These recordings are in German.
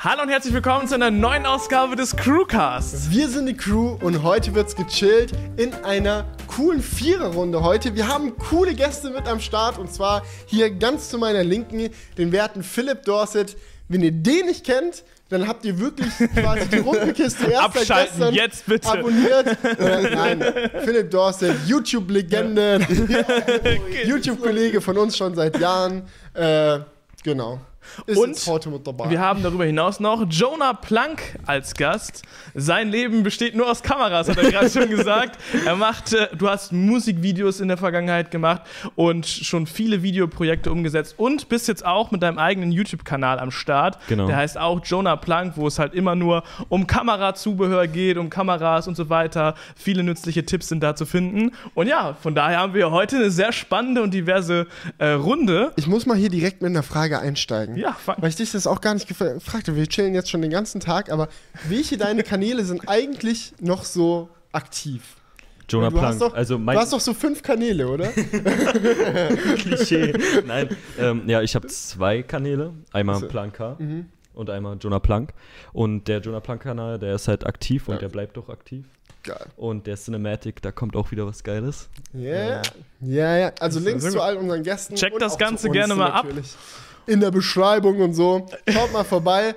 Hallo und herzlich willkommen zu einer neuen Ausgabe des Crewcasts. Wir sind die Crew und heute wird's gechillt in einer coolen Viererrunde heute. Wir haben coole Gäste mit am Start und zwar hier ganz zu meiner Linken den werten Philipp Dorset. Wenn ihr den nicht kennt, dann habt ihr wirklich quasi die Rundenkiste erst Abschalten gestern jetzt bitte. abonniert. Äh, nein, Philipp Dorset, YouTube-Legende, YouTube-Kollege von uns schon seit Jahren. Äh, genau. Ist Und. Wir haben darüber hinaus noch Jonah Plank als Gast. Sein Leben besteht nur aus Kameras, hat er gerade schon gesagt. Er macht, äh, du hast Musikvideos in der Vergangenheit gemacht und schon viele Videoprojekte umgesetzt und bist jetzt auch mit deinem eigenen YouTube-Kanal am Start. Genau. Der heißt auch Jonah Plank, wo es halt immer nur um Kamerazubehör geht, um Kameras und so weiter. Viele nützliche Tipps sind da zu finden. Und ja, von daher haben wir heute eine sehr spannende und diverse äh, Runde. Ich muss mal hier direkt mit einer Frage einsteigen. Ja, fang- Weil ich dich das auch gar nicht gefragt habe. Wir chillen jetzt schon den ganzen Tag, aber welche deine Kanäle sind eigentlich noch so aktiv? Jonah du, hast Plank. doch, also mein du hast doch so fünf Kanäle, oder? Klischee. Nein, ähm, ja, ich habe zwei Kanäle. Einmal Also, Plan K mhm. und einmal Jonah Plank. Und der Jonah Plank-Kanal, der ist halt aktiv und Ja. der bleibt auch aktiv. Geil. Und der Cinematic, da kommt auch wieder was Geiles. Ja, ja, ja. Also Links zu all unseren Gästen. Checkt und das auch Ganze zu uns gerne mal ab. In der Beschreibung und so. Schaut mal vorbei.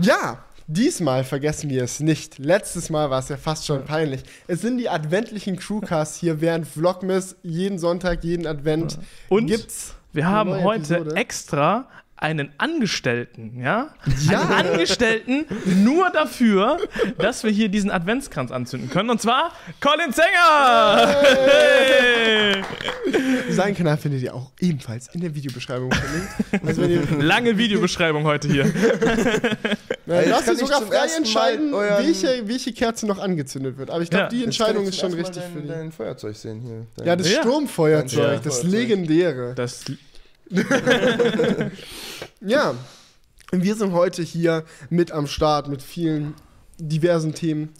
Ja, diesmal vergessen wir es nicht. Letztes Mal war es ja fast schon peinlich. Es sind die adventlichen Crewcasts hier während Vlogmas. Jeden Sonntag, jeden Advent Und gibt's Wir haben heute Episode. extra einen Angestellten, ja? Ja. Einen Angestellten nur dafür, dass wir hier diesen Adventskranz anzünden können. Und zwar Colin Zenger! Hey. Sein Kanal findet ihr auch ebenfalls in der Videobeschreibung verlinkt. Also wenn ihr, Lange Videobeschreibung heute hier. Na, ich sogar zum frei entscheiden, welche, welche Kerze noch angezündet wird. Aber ich glaube, Ja. die Entscheidung ist schon richtig ersten für die. Dein, dein Feuerzeug sehen hier. Dein Ja, das Ja. Sturmfeuerzeug, Ja. das legendäre. Das, Ja, wir sind heute hier mit am Start mit vielen diversen Themen.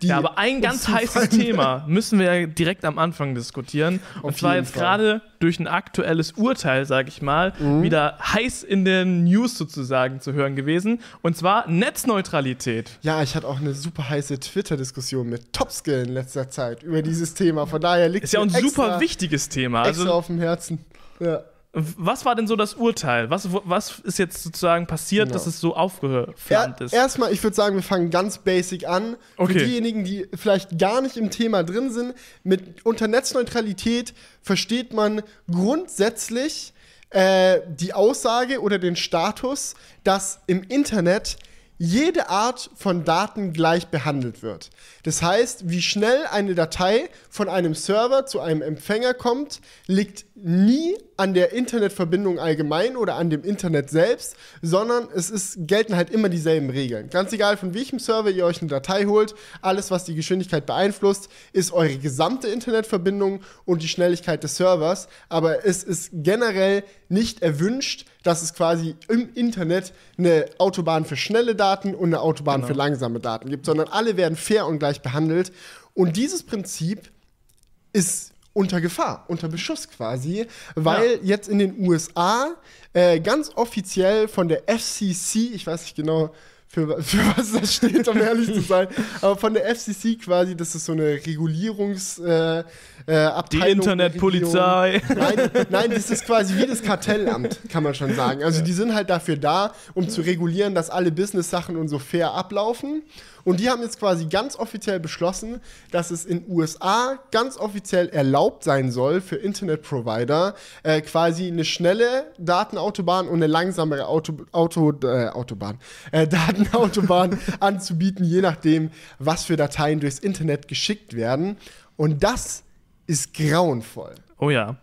Die ja, aber ein ganz heißes. Thema müssen wir ja direkt am Anfang diskutieren. Und zwar jetzt gerade durch ein aktuelles Urteil, sag ich mal, Mhm. wieder heiß in den News sozusagen zu hören gewesen. Und zwar Netzneutralität. Ja, ich hatte auch eine super heiße Twitter-Diskussion mit Topskill in letzter Zeit über dieses Thema. Von daher liegt Ist ja ein super wichtiges Thema. Also, auf dem Herzen. Ja. Was war denn so das Urteil? Was, was ist jetzt sozusagen passiert, Genau. dass es so Er, aufgeflammt ist? erstmal, ich würde sagen, wir fangen ganz basic an. Okay. Für diejenigen, die vielleicht gar nicht im Thema drin sind, mit unter Netzneutralität versteht man grundsätzlich äh, die Aussage oder den Status, dass im Internet jede Art von Daten gleich behandelt wird. Das heißt, wie schnell eine Datei von einem Server zu einem Empfänger kommt, liegt nie an der Internetverbindung allgemein oder an dem Internet selbst, sondern es ist, gelten halt immer dieselben Regeln. Ganz egal, von welchem Server ihr euch eine Datei holt, alles, was die Geschwindigkeit beeinflusst, ist eure gesamte Internetverbindung und die Schnelligkeit des Servers. Aber es ist generell nicht erwünscht, dass es quasi im Internet eine Autobahn für schnelle Daten und eine Autobahn für langsame Daten gibt, sondern alle werden fair und gleich behandelt. Und dieses Prinzip ist unter Gefahr, unter Beschuss quasi, weil jetzt in den USA äh, ganz offiziell von der FCC, ich weiß nicht genau, für, für was das steht, um ehrlich zu sein, aber von der FCC quasi, das ist so eine Regulierungs äh, äh, Die. Internetpolizei. Nein, nein, das ist quasi wie das Kartellamt, kann man schon sagen. Also die sind halt dafür da, um zu regulieren, dass alle Business-Sachen und so fair ablaufen. Und die haben jetzt quasi ganz offiziell beschlossen, dass es in USA ganz offiziell erlaubt sein soll für Internetprovider äh, quasi eine schnelle Datenautobahn und eine langsamere Auto, Auto, äh, Autobahn, äh, Datenautobahn anzubieten, je nachdem, was für Dateien durchs Internet geschickt werden. Und das ist grauenvoll. Oh ja.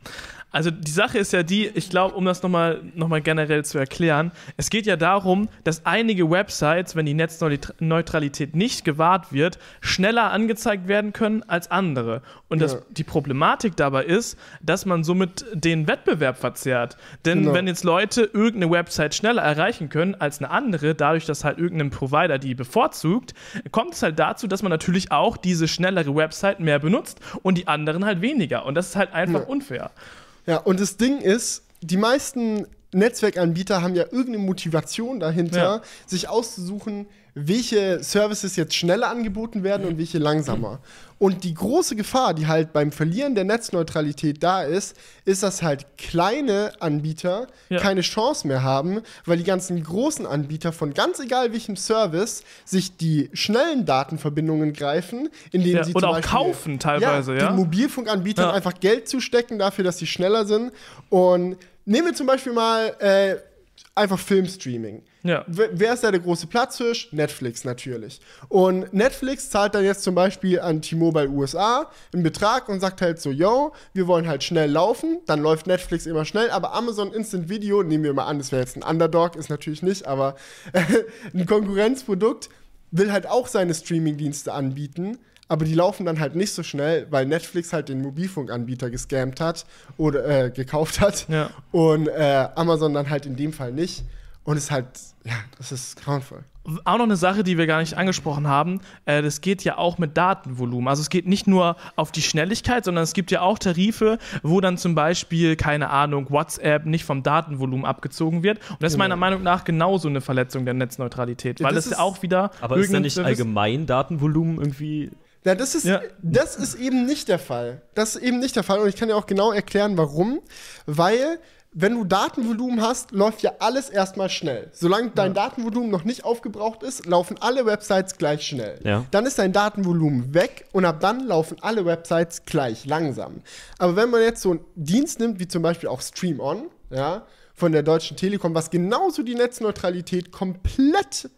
Also die Sache ist ja die, ich glaube, um das nochmal noch mal generell zu erklären, es geht ja darum, dass einige Websites, wenn die Netzneutralität nicht gewahrt wird, schneller angezeigt werden können als andere. Und das, Ja. die Problematik dabei ist, dass man somit den Wettbewerb verzerrt. Denn Genau. wenn jetzt Leute irgendeine Website schneller erreichen können als eine andere, dadurch, dass halt irgendein Provider die bevorzugt, kommt es halt dazu, dass man natürlich auch diese schnellere Website mehr benutzt und die anderen halt weniger. Und das ist halt einfach Ja. unfair. Ja, und das Ding ist, die meisten Netzwerkanbieter haben ja irgendeine Motivation dahinter, Ja. sich auszusuchen, welche Services jetzt schneller angeboten werden und welche langsamer. Und die große Gefahr, die halt beim Verlieren der Netzneutralität da ist, ist, dass halt kleine Anbieter Ja. keine Chance mehr haben, weil die ganzen großen Anbieter von ganz egal welchem Service sich die schnellen Datenverbindungen greifen, indem Ja, sie oder zum auch Beispiel, kaufen teilweise, ja. den Mobilfunkanbietern Ja. einfach Geld zustecken dafür, dass sie schneller sind. Und nehmen wir zum Beispiel mal äh, einfach Filmstreaming. Ja. Wer ist da der große Platzhirsch? Netflix natürlich. Und Netflix zahlt dann jetzt zum Beispiel an T-Mobile USA einen Betrag und sagt halt so, yo, wir wollen halt schnell laufen. Dann läuft Netflix immer schnell, aber Amazon Instant Video, nehmen wir mal an, das wäre jetzt ein Underdog, ist natürlich nicht, aber ein Konkurrenzprodukt will halt auch seine Streamingdienste anbieten. Aber die laufen dann halt nicht so schnell, weil Netflix halt den Mobilfunkanbieter gescammt hat oder äh, gekauft hat. Ja. Und äh, Amazon dann halt in dem Fall nicht. Und es ist halt, ja, das ist grauenvoll. Auch noch eine Sache, die wir gar nicht angesprochen haben, äh, das geht ja auch mit Datenvolumen. Also es geht nicht nur auf die Schnelligkeit, sondern es gibt ja auch Tarife, wo dann zum Beispiel, keine Ahnung, WhatsApp nicht vom Datenvolumen abgezogen wird. Und das ist meiner Meinung nach genauso eine Verletzung der Netzneutralität, weil das ja ist- auch wieder. Aber ist da irgendein nicht allgemein Datenvolumen irgendwie. Ja, das ist, Ja. das ist eben nicht der Fall. Das ist eben nicht der Fall. Und ich kann dir auch genau erklären, warum. Weil, wenn du Datenvolumen hast, läuft ja alles erstmal schnell. Solange dein Datenvolumen noch nicht aufgebraucht ist, laufen alle Websites gleich schnell. Ja. Dann ist dein Datenvolumen weg und ab dann laufen alle Websites gleich langsam. Aber wenn man jetzt so einen Dienst nimmt, wie zum Beispiel auch Stream On, ja, von der Deutschen Telekom, was genauso die Netzneutralität komplett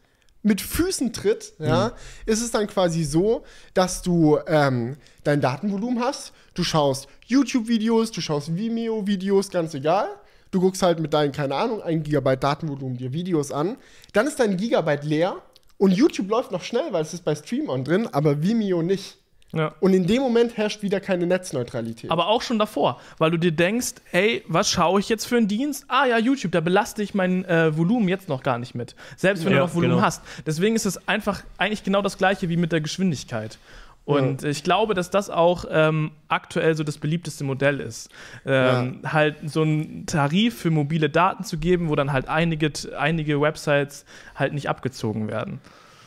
mit Füßen tritt, ja, ist es dann quasi so, dass du ähm, dein Datenvolumen hast. Du schaust YouTube-Videos, du schaust Vimeo-Videos, ganz egal. Du guckst halt mit deinen, keine Ahnung, 1 Gigabyte Datenvolumen dir Videos an. Dann ist dein Gigabyte leer und YouTube läuft noch schnell, weil es ist bei Stream On drin, aber Vimeo nicht. Ja. Und in dem Moment herrscht wieder keine Netzneutralität. Aber auch schon davor, weil du dir denkst, ey, was schaue ich jetzt für einen Dienst? Ah ja, YouTube, da belaste ich mein äh, Volumen jetzt noch gar nicht mit. Selbst wenn Ja, du noch Volumen genau. hast. Deswegen ist es einfach eigentlich genau das gleiche wie mit der Geschwindigkeit. Und ich glaube, dass das auch ähm, aktuell so das beliebteste Modell ist. Ähm, Halt so einen Tarif für mobile Daten zu geben, wo dann halt einige, einige Websites halt nicht abgezogen werden.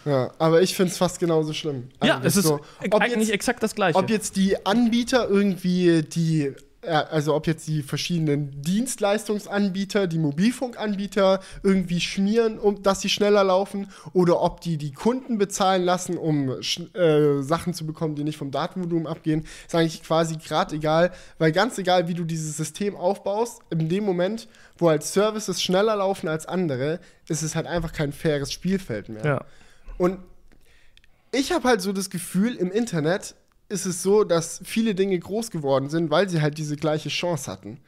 Ja, aber ich finde es fast genauso schlimm. ja, Eigentlich es ist so. Ob eigentlich jetzt- exakt das Gleiche. Ob jetzt die Anbieter irgendwie die, also ob jetzt die verschiedenen Dienstleistungsanbieter, die Mobilfunkanbieter irgendwie schmieren, um dass sie schneller laufen, oder ob die die Kunden bezahlen lassen, um äh, Sachen zu bekommen, die nicht vom Datenvolumen abgehen, ist eigentlich quasi gerade egal, weil ganz egal, wie du dieses System aufbaust, in dem Moment, wo halt Services schneller laufen als andere, ist es halt einfach kein faires Spielfeld mehr. ja. Und ich habe halt so das Gefühl, im Internet ist es so, dass viele Dinge groß geworden sind, weil sie halt diese gleiche Chance hatten.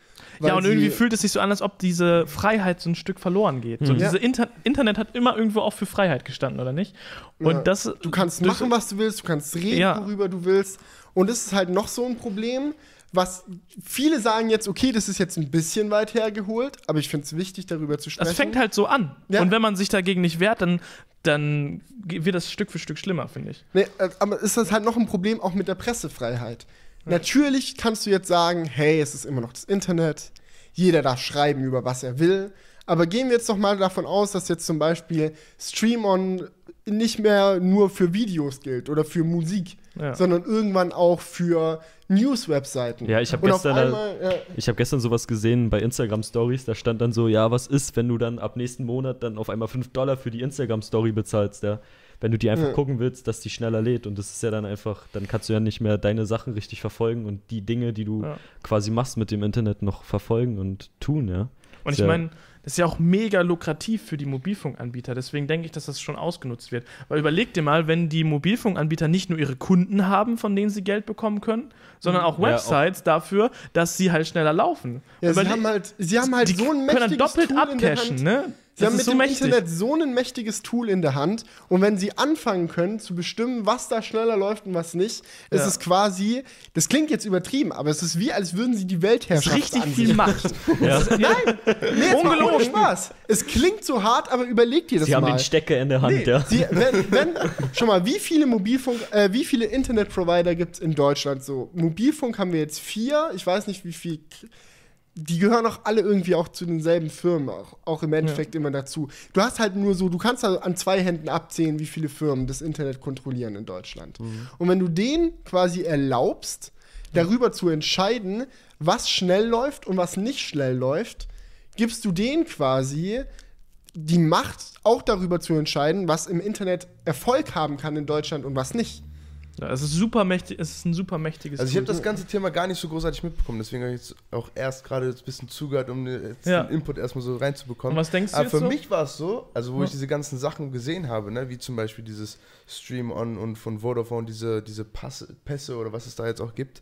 Ja, und irgendwie fühlt es sich so an, als ob diese Freiheit so ein Stück verloren geht. So Ja. diese Inter Internet hat immer irgendwo auch für Freiheit gestanden, oder nicht? Und Ja. das Du kannst machen, was du willst, du kannst reden, Ja. worüber du willst. Und das ist halt noch so ein Problem, was viele sagen jetzt, okay, das ist jetzt ein bisschen weit hergeholt, aber ich finde es wichtig, darüber zu sprechen. Das fängt halt so an. Ja. Und wenn man sich dagegen nicht wehrt, dann, dann wird das Stück für Stück schlimmer, finde ich. Nee, äh, aber ist das halt noch ein Problem auch mit der Pressefreiheit. Natürlich kannst du jetzt sagen, hey, es ist immer noch das Internet, jeder darf schreiben, über was er will. Aber gehen wir jetzt doch mal davon aus, dass jetzt zum Beispiel Stream On nicht mehr nur für Videos gilt oder für Musik, Ja. sondern irgendwann auch für News-Webseiten. Ja, ich hab auf gestern, einmal, ja, Ich habe gestern sowas gesehen bei Instagram Stories, da stand dann so, ja, was ist, wenn du dann ab nächsten Monat dann auf einmal 5 Dollar für die Instagram Story bezahlst, ja? Wenn du die einfach Ja. gucken willst, dass die schneller lädt und das ist ja dann einfach, dann kannst du ja nicht mehr deine Sachen richtig verfolgen und die Dinge, die du Ja. quasi machst mit dem Internet noch verfolgen und tun, ja. Und ich ja- meine, das ist ja auch mega lukrativ für die Mobilfunkanbieter. Deswegen denke ich, dass das schon ausgenutzt wird. Weil überleg dir mal, wenn die Mobilfunkanbieter nicht nur ihre Kunden haben, von denen sie Geld bekommen können, sondern auch Ja, Websites dafür, dass sie halt schneller laufen. ja sie, haben halt, sie haben halt die so ein können dann mächtiges doppelt Tool abcashen, ne? Sie Das haben ist mit so dem mächtig. Internet so ein mächtiges Tool in der Hand und wenn sie anfangen können zu bestimmen, was da schneller läuft und was nicht, ist Ja. es quasi, das klingt jetzt übertrieben, aber es ist wie, als würden sie die Das Weltherrschaft ist richtig an viel Macht. ja. Nein, nee, Ungelogen. Spaß. Es klingt so hart, aber überleg dir das Sie haben mal. den Stecker in der Hand, Nee, ja. sie, wenn, wenn, schon mal, wie viele Mobilfunk, äh, wie viele Internetprovider gibt es in Deutschland so? Mobilfunk haben wir jetzt vier, ich weiß nicht, wie viel. Die gehören auch alle irgendwie auch zu denselben Firmen, auch, auch im Endeffekt immer dazu. Du hast halt nur so, du kannst also an zwei Händen abzählen, wie viele Firmen das Internet kontrollieren in Deutschland. Und wenn du denen quasi erlaubst, darüber zu entscheiden, was schnell läuft und was nicht schnell läuft, gibst du denen quasi die Macht, auch darüber zu entscheiden, was im Internet Erfolg haben kann in Deutschland und was nicht. Ja, es ist super mächtig, es ist ein super mächtiges Also ich habe das ganze Thema gar nicht so großartig mitbekommen, deswegen habe ich jetzt auch erst gerade ein bisschen zugehört, um jetzt Ja. den Input erstmal so reinzubekommen. Und was denkst du Aber für so? mich war es so, also wo Ja. ich diese ganzen Sachen gesehen habe, ne, wie zum Beispiel dieses Stream On und von Vodafone, diese, diese Pass, Pässe oder was es da jetzt auch gibt.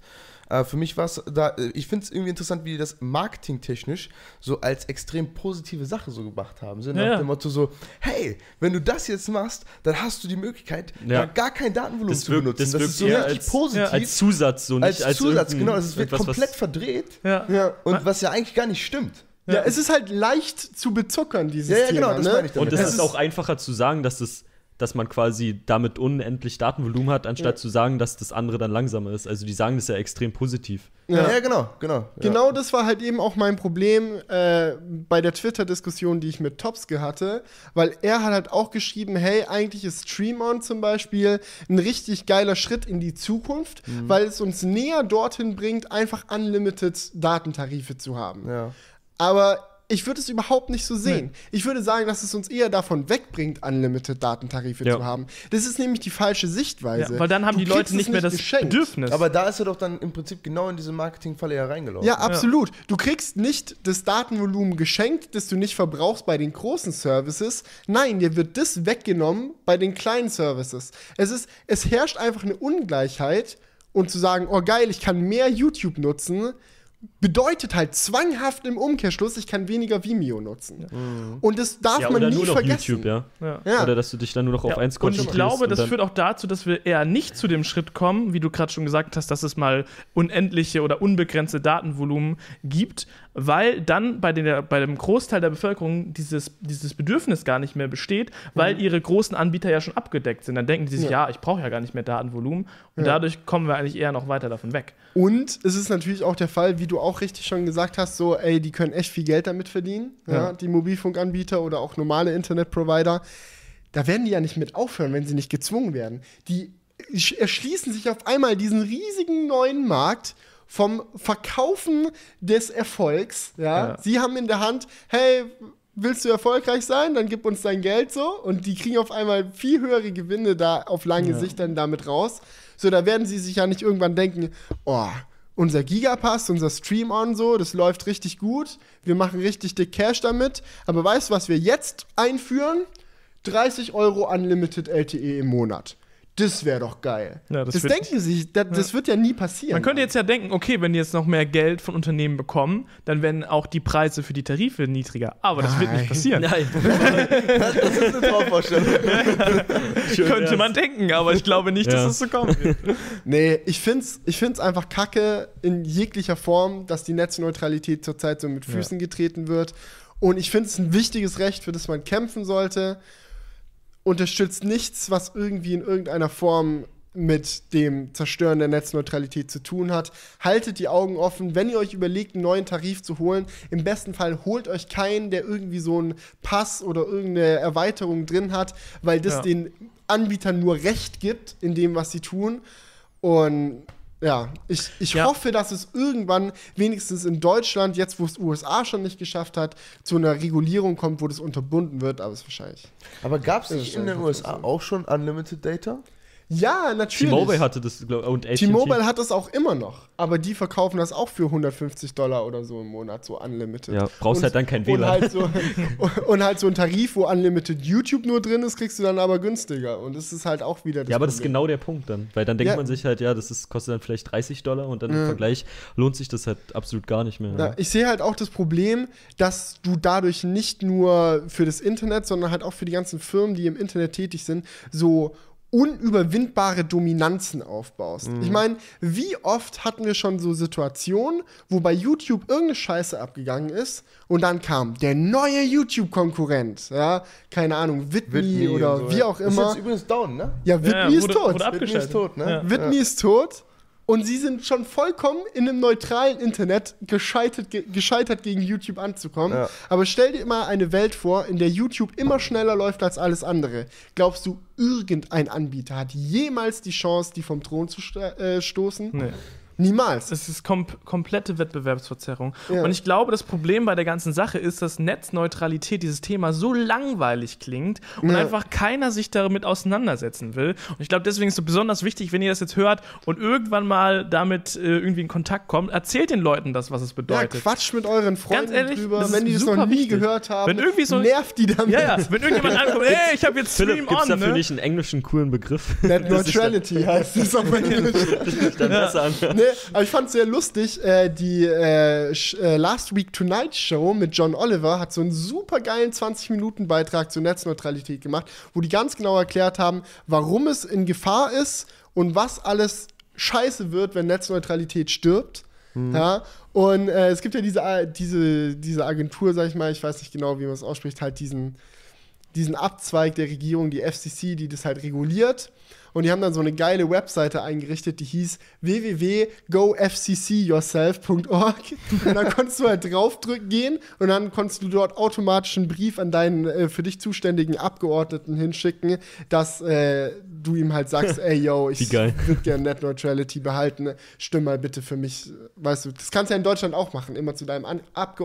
Äh, für mich war es da, äh, ich finde es irgendwie interessant, wie die das marketingtechnisch so als extrem positive Sache so gemacht haben. So Ja, nach ja. dem Motto so, hey, wenn du das jetzt machst, dann hast du die Möglichkeit, Ja. ja. gar kein Datenvolumen Das zu wirkt- benutzen. das Das, wirkt ist so richtig als- positiv. Als Zusatz, so nicht als, als, Zusatz, genau. Es wird etwas, was- komplett verdreht. ja. Ja. Und was ja eigentlich gar nicht stimmt. Ja, es ist halt leicht zu bezuckern, dieses Ja, ja, Thema. genau, das ne? meine ich damit. Und es Ja. ist auch einfacher zu sagen, dass es dass man quasi damit unendlich Datenvolumen hat, anstatt zu sagen, dass das andere dann langsamer ist. Also die sagen das ja extrem positiv. Ja, ja, genau, genau. Ja. Genau das war halt eben auch mein Problem äh, bei der Twitter-Diskussion, die ich mit Topske hatte, weil er hat halt auch geschrieben, hey, eigentlich ist Stream-On zum Beispiel ein richtig geiler Schritt in die Zukunft, Mhm. weil es uns näher dorthin bringt, einfach unlimited Datentarife zu haben. Ja. Aber ich würde es überhaupt nicht so sehen. Ich würde sagen, dass es uns eher davon wegbringt, unlimited Datentarife Ja. zu haben. Das ist nämlich die falsche Sichtweise. Ja, weil dann haben Du die Leute nicht mehr das geschenkt. Bedürfnis. Aber da ist er doch dann im Prinzip genau in diese Marketingfalle ja reingelaufen. Ja, absolut. Du kriegst nicht das Datenvolumen geschenkt, das du nicht verbrauchst bei den großen Services. Nein, dir wird das weggenommen bei den kleinen Services. Es ist, es herrscht einfach eine Ungleichheit und zu sagen, oh geil, ich kann mehr YouTube nutzen, bedeutet halt zwanghaft im Umkehrschluss, ich kann weniger Vimeo nutzen. Und das darf Ja, man nie nur noch vergessen. YouTube, ja. ja. Oder dass du dich dann nur noch auf eins und konzentrierst. ich glaube, das führt auch dazu, dass wir eher nicht zu dem Schritt kommen, wie du gerade schon gesagt hast, dass es mal unendliche oder unbegrenzte Datenvolumen gibt, weil dann bei, den, bei dem Großteil der Bevölkerung dieses, dieses Bedürfnis gar nicht mehr besteht, weil ihre großen Anbieter ja schon abgedeckt sind. Dann denken die sich, Mhm. Ja. ja, ich brauche ja gar nicht mehr Datenvolumen. Und Ja. dadurch kommen wir eigentlich eher noch weiter davon weg. Und es ist natürlich auch der Fall, wie du auch richtig schon gesagt hast, so, ey, die können echt viel Geld damit verdienen, ja. Die Mobilfunkanbieter oder auch normale Internetprovider. Da werden die ja nicht mit aufhören, wenn sie nicht gezwungen werden. Die sch- erschließen sich auf einmal diesen riesigen neuen Markt vom Verkaufen des Erfolgs. Ja? Ja. Sie haben in der Hand, hey, willst du erfolgreich sein, dann gib uns dein Geld so. Und die kriegen auf einmal viel höhere Gewinne da auf lange Ja. Sicht dann damit raus. So, da werden sie sich ja nicht irgendwann denken, oh, unser Gigapass, unser Stream-On so, das läuft richtig gut. Wir machen richtig dick Cash damit. Aber weißt du, was wir jetzt einführen? 30 Euro Unlimited LTE im Monat. Das wäre doch geil. Ja, das das wird- denken sie, das, das wird ja nie passieren. Man könnte jetzt ja denken, okay, wenn die jetzt noch mehr Geld von Unternehmen bekommen, dann werden auch die Preise für die Tarife niedriger. Aber das wird Nein. nicht passieren. Nein. Das ist eine Traumvorstellung. Könnte man denken, aber ich glaube nicht, Ja. dass es so kommen wird. Nee, ich find's, ich find's einfach kacke in jeglicher Form, dass die Netzneutralität zurzeit so mit Füßen getreten wird. Und ich finde es ein wichtiges Recht, für das man kämpfen sollte. Unterstützt nichts, was irgendwie in irgendeiner Form mit dem Zerstören der Netzneutralität zu tun hat. Haltet die Augen offen, wenn ihr euch überlegt, einen neuen Tarif zu holen. Im besten Fall holt euch keinen, der irgendwie so einen Pass oder irgendeine Erweiterung drin hat, weil das Ja. den Anbietern nur Recht gibt in dem, was sie tun. Und ja, ich, ich Ja. hoffe, dass es irgendwann, wenigstens in Deutschland, jetzt wo es USA schon nicht geschafft hat, zu einer Regulierung kommt, wo das unterbunden wird, aber es ist wahrscheinlich. Aber gab es nicht in den USA auch schon Unlimited Data? Ja, natürlich. T-Mobile hatte das, glaub, und AT&T. T-Mobile hat das auch immer noch, aber die verkaufen das auch für 150 Dollar oder so im Monat, so unlimited. Ja, brauchst halt dann kein und WLAN. halt, so, und halt so ein Tarif, wo unlimited YouTube nur drin ist, kriegst du dann aber günstiger. Und das ist halt auch wieder das Ja, aber das ist Problem. genau der Punkt dann. Weil dann denkt Ja. man sich halt, ja, das ist, kostet dann vielleicht 30 Dollar und dann Ja. im Vergleich lohnt sich das halt absolut gar nicht mehr. Ja, ich sehe halt auch das Problem, dass du dadurch nicht nur für das Internet, sondern halt auch für die ganzen Firmen, die im Internet tätig sind, so unüberwindbare Dominanzen aufbaust. Ich meine, wie oft hatten wir schon so Situationen, wo bei YouTube irgendeine Scheiße abgegangen ist und dann kam der neue YouTube-Konkurrent, ja, keine Ahnung, Whitney, oder so, wie ja. auch Ist immer. jetzt übrigens down, ne? Ja, Whitney Ja, ist tot. Whitney ist tot, ne? Ja. Whitney ist tot Und sie sind schon vollkommen in einem neutralen Internet gescheitert, ge gescheitert gegen YouTube anzukommen. Ja. Aber stell dir mal eine Welt vor, in der YouTube immer schneller läuft als alles andere. Glaubst du, irgendein Anbieter hat jemals die Chance, die vom Thron zu äh, stoßen? Nee. Niemals. Es ist kom komplette Wettbewerbsverzerrung. Ja. Und ich glaube, das Problem bei der ganzen Sache ist, dass Netzneutralität, dieses Thema, so langweilig klingt und Ja. einfach keiner sich damit auseinandersetzen will. Und ich glaube, deswegen ist es so besonders wichtig, wenn ihr das jetzt hört und irgendwann mal damit äh, irgendwie in Kontakt kommt, erzählt den Leuten das, was es Ja, bedeutet. Quatsch mit euren Freunden ehrlich, drüber. das Wenn die ist das noch nie wichtig. gehört haben, Wenn irgendwie so- nervt die damit. Ja, ja, wenn irgendjemand ankommt, ey, ich habe jetzt Philipp, Stream gibt's on, dafür ne? nicht einen englischen coolen Begriff? Net Das ist Neutrality heißt es auf Englisch. dann besser an. nee, aber ich fand es sehr lustig. Äh, die äh, äh, Last Week Tonight Show mit John Oliver hat so einen super geilen 20-Minuten-Beitrag zur Netzneutralität gemacht, wo die ganz genau erklärt haben, warum es in Gefahr ist und was alles scheiße wird, wenn Netzneutralität stirbt. Ja, und äh, es gibt ja diese, diese, diese Agentur, sag ich mal, ich weiß nicht genau, wie man es ausspricht, halt diesen, diesen Abzweig der Regierung, die FCC, die das halt reguliert. Und die haben dann so eine geile Webseite eingerichtet, die hieß www.gofccyourself.org. Und dann konntest du halt draufdrücken gehen und dann konntest du dort automatisch einen Brief an deinen äh, für dich zuständigen Abgeordneten hinschicken, dass äh, du ihm halt sagst, ey yo, ich würde gerne Net Neutrality behalten, stimm mal bitte für mich, weißt du, das kannst du ja in Deutschland auch machen, immer zu deinem An Abge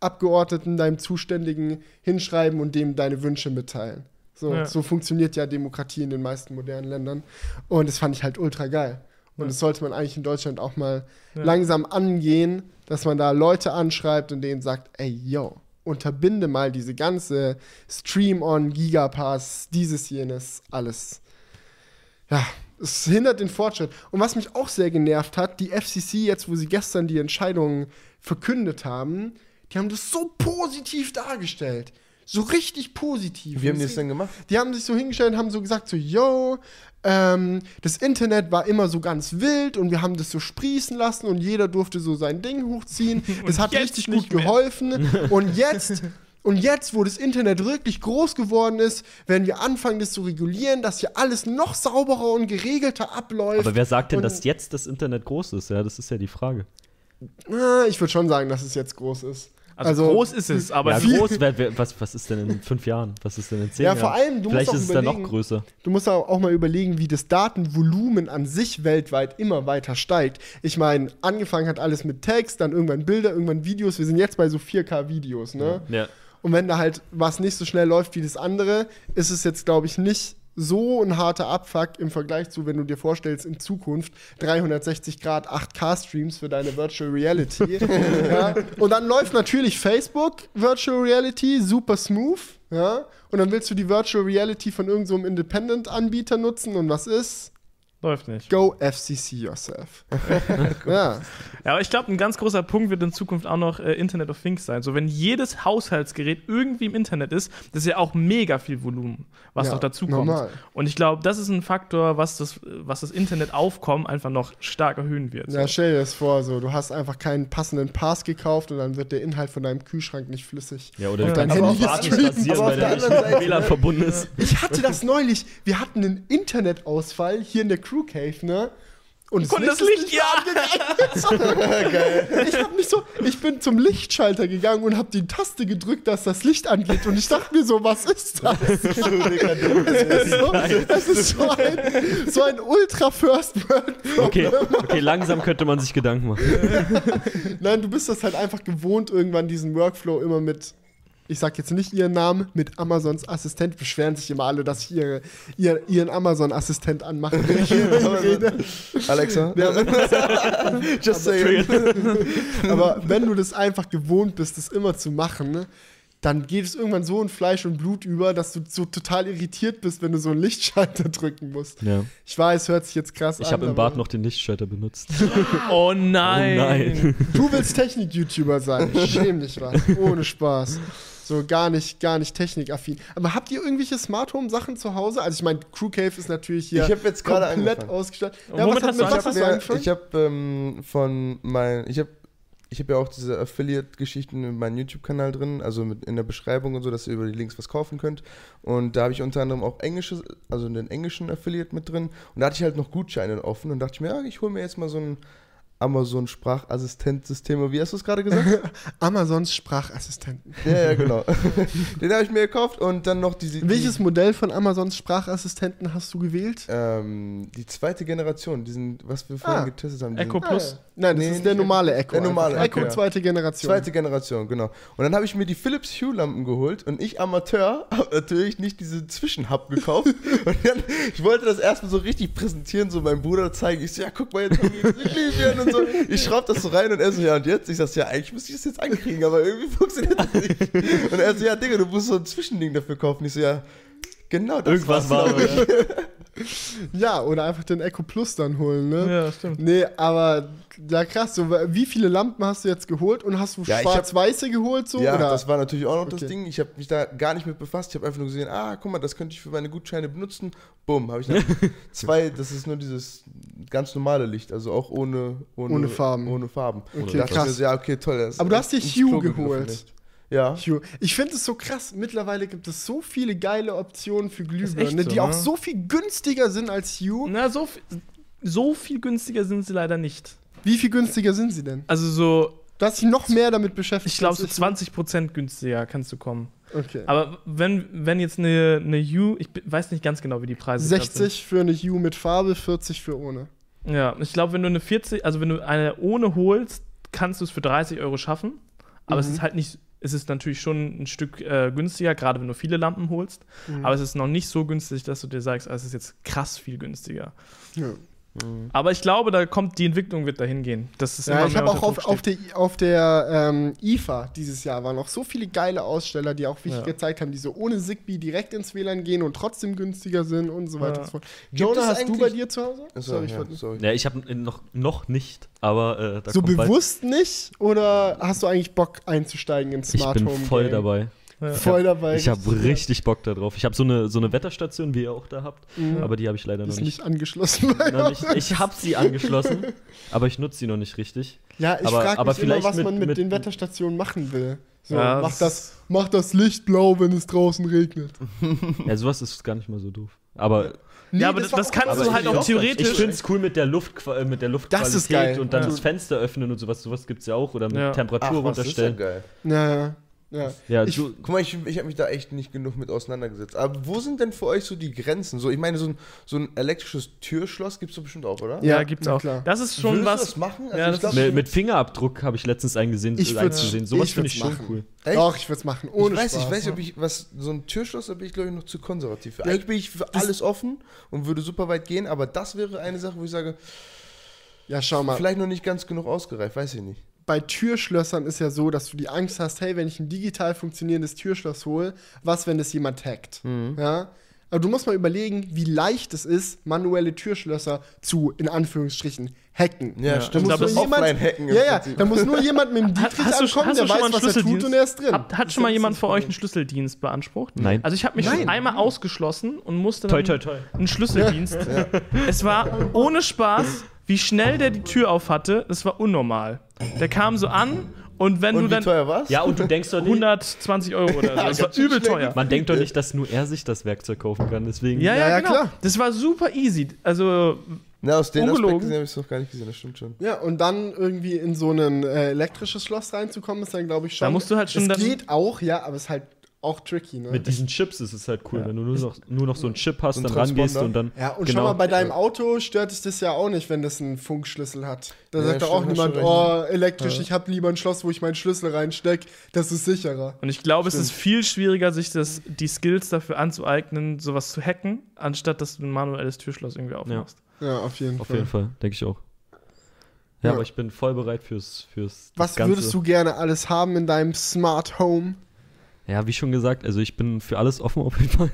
Bundestagsabgeordneten, deinem Zuständigen hinschreiben und dem deine Wünsche mitteilen. So, Ja. so funktioniert ja Demokratie in den meisten modernen Ländern. Und das fand ich halt ultra geil. Und das sollte man eigentlich in Deutschland auch mal Ja. langsam angehen, dass man da Leute anschreibt und denen sagt, ey, yo, unterbinde mal diese ganze Stream-on, Gigapass, dieses, jenes, alles. Ja, es hindert den Fortschritt. Und was mich auch sehr genervt hat, die FCC, jetzt wo sie gestern die Entscheidung verkündet haben, die haben das so positiv dargestellt. So richtig positiv. Wie haben die das denn gemacht? die haben sich so hingestellt und haben so gesagt, so, yo, ähm, das Internet war immer so ganz wild und wir haben das so sprießen lassen und jeder durfte so sein Ding hochziehen. Das hat richtig gut mehr. geholfen. Und jetzt, und jetzt, wo das Internet wirklich groß geworden ist, werden wir anfangen, das zu regulieren, dass hier alles noch sauberer und geregelter abläuft. Aber wer sagt denn, dass jetzt das Internet groß ist? Ja, das ist ja die Frage. Ich würde schon sagen, dass es jetzt groß ist. Also, groß ist es, aber ja, groß, wer, wer, was, was ist denn in fünf Jahren? Was ist denn in zehn Ja, Jahren? vor allem, du Vielleicht musst auch ist es dann noch überlegen- größer. Du musst auch auch mal überlegen, wie das Datenvolumen an sich weltweit immer weiter steigt. Ich meine, angefangen hat alles mit Text, dann irgendwann Bilder, irgendwann Videos. Wir sind jetzt bei so 4K-Videos, ne? Ja. Und wenn da halt was nicht so schnell läuft wie das andere, ist es jetzt, glaube ich, nicht so ein harter Abfuck im Vergleich zu, wenn du dir vorstellst, in Zukunft 360 Grad 8K-Streams für deine Virtual Reality. ja. Und dann läuft natürlich Facebook Virtual Reality super smooth. Ja. Und dann willst du die Virtual Reality von irgendeinem so Independent-Anbieter nutzen. Und was ist? Läuft nicht. Go FCC yourself. ja. Ja, aber ich glaube, ein ganz großer Punkt wird in Zukunft auch noch äh, Internet of Things sein. So, wenn jedes Haushaltsgerät irgendwie im Internet ist, das ist ja auch mega viel Volumen, was Ja, noch dazu kommt. normal. Und ich glaube, das ist ein Faktor, was das, was das Internetaufkommen einfach noch stark erhöhen wird. Ja, So. stell dir das vor, so, du hast einfach keinen passenden Pass gekauft und dann wird der Inhalt von deinem Kühlschrank nicht flüssig. Ja, oder Ja. auf der warten, anderen- rasieren, aber auf der anderen Seite- WLAN verbunden ist. Ich hatte das neulich. Wir hatten einen Internetausfall hier in der Crew Cave, ne? Und Und das ist Licht, nicht ja. angegangen. Ich hab mich so, ich bin zum Lichtschalter gegangen und habe die Taste gedrückt, dass das Licht angeht. Und ich dachte mir so, was ist das? Es ist so, es ist so ein, so ein Ultra First World Okay, okay, langsam könnte man sich Gedanken machen. Nein, du bist das halt einfach gewohnt, irgendwann diesen Workflow immer mit, ich sag jetzt nicht ihren Namen, mit Amazons Assistent beschweren sich immer alle, dass ich ihre, ihr, ihren Amazon-Assistent anmache, wenn ich rede. Alexa? Ja, Just saying. aber wenn du das einfach gewohnt bist, das immer zu machen, ne, dann geht es irgendwann so in Fleisch und Blut über, dass du so total irritiert bist, wenn du so einen Lichtschalter drücken musst. Ja. Ich weiß, hört sich jetzt krass Ich an. habe im Bad noch den Lichtschalter benutzt. Oh nein. Oh nein. Du willst Technik-YouTuber sein. Schäm dich was. Ohne Spaß. So gar nicht, gar nicht technikaffin. Aber habt ihr irgendwelche Smart Home Sachen zu Hause? Also ich meine, Crew Cave ist natürlich hier Ich hab jetzt gerade komplett angefangen. ausgestattet. Und womit was hast du mit was hast du Ja, angefangen? ich habe ähm, von mein, ich habe ich habe ja auch diese Affiliate-Geschichten in meinem YouTube-Kanal drin, also mit in der Beschreibung und so, dass ihr über die Links was kaufen könnt. Und da habe ich unter anderem auch englische, also den englischen Affiliate mit drin. Und da hatte ich halt noch Gutscheine offen und dachte ich mir, ja, ich hole mir jetzt mal so ein Amazon-Sprachassistenzsystem. Wie hast du es gerade gesagt? Amazons Sprachassistenten. ja, ja, genau. den habe ich mir gekauft und dann noch diese. die- Welches Modell von Amazons Sprachassistenten hast du gewählt? Ähm, die zweite Generation, diesen, was wir vorhin Ah, getestet haben. Echo Plus. Nein, das Nee, ist der normale Echo. der normale. Echo, Echo ja. zweite Generation. Zweite Generation, genau. Und dann habe ich mir die Philips Hue-Lampen geholt und ich Amateur habe natürlich nicht diese Zwischenhub gekauft. und dann, ich wollte das erstmal so richtig präsentieren, so meinem Bruder zeigen. Ich so, ja, guck mal, jetzt haben wir und so. Ich schraube das so rein und er so, ja, und jetzt? Ich sag, ja, eigentlich müsste ich das jetzt ankriegen, aber irgendwie funktioniert das nicht. Und er so, ja, Digga, du musst so ein Zwischending dafür kaufen. Ich so, ja, genau das Irgendwas war. ich. Ja, oder einfach den Echo Plus dann holen, ne? Ja, stimmt. Nee, aber ja krass, so, wie viele Lampen hast du jetzt geholt und hast du Ja, schwarz-weiße geholt so? Ja, oder? das war natürlich auch noch das Okay. Ding. Ich habe mich da gar nicht mit befasst. Ich habe einfach nur gesehen, ah, guck mal, das könnte ich für meine Gutscheine benutzen. Bumm, habe ich dann zwei, das ist nur dieses ganz normale Licht, also auch ohne, ohne, Ohne Farben. Ohne Farben. Okay, krass. mir so, ja, okay, toll. das ist Aber du hast dir Hue geholt. Ja. Hue. Ich finde es so krass. Mittlerweile gibt es so viele geile Optionen für Glühbirnen, so, die auch ne? so viel günstiger sind als Hue. Na, so, so viel günstiger sind sie leider nicht. Wie viel günstiger sind sie denn? Also so, Du hast dich noch mehr damit beschäftigt. ich glaube, so 20% günstiger kannst du kommen. Okay. Aber wenn, wenn jetzt eine, eine U, ich weiß nicht ganz genau, wie die Preise grad 60 für eine Hue mit Farbe, 40 für ohne. sind. Ja, ich glaube, wenn du eine 40, also wenn du eine ohne holst, kannst du es für 30 Euro schaffen. Aber es Mhm. ist halt nicht, es ist natürlich schon ein Stück äh, günstiger, gerade wenn du viele Lampen holst. Mhm. Aber es ist noch nicht so günstig, dass du dir sagst, ah, es ist jetzt krass viel günstiger. Ja. Aber ich glaube, da kommt die Entwicklung wird dahin gehen. Das ist Ja, immer ich habe auch auf, auf der, auf der ähm, IFA dieses Jahr waren noch so viele geile Aussteller, die auch wirklich Ja. gezeigt haben, die so ohne Zigbee direkt ins WLAN gehen und trotzdem günstiger sind und so weiter Ja. und so fort. Gibt Jonah, es hast du eigentlich- bei dir zu Hause? Achso, Sorry, ich ja, wollte- sorry. Ja, ich habe noch, noch nicht, aber äh, da so kommt bald. bewusst nicht? Oder hast du eigentlich Bock einzusteigen ins Ich Smart bin Home? voll Game? dabei. Ja. Voll dabei. Ich habe richtig Bock darauf. Ich habe so eine, so eine Wetterstation, wie ihr auch da habt, Mhm. aber die habe ich leider ist noch nicht nicht. angeschlossen. Nicht. Ich habe sie angeschlossen, aber ich nutze sie noch nicht richtig. Ja, ich Aber- frage aber mich immer, was mit- man mit, mit- den Wetterstationen machen will. So, Ja, mach, das- mach das Licht blau, wenn es draußen regnet. Ja, sowas ist gar nicht mal so doof. Aber Nee, Ja, aber das- das kannst du so halt auch theoretisch- ich finde es cool mit der, Luft, äh, mit der Luftqualität Das ist geil. und dann Ja. das Fenster öffnen und sowas. Sowas gibt es ja auch. Oder mit Ja. Temperatur Ach, was, das ist ja runterstellen. geil. Ja, ja. Ja. Ja, Ich- du, Guck mal, ich, ich habe mich da echt nicht genug mit auseinandergesetzt. Aber wo sind denn für euch so die Grenzen? So, ich meine, so ein, so ein elektrisches Türschloss gibt es doch bestimmt auch, oder? Ja, Ja, gibt's na auch. klar. Das ist schon Würdest du was. das machen? Also Ja, ich das glaub, mit, mit Fingerabdruck habe ich letztens eingesehen, Ich äh, würd's- eingesehen. Sowas ich finde ich schon cool. Echt? Doch, ich würde es machen. Ohne ich weiß, Spaß. ich weiß nicht, ob ich was so ein Türschloss, da bin ich glaube ich noch zu konservativ. Für. Ja, Eigentlich bin ich für alles offen und würde super weit gehen, aber das wäre eine Sache, wo ich sage, Ja, schau mal. vielleicht noch nicht ganz genug ausgereift, weiß ich nicht. Bei Türschlössern ist ja so, dass du die Angst hast, hey, wenn ich ein digital funktionierendes Türschloss hole, was, wenn das jemand hackt? Mhm. Ja? Aber du musst mal überlegen, wie leicht es ist, manuelle Türschlösser zu, in Anführungsstrichen, hacken. Ja, Ja. stimmt. Glaub, das das Offline-Hacken. im Ja, ja, da muss nur jemand mit dem Hat- Dietrich hast ankommen, der du schon weiß, was er tut Schlüsseldienst? und er ist drin. Hat, hat schon mal jemand für euch einen. Schlüsseldienst beansprucht? Nein. Also ich habe mich Nein. schon einmal ausgeschlossen und musste Toi, dann toi, toi. einen Schlüsseldienst. Es war ohne Spaß, wie schnell der die Tür auf hatte, das war unnormal. Der kam so an und wenn Und du wie dann teuer war's? Ja, und du denkst doch nicht, 120 Euro oder so, das war übel teuer. man denkt doch nicht, dass nur er sich das Werkzeug kaufen kann. Deswegen. Ja, ja, Ja, ja, genau. klar. Das war super easy. Also Na, aus den. Aspekten habe ich es noch gar nicht gesehen, das stimmt schon. Ja, und dann irgendwie in so ein äh, elektrisches Schloss reinzukommen, ist dann, glaube ich, schon. Da musst du halt schon Es geht auch, ja, aber es ist halt auch tricky, ne? Mit diesen Chips ist es halt cool, Ja. wenn du nur noch, nur noch so einen Chip hast, So dann rangehst und dann. ja, und genau. schau mal, bei deinem Auto stört es das ja auch nicht, wenn das einen Funkschlüssel hat. Da Ja, sagt doch auch niemand, oh, elektrisch, ich habe lieber ein Schloss, wo ich meinen Schlüssel reinsteck, das ist sicherer. Und ich glaube, es ist viel schwieriger, sich das, die Skills dafür anzueignen, sowas zu hacken, anstatt dass du ein manuelles Türschloss irgendwie aufmachst. Ja, auf jeden Auf Fall. jeden Fall, denke ich auch. Ja, Ja. aber ich bin voll bereit fürs, fürs Was das Ganze. würdest du gerne alles haben in deinem Smart Home? Ja, wie schon gesagt, also ich bin für alles offen auf jeden Fall.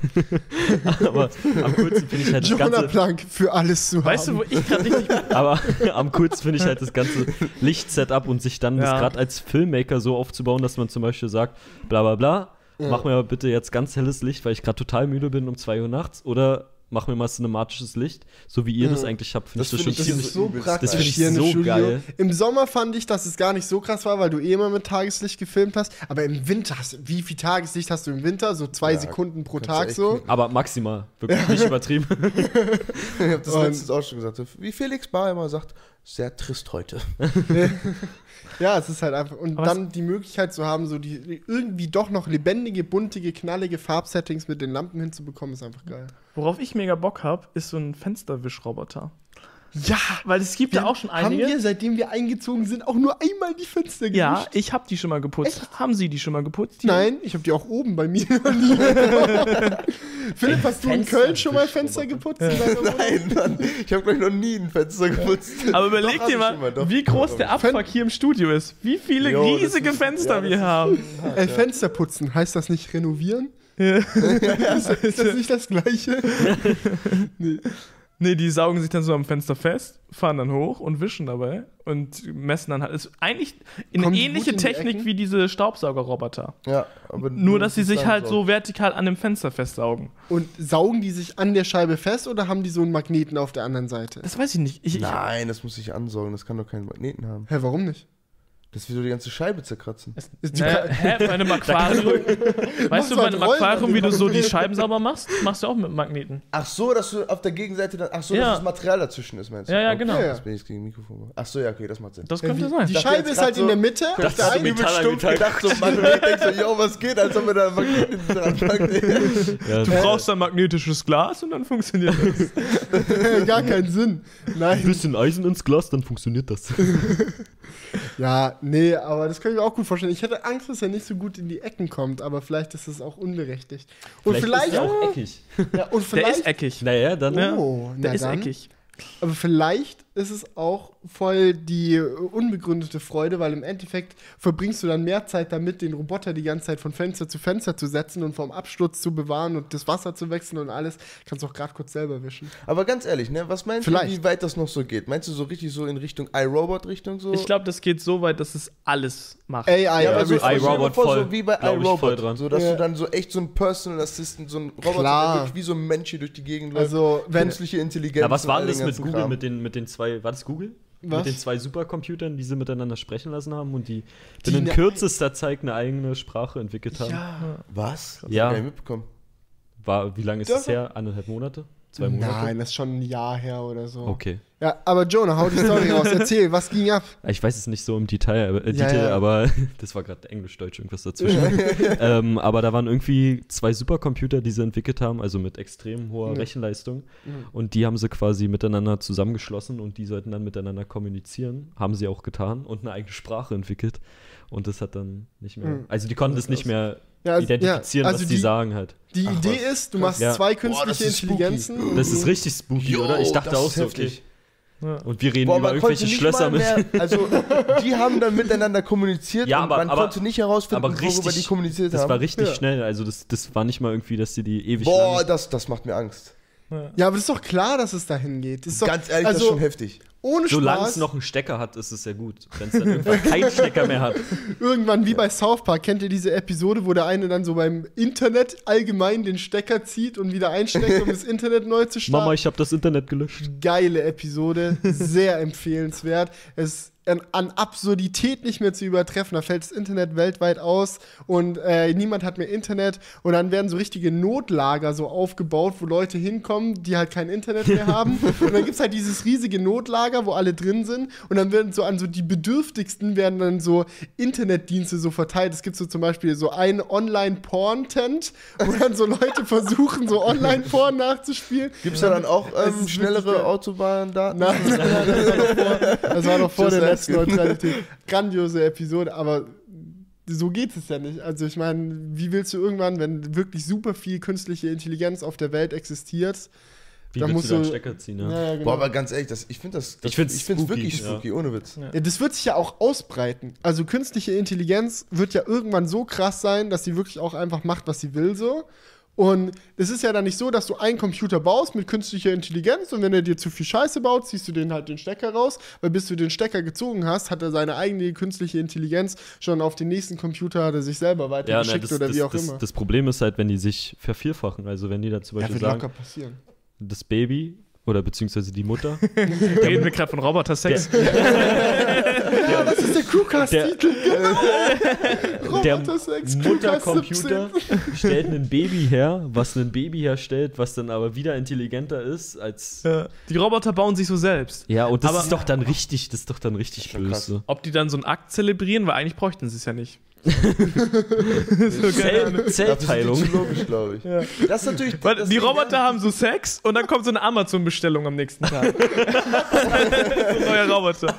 aber am coolsten finde ich halt das Jonah ganze. Plank für alles zu Weißt du, haben. wo ich gerade richtig. Aber am coolsten finde ich halt das ganze Lichtsetup und sich dann das Ja. gerade als Filmmaker so aufzubauen, dass man zum Beispiel sagt, bla bla bla, Ja. mach mir bitte jetzt ganz helles Licht, weil ich gerade total müde bin um 2 Uhr nachts oder mach mir mal cinematisches Licht, so wie ihr das Ja. eigentlich habt, finde Das ich das find schon ich Das ist ist so übelst praktisch Das finde ich hier im so Studio. geil. Im Sommer fand ich, dass es gar nicht so krass war, weil du eh immer mit Tageslicht gefilmt hast. Aber im Winter, hast, wie viel Tageslicht hast du im Winter? So zwei Ja, Sekunden pro Tag so. knicken. Aber maximal, wirklich nicht übertrieben. Ich habe das letztens auch schon gesagt. Wie Felix Bar immer sagt, sehr trist heute. Ja, es ist halt einfach. Und Aber dann die Möglichkeit zu haben, so die, die irgendwie doch noch lebendige, buntige, knallige Farbsettings mit den Lampen hinzubekommen, ist einfach geil. Worauf ich mega Bock habe, ist so ein Fensterwischroboter. Ja, Weil es gibt ja auch schon einige. Haben wir, seitdem wir eingezogen sind, auch nur einmal die Fenster gewischt? ja, ich habe die schon mal geputzt. Haben Sie die schon mal geputzt? Die- Nein, ich habe die auch oben bei mir noch nie. Philipp, hast du in Köln schon mal Fenster geputzt? Wohnung? Nein, Mann. Ich habe gleich noch nie ein Fenster geputzt. Aber überleg dir mal, mal, doch. wie groß der Abfuck hier im Studio ist. Wie viele Jo, riesige ist- Fenster ja, wir haben. Äh, Fenster putzen, heißt das nicht renovieren? ist, ist das nicht das Gleiche? Nee, die saugen sich dann so am Fenster fest, fahren dann hoch und wischen dabei und messen dann halt. Ist eigentlich eine Kommen die ähnliche die Technik Ecken? wie diese Staubsaugerroboter. Ja, aber Nur, dass sie sich halt so vertikal an dem Fenster festsaugen. Und saugen die sich an der Scheibe fest oder haben die so einen Magneten auf der anderen Seite? Das weiß ich nicht. Ich, ich, Nein, das muss ich ansaugen. Das kann doch keinen Magneten haben. Hä, warum nicht? Das wird doch die ganze Scheibe zerkratzen. Ist die naja, hä, bei einem Aquarium. weißt du, so bei ein einem Rollen Aquarium, wie du so die. Scheiben sauber machst, machst du auch mit Magneten. Ach so, dass du auf der Gegenseite dann. Ach so, Ja. dass das Material dazwischen ist, meinst du? Ja, ja, Okay, genau. Ja. Das bin ich jetzt gegen Mikrofon. Ach so, ja, okay, das macht Sinn. Das könnte wie- sein. Die Scheibe jetzt ist halt in so- der Mitte. Das auf der ist einen- übel stumpf gedacht, so Magnet, denkst so, yo, was geht, als ob wir da Magneten dran packen. Ja, Du brauchst ein magnetisches Glas und dann funktioniert das. Gar keinen Sinn. ein Nein. bisschen Eisen ins Glas, dann funktioniert das. Ja, nee, aber das kann ich mir auch gut vorstellen. Ich hätte Angst, dass er nicht so gut in die Ecken kommt, aber vielleicht ist es auch unberechtigt. Und vielleicht, ist er auch eckig. ja, und Der vielleicht ist eckig. Naja, dann. Ja. Oh, Der na ist dann. eckig. Aber vielleicht ist es auch voll die unbegründete Freude, weil im Endeffekt verbringst du dann mehr Zeit damit, den Roboter die ganze Zeit von Fenster zu Fenster zu setzen und vom Absturz zu bewahren und das Wasser zu wechseln und alles. Kannst du auch gerade kurz selber wischen. Aber ganz ehrlich, ne, was meinst Vielleicht. du, wie weit das noch so geht? Meinst du so richtig so in Richtung iRobot-Richtung so? Ich glaube, das geht so weit, dass es alles macht. AI, ja, aber so, everything. I- stell dir mal iRobot vor, voll. so wie bei iRobot, dran. so dass Ja. du dann so echt so ein Personal Assistant, so ein Roboter, wirklich wie so ein Mensch hier durch die Gegend läuft. Also, wenn, Künstliche Intelligenz. Ja, was war denn das mit Google, Kram. mit den, mit den zwei, war das Google? Was? Mit den zwei Supercomputern, die sie miteinander sprechen lassen haben und die, Die binnen ne- kürzester Zeit eine eigene Sprache entwickelt haben. ja. Was? Hab ich Ja. gar nicht mitbekommen. War, wie lange ist es her? Eineinhalb Monate? Zwei Monate? Nein, das ist schon ein Jahr her oder so. Okay. Ja, aber Jonah, hau die Story raus. Erzähl, was ging ab? Ich weiß es nicht so im Detail, aber, äh, Ja, Detail, ja. aber das war gerade Englisch-Deutsch irgendwas dazwischen. ähm, aber da waren irgendwie zwei Supercomputer, die sie entwickelt haben, also mit extrem hoher Ja. Rechenleistung. Und die haben sie quasi miteinander zusammengeschlossen und die sollten dann miteinander kommunizieren. Haben sie auch getan und eine eigene Sprache entwickelt. Und das hat dann nicht mehr. Mhm. Also die konnten das nicht mehr Ja, also- identifizieren, ja, also was die, die- sagen halt. Die Ach, Idee was. ist, du machst Ja. zwei Boah, künstliche das spooky. Intelligenzen. Das ist richtig spooky, Jo, oder? Ich dachte das auch ist so, okay. Und wir reden Boah, über irgendwelche Schlösser mit. mehr, also die haben dann miteinander kommuniziert Ja, und aber- man aber- konnte nicht herausfinden, aber worüber richtig- die kommuniziert Das haben. war richtig Ja. schnell. Also das, das war nicht mal irgendwie, dass die die ewig Boah, das, das macht mir Angst. Ja, aber das ist doch klar, dass es dahin geht. Das ist doch, Ganz ehrlich, das also, ist schon heftig. Ohne Solange Spaß, es noch einen Stecker hat, ist es ja gut. Wenn es dann irgendwann keinen Stecker mehr hat. irgendwann wie bei South Park, kennt ihr diese Episode, wo der eine dann so beim Internet allgemein den Stecker zieht und wieder einsteckt, um das Internet neu zu starten? Mama, ich habe das Internet gelöscht. Geile Episode, sehr empfehlenswert. Es an, an Absurdität nicht mehr zu übertreffen. Da fällt das Internet weltweit aus und äh, niemand hat mehr Internet. Und dann werden so richtige Notlager so aufgebaut, wo Leute hinkommen, die halt kein Internet mehr haben. und dann gibt es halt dieses riesige Notlager, wo alle drin sind. Und dann werden so an so die Bedürftigsten werden dann so Internetdienste so verteilt. Es gibt so zum Beispiel so ein Online-Porn-Tent, wo dann so Leute versuchen, so Online-Porn nachzuspielen. Gibt es da dann auch ähm, schnellere. Autobahndaten? Nein, das war noch vor, das war noch vor der. Netzneutralität. Grandiose Episode, aber so geht es ja nicht. Also ich meine, wie willst du irgendwann, wenn wirklich super viel künstliche Intelligenz auf der Welt existiert, Wie Da willst musst du da einen du- Stecker ziehen? Ja. ja, ja, genau. Boah, aber ganz ehrlich, das, ich finde das, das Ich find's ich find's spooky, wirklich ja. spooky, ohne Witz. Ja. Ja, das wird sich ja auch ausbreiten. Also künstliche Intelligenz wird ja irgendwann so krass sein, dass sie wirklich auch einfach macht, was sie will so. Und es ist ja dann nicht so, dass du einen Computer baust mit künstlicher Intelligenz und wenn er dir zu viel Scheiße baut, ziehst du den halt den Stecker raus, weil bis du den Stecker gezogen hast, hat er seine eigene künstliche Intelligenz schon auf den nächsten Computer hat er sich selber Ja, weitergeschickt ne, das, oder das, wie auch das, immer. Das Problem ist halt, wenn die sich vervierfachen. Also wenn die da zum ja, Beispiel wird sagen, das Baby oder beziehungsweise die Mutter. Reden wir gerade von Roboter-Sex? Ja, das ist der Crewcast-Titel. Genau. der Muttercomputer stellt ein Baby her, was ein Baby herstellt, was dann aber wieder intelligenter ist als. Ja. Die Roboter bauen sich so selbst. Ja, und das Aber- ist doch dann richtig, das ist doch dann richtig krass. böse. Ob die dann so einen Akt zelebrieren, weil eigentlich bräuchten sie es ja nicht. so. Zell Zellteilung. logisch, glaube ich. Das ist natürlich. Weil das die Roboter haben so Sex und dann kommt so eine Amazon-Bestellung am nächsten Tag. so ein neuer Roboter.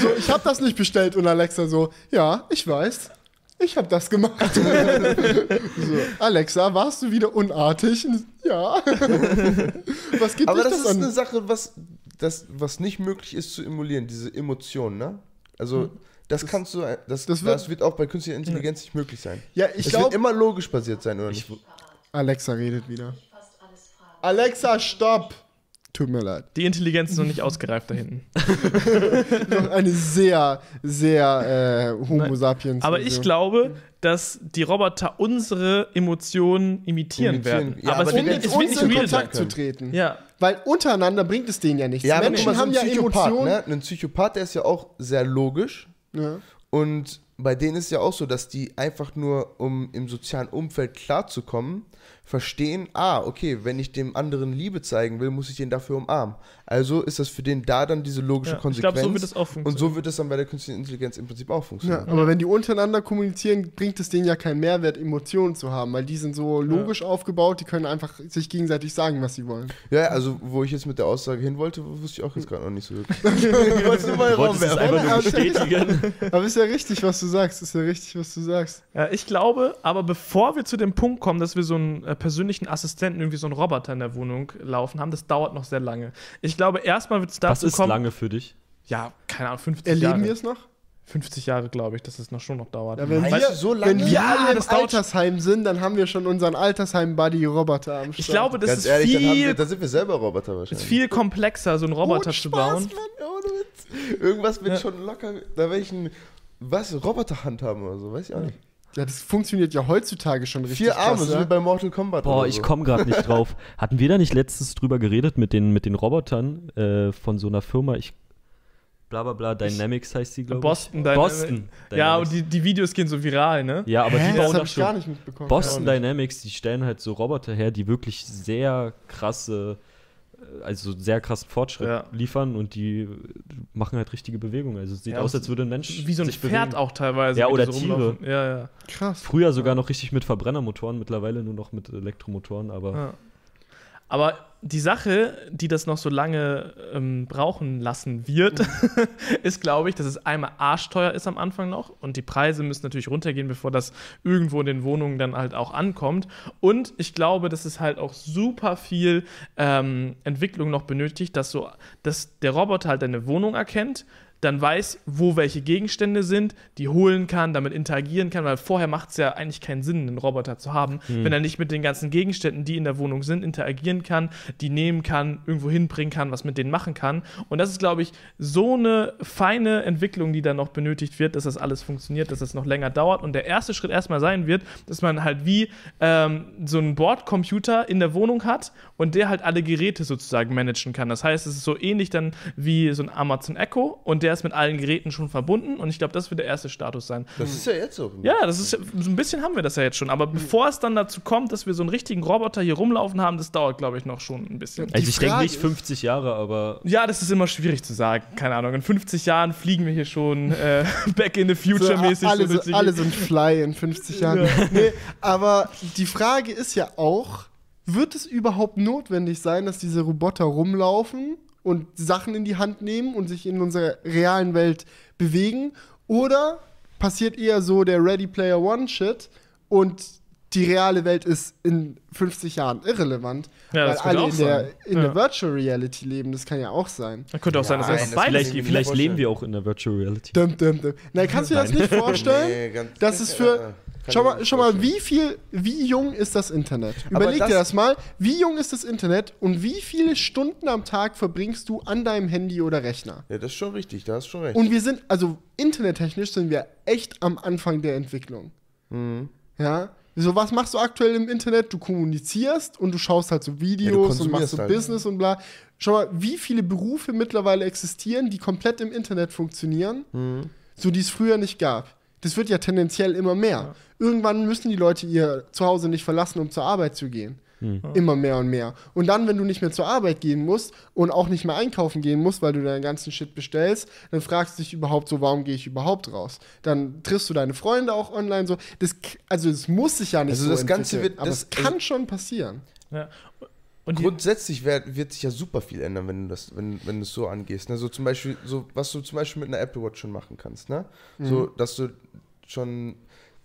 So, ich habe das nicht bestellt und Alexa so, ja, ich weiß. Ich habe das gemacht. so, Alexa, warst du wieder unartig? Ja. Was gibt Aber das das, ist eine? Sache, was, das, was nicht möglich ist zu emulieren, diese Emotionen, ne? Also, das, kannst du, das, das das, wird- wird, auch bei künstlicher Intelligenz nicht möglich sein. Ja, ich wird glaube, immer logisch basiert sein, oder nicht? Alexa redet wieder. Alexa, stopp! Tut mir leid. Die Intelligenz ist noch nicht ausgereift da hinten. Noch eine sehr, sehr äh, Homo sapiens. Aber ich glaube, dass die Roboter unsere Emotionen imitieren, Imitieren. werden. Ja, aber, aber es wird es wird uns nicht in real Kontakt zu treten. Ja, Weil untereinander bringt es denen ja nichts. Ja, aber Menschen so haben ein ja Psychopath, Emotionen. ne? Ein Psychopath, der ist ja auch sehr logisch. Ja. Und bei denen ist ja auch so, dass die einfach nur, um im sozialen Umfeld klarzukommen, verstehen, ah, okay, wenn ich dem anderen Liebe zeigen will, muss ich den dafür umarmen. Also ist das für den da dann diese logische ja. ich Konsequenz. glaube, so wird es auch und funktionieren. so wird es dann bei der künstlichen Intelligenz im Prinzip auch Ja, funktionieren. aber wenn die untereinander kommunizieren, bringt es denen ja keinen Mehrwert, Emotionen zu haben, weil die sind so logisch aufgebaut, die können einfach sich gegenseitig sagen, was sie wollen. Ja, ja, also wo ich jetzt mit der Aussage hin wollte, wusste ich auch jetzt gerade noch nicht so wirklich. ich wollte es mal Du nur bestätigen. Aber ist ja richtig, was du sagst. Ist ja richtig, was du sagst. Ja, ich glaube, aber bevor wir zu dem Punkt kommen, dass wir so einen äh, persönlichen Assistenten, irgendwie so einen Roboter in der Wohnung laufen haben, das dauert noch sehr lange. Ich glaube, erstmal wird es Was dazu ist kommen. lange für dich? Ja, keine Ahnung, 50 Erleben Jahre. wir es noch? 50 Jahre, glaube ich, dass es noch schon noch dauert. Ja, wenn wir, du so lange? wenn wir Ja, alle im Altersheim sind, dann haben wir schon unseren Altersheim-Buddy-Roboter am Start. ich glaube, das Ganz ist ehrlich, viel, wir, dann sind wir selber Roboter ist wahrscheinlich. viel komplexer, so einen Roboter Gut zu Spaß, bauen. Mann. Ohne Witz. Irgendwas wird Ja. schon locker, da werde ich ein, was, Roboterhand haben oder so, weiß ich auch nicht. Ja, das funktioniert ja heutzutage schon richtig Vier Arme, krass, so ja? wie bei Mortal Kombat Boah, oder ich so. komme gerade nicht drauf. Hatten wir da nicht letztens drüber geredet mit den, mit den Robotern äh, von so einer Firma? Ich. Bla bla bla, Dynamics heißt die, glaube ich. Boston Dynamics. Boston. Ja, und die, die Videos gehen so viral, ne? Ja, aber Hä? die bauen das ich gar nicht mitbekommen. Boston Ja, Dynamics, die stellen halt so Roboter her, die wirklich sehr krasse, also sehr krassen Fortschritt Ja. liefern und die machen halt richtige Bewegungen. Also es sieht Ja, aus, als würde ein Mensch Wie so ein sich Pferd bewegen. auch teilweise. Ja, oder so Tiere. rumlaufen. Ja, ja. Krass. Früher sogar noch richtig mit Verbrennermotoren, mittlerweile nur noch mit Elektromotoren, aber Ja. Aber die Sache, die das noch so lange ähm, brauchen lassen wird, ist, glaube ich, dass es einmal arschteuer ist am Anfang noch und die Preise müssen natürlich runtergehen, bevor das irgendwo in den Wohnungen dann halt auch ankommt. Und ich glaube, dass es halt auch super viel ähm, Entwicklung noch benötigt, dass so, dass der Roboter halt deine Wohnung erkennt, dann weiß, wo welche Gegenstände sind, die holen kann, damit interagieren kann, weil vorher macht es ja eigentlich keinen Sinn, einen Roboter zu haben, wenn er nicht mit den ganzen Gegenständen, die in der Wohnung sind, interagieren kann, die nehmen kann, irgendwo hinbringen kann, was mit denen machen kann. Und das ist, glaube ich, so eine feine Entwicklung, die da noch benötigt wird, dass das alles funktioniert, dass das noch länger dauert. Und der erste Schritt erstmal sein wird, dass man halt wie ähm, so einen Bordcomputer in der Wohnung hat und der halt alle Geräte sozusagen managen kann. Das heißt, es ist so ähnlich dann wie so ein Amazon Echo und der ist mit allen Geräten schon verbunden und ich glaube, das wird der erste Status sein. Das ist ja jetzt so. Ja, das ist so ein bisschen haben wir das ja jetzt schon, aber bevor es dann dazu kommt, dass wir so einen richtigen Roboter hier rumlaufen haben, das dauert, glaube ich, noch schon ein bisschen. also ich denke nicht ist- 50 Jahre, aber Ja, das ist immer schwierig zu sagen. Keine Ahnung. In 50 Jahren fliegen wir hier schon äh, back in the So, future mäßig. alle, so durch so, alle sind Fly in 50 Jahren. Nee, aber die Frage ist ja auch, wird es überhaupt notwendig sein, dass diese Roboter rumlaufen und Sachen in die Hand nehmen und sich in unserer realen Welt bewegen? Oder passiert eher so der Ready Player One Shit und die reale Welt ist in 50 Jahren irrelevant, Ja, das weil alle auch in, der, in Ja. der Virtual Reality leben. Das kann ja auch sein. Das könnte auch sein, dass Nein, das beides vielleicht- vielleicht, leben wir auch in der Virtual Reality. Dum, dum, dum. Nein, kannst du dir das nicht vorstellen? Nee, ganz- Das ist ja, für. Ja, Schau mal, schau mal, wie viel, wie jung ist das Internet? Überleg das- dir das mal. Wie jung ist das Internet und wie viele Stunden am Tag verbringst du an deinem Handy oder Rechner? Ja, das ist schon richtig, da hast schon recht. Und wir sind, also internettechnisch sind wir echt am Anfang der Entwicklung. Mhm. Ja. So, was machst du aktuell im Internet? Du kommunizierst und du schaust halt so Videos und machst so halt. Business und bla. Schau mal, wie viele Berufe mittlerweile existieren, die komplett im Internet funktionieren, Mhm. so die es früher nicht gab. Das wird ja tendenziell immer mehr. Irgendwann müssen die Leute ihr Zuhause nicht verlassen, um zur Arbeit zu gehen. Immer mehr und mehr. Und dann, wenn du nicht mehr zur Arbeit gehen musst und auch nicht mehr einkaufen gehen musst, weil du deinen ganzen Shit bestellst, dann fragst du dich überhaupt so, warum gehe ich überhaupt raus? Dann triffst du deine Freunde auch online so. Das, also es muss sich ja nicht Also so das Ganze wird- aber das- es kann schon passieren. Ja. Und Grundsätzlich wird, wird sich ja super viel ändern, wenn du das, wenn, wenn du es so angehst. Ne? So zum Beispiel, so, was du zum Beispiel mit einer Apple Watch schon machen kannst, ne? So, dass du schon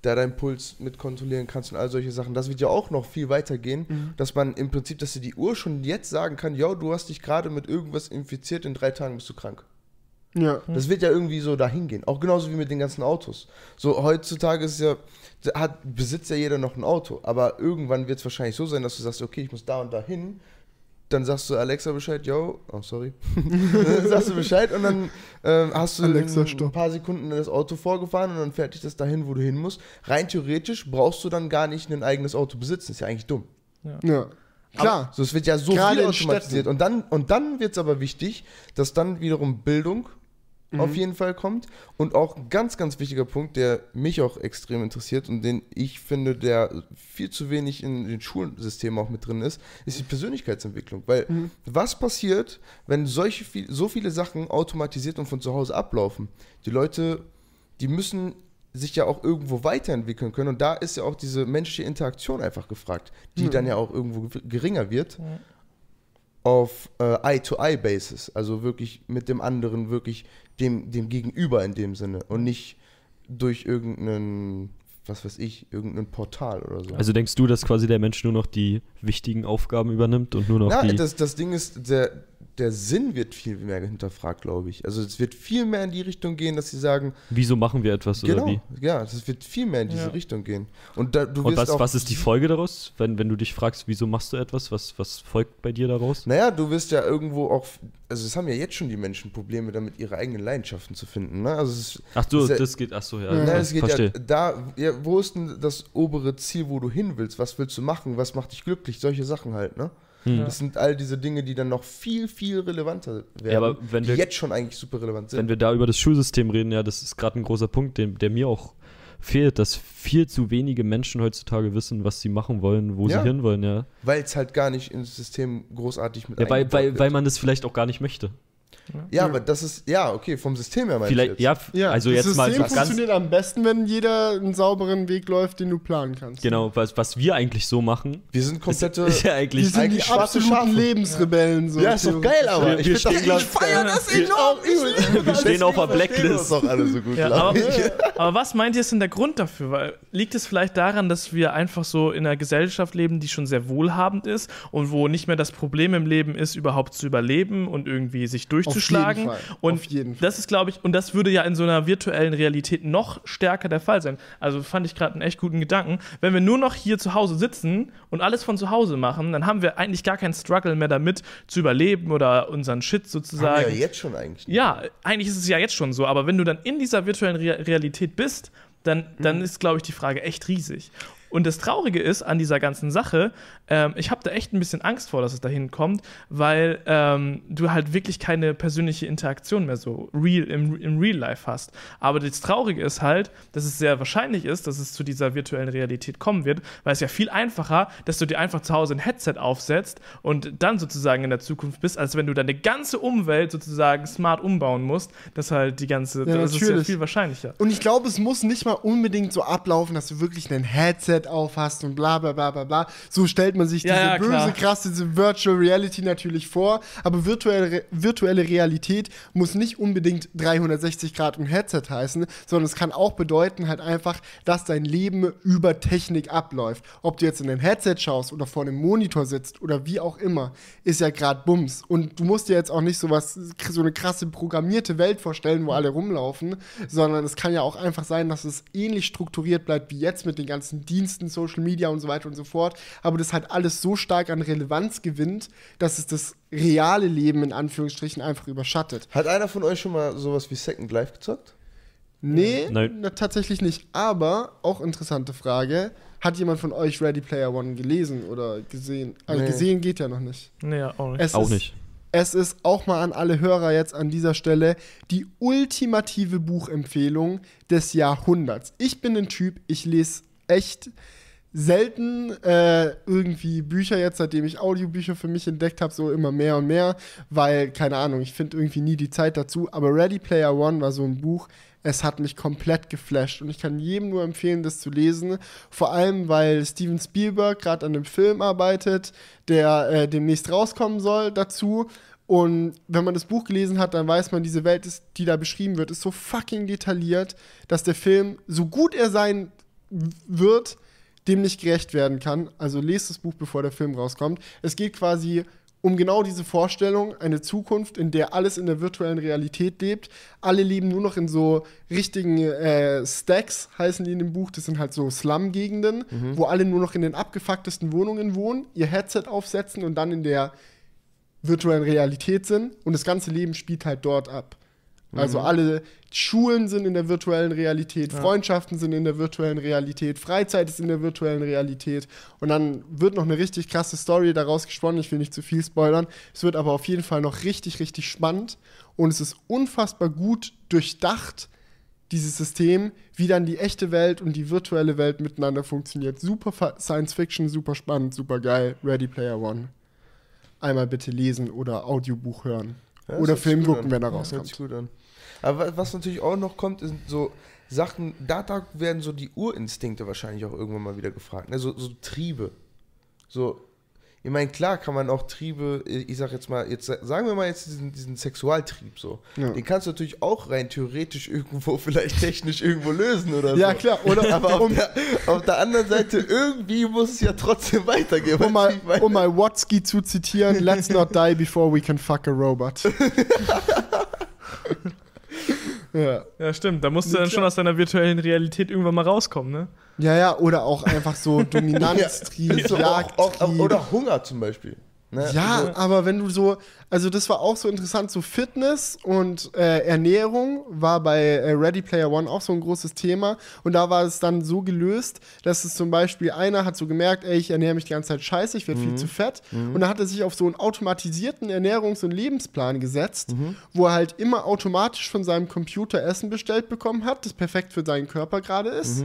da deinen Puls mit kontrollieren kannst und all solche Sachen. Das wird ja auch noch viel weiter gehen, dass man im Prinzip, dass dir die Uhr schon jetzt sagen kann, ja, du hast dich gerade mit irgendwas infiziert, in drei Tagen bist du krank. Ja. Das wird ja irgendwie so dahin gehen. Auch genauso wie mit den ganzen Autos. So heutzutage ist ja, hat, besitzt ja jeder noch ein Auto. Aber irgendwann wird es wahrscheinlich so sein, dass du sagst, okay, ich muss da und da hin. Dann sagst du Alexa Bescheid, yo, oh sorry. dann sagst du Bescheid und dann ähm, hast du Alexa, in ein paar Sekunden das Auto vorgefahren und dann fährt dich das dahin, wo du hin musst. Rein theoretisch brauchst du dann gar nicht ein eigenes Auto besitzen. Ist ja eigentlich dumm. Ja. Klar. So, es wird ja so Gerade viel automatisiert. Und dann, und dann wird es aber wichtig, dass dann wiederum Bildung Mhm. auf jeden Fall kommt. Und auch ein ganz, ganz wichtiger Punkt, der mich auch extrem interessiert und den ich finde, der viel zu wenig in den Schulsystemen auch mit drin ist, ist die Persönlichkeitsentwicklung. Weil Mhm. was passiert, wenn solche viel, so viele Sachen automatisiert und von zu Hause ablaufen? Die Leute, die müssen sich ja auch irgendwo weiterentwickeln können. Und da ist ja auch diese menschliche Interaktion einfach gefragt, die dann ja auch irgendwo ge- geringer wird auf äh, Eye-to-Eye-Basis, also wirklich mit dem anderen, wirklich dem, dem Gegenüber in dem Sinne und nicht durch irgendeinen, was weiß ich, irgendein Portal oder so. Also denkst du, dass quasi der Mensch nur noch die wichtigen Aufgaben übernimmt und nur noch Na, die. das, das Ding ist, der, der Sinn wird viel mehr hinterfragt, glaube ich. Also es wird viel mehr in die Richtung gehen, dass sie sagen, wieso machen wir etwas oder genau, wie? ja, es wird viel mehr in diese Ja. Richtung gehen. Und da, du Und wirst was, auch, was ist die Folge daraus, wenn, wenn du dich fragst, wieso machst du etwas? Was, was folgt bei dir daraus? Naja, du wirst ja irgendwo auch, also es haben ja jetzt schon die Menschen Probleme damit, ihre eigenen Leidenschaften zu finden. Ne? Also es ist, Ach so, ist ja- das geht, ach so, ja. Ja, Na, ja, es geht verstehe. ja da, ja, wo ist denn das obere Ziel, wo du hin willst? Was willst du machen? Was macht dich glücklich? Solche Sachen halt, ne? Hm. Das sind all diese Dinge, die dann noch viel, viel relevanter werden. Ja, aber wenn die wir- jetzt schon eigentlich super relevant sind. Wenn wir da über das Schulsystem reden, ja, das ist gerade ein großer Punkt, den, der mir auch fehlt, dass viel zu wenige Menschen heutzutage wissen, was sie machen wollen, wo Ja. sie hinwollen, ja. Weil es halt gar nicht ins System großartig mit ja weil, weil, wird. weil man das vielleicht auch gar nicht möchte. Ja, aber das ist, ja, okay, vom System her meinst Vielleicht, du ja, jetzt. f- also das jetzt mal System so ganz, funktioniert am besten, wenn jeder einen sauberen Weg läuft, den du planen kannst. genau, was, was wir eigentlich so machen, Wir sind komplette. ist ja Die eigentlich, sind die eigentlich schwarze absoluten Schafe. Lebensrebellen. So ja, ist doch geil, aber Wir- ich, wir stehen, das, ich feier das wir- enorm übel. wir stehen auf der wir Blacklist. doch alle so gut, Ja, aber, ich. aber was meint ihr ist denn der Grund dafür? Weil liegt es vielleicht daran, dass wir einfach so in einer Gesellschaft leben, die schon sehr wohlhabend ist und wo nicht mehr das Problem im Leben ist, überhaupt zu überleben und irgendwie sich durchzuschlagen? Fall. Und Auf jeden Fall. das ist, glaube ich, und das würde ja in so einer virtuellen Realität noch stärker der Fall sein. Also fand ich gerade einen echt guten Gedanken. Wenn wir nur noch hier zu Hause sitzen und alles von zu Hause machen, dann haben wir eigentlich gar keinen Struggle mehr damit, zu überleben oder unseren Shit Haben sozusagen. wir ja jetzt schon eigentlich. Ja, eigentlich ist es ja jetzt schon so, aber wenn du dann in dieser virtuellen Re Realität bist, dann, dann ist, glaube ich, die Frage echt riesig. Und das Traurige ist an dieser ganzen Sache, ähm, ich habe da echt ein bisschen Angst vor, dass es dahin kommt, weil ähm, du halt wirklich keine persönliche Interaktion mehr so real im, im Real Life hast. Aber das Traurige ist halt, dass es sehr wahrscheinlich ist, dass es zu dieser virtuellen Realität kommen wird, weil es ja viel einfacher, dass du dir einfach zu Hause ein Headset aufsetzt und dann sozusagen in der Zukunft bist, als wenn du deine ganze Umwelt sozusagen smart umbauen musst. Das halt die ganze, Ja, das ist ja natürlich. viel wahrscheinlicher. Und ich glaube, es muss nicht mal unbedingt so ablaufen, dass du wirklich ein Headset auf hast und bla bla bla bla bla. So stellt man sich Ja, diese ja, böse, klar. krasse, diese Virtual Reality natürlich vor. Aber virtuelle, virtuelle Realität muss nicht unbedingt 360 Grad und Headset heißen, sondern es kann auch bedeuten halt einfach, dass dein Leben über Technik abläuft. Ob du jetzt in ein Headset schaust oder vor einem Monitor sitzt oder wie auch immer, ist ja gerade Bums. Und du musst dir jetzt auch nicht so was, so eine krasse programmierte Welt vorstellen, wo alle rumlaufen, sondern es kann ja auch einfach sein, dass es ähnlich strukturiert bleibt wie jetzt mit den ganzen Diensten, Social Media und so weiter und so fort. Aber das halt alles so stark an Relevanz gewinnt, dass es das reale Leben in Anführungsstrichen einfach überschattet. Hat einer von euch schon mal sowas wie Second Life gezockt? Nee, Nein. na, tatsächlich nicht. Aber, auch interessante Frage, hat jemand von euch Ready Player One gelesen oder gesehen? Also Nee. gesehen geht ja noch nicht. Nee, auch nicht. Es Auch ist, nicht. Es ist auch mal an alle Hörer jetzt an dieser Stelle die ultimative Buchempfehlung des Jahrhunderts. Ich bin ein Typ, ich lese echt selten äh, irgendwie Bücher jetzt, seitdem ich Audiobücher für mich entdeckt habe, so immer mehr und mehr, weil, keine Ahnung, ich finde irgendwie nie die Zeit dazu. Aber Ready Player One war so ein Buch, es hat mich komplett geflasht und ich kann jedem nur empfehlen, das zu lesen. Vor allem, weil Steven Spielberg gerade an einem Film arbeitet, der äh, demnächst rauskommen soll dazu. Und wenn man das Buch gelesen hat, dann weiß man, diese Welt, ist, die da beschrieben wird, ist so fucking detailliert, dass der Film, so gut er sein wird, dem nicht gerecht werden kann. Also lest das Buch, bevor der Film rauskommt. Es geht quasi um genau diese Vorstellung, eine Zukunft, in der alles in der virtuellen Realität lebt. Alle leben nur noch in so richtigen äh, Stacks, heißen die in dem Buch. Das sind halt so Slum-Gegenden, wo alle nur noch in den abgefucktesten Wohnungen wohnen, ihr Headset aufsetzen und dann in der virtuellen Realität sind. Und das ganze Leben spielt halt dort ab. Also alle Schulen sind in der virtuellen Realität, Freundschaften sind in der virtuellen Realität, Freizeit ist in der virtuellen Realität. Und dann wird noch eine richtig krasse Story daraus gesponnen. Ich will nicht zu viel spoilern. Es wird aber auf jeden Fall noch richtig, richtig spannend. Und es ist unfassbar gut durchdacht, dieses System, wie dann die echte Welt und die virtuelle Welt miteinander funktioniert. Super Science Fiction, super spannend, super geil. Ready Player One. Einmal bitte lesen oder Audiobuch hören. Ja, oder Film gucken, wenn er Ja, Hört rauskommt. sich gut an. Aber wa- was natürlich auch noch kommt, sind so Sachen, da, da werden so die Urinstinkte wahrscheinlich auch irgendwann mal wieder gefragt. Ne? So, so Triebe. So, ich meine, klar kann man auch Triebe, ich sag jetzt mal, jetzt sagen wir mal jetzt diesen, diesen Sexualtrieb so. Ja. Den kannst du natürlich auch rein theoretisch irgendwo, vielleicht technisch irgendwo lösen oder Ja, so. klar. Oder Aber auf, der, auf der anderen Seite, irgendwie muss es ja trotzdem weitergehen. um, mal, um mal Watsky zu zitieren, let's not die before we can fuck a robot. ja. Ja, stimmt. Da musst du Ja, dann schon aus deiner virtuellen Realität irgendwann mal rauskommen, ne? ja, ja, oder auch einfach so Dominanztrieb, so, auch, Jagdtrieb. auch, oder Hunger zum Beispiel. Ne? Ja, Also- aber wenn du so, also das war auch so interessant, so Fitness und äh, Ernährung war bei äh, Ready Player One auch so ein großes Thema und da war es dann so gelöst, dass es zum Beispiel einer hat so gemerkt, ey, ich ernähre mich die ganze Zeit scheiße, ich werde viel zu fett und dann hat er sich auf so einen automatisierten Ernährungs- und Lebensplan gesetzt, wo er halt immer automatisch von seinem Computer Essen bestellt bekommen hat, das perfekt für seinen Körper gerade ist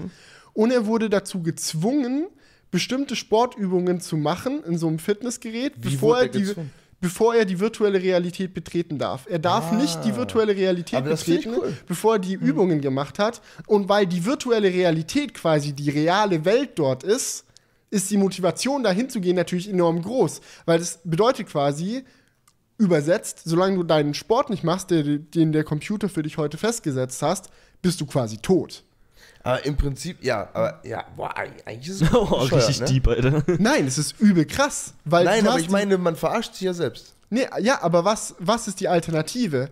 und er wurde dazu gezwungen, bestimmte Sportübungen zu machen in so einem Fitnessgerät, Wie bevor er, die, gezwungen? bevor er die virtuelle Realität betreten darf. Er darf Ah. nicht die virtuelle Realität betreten, cool. bevor er die Übungen gemacht hat. Und weil die virtuelle Realität quasi die reale Welt dort ist, ist die Motivation, dahin zu gehen, natürlich enorm groß. Weil das bedeutet quasi, übersetzt, solange du deinen Sport nicht machst, den der Computer für dich heute festgesetzt hast, bist du quasi tot. Aber im Prinzip, ja, aber ja, boah, eigentlich ist es Oh, richtig ne? deep, Alter. Nein, es ist übel krass. Weil Nein, aber ich meine, man verarscht sich ja selbst. Nee, ja, aber was, was ist die Alternative?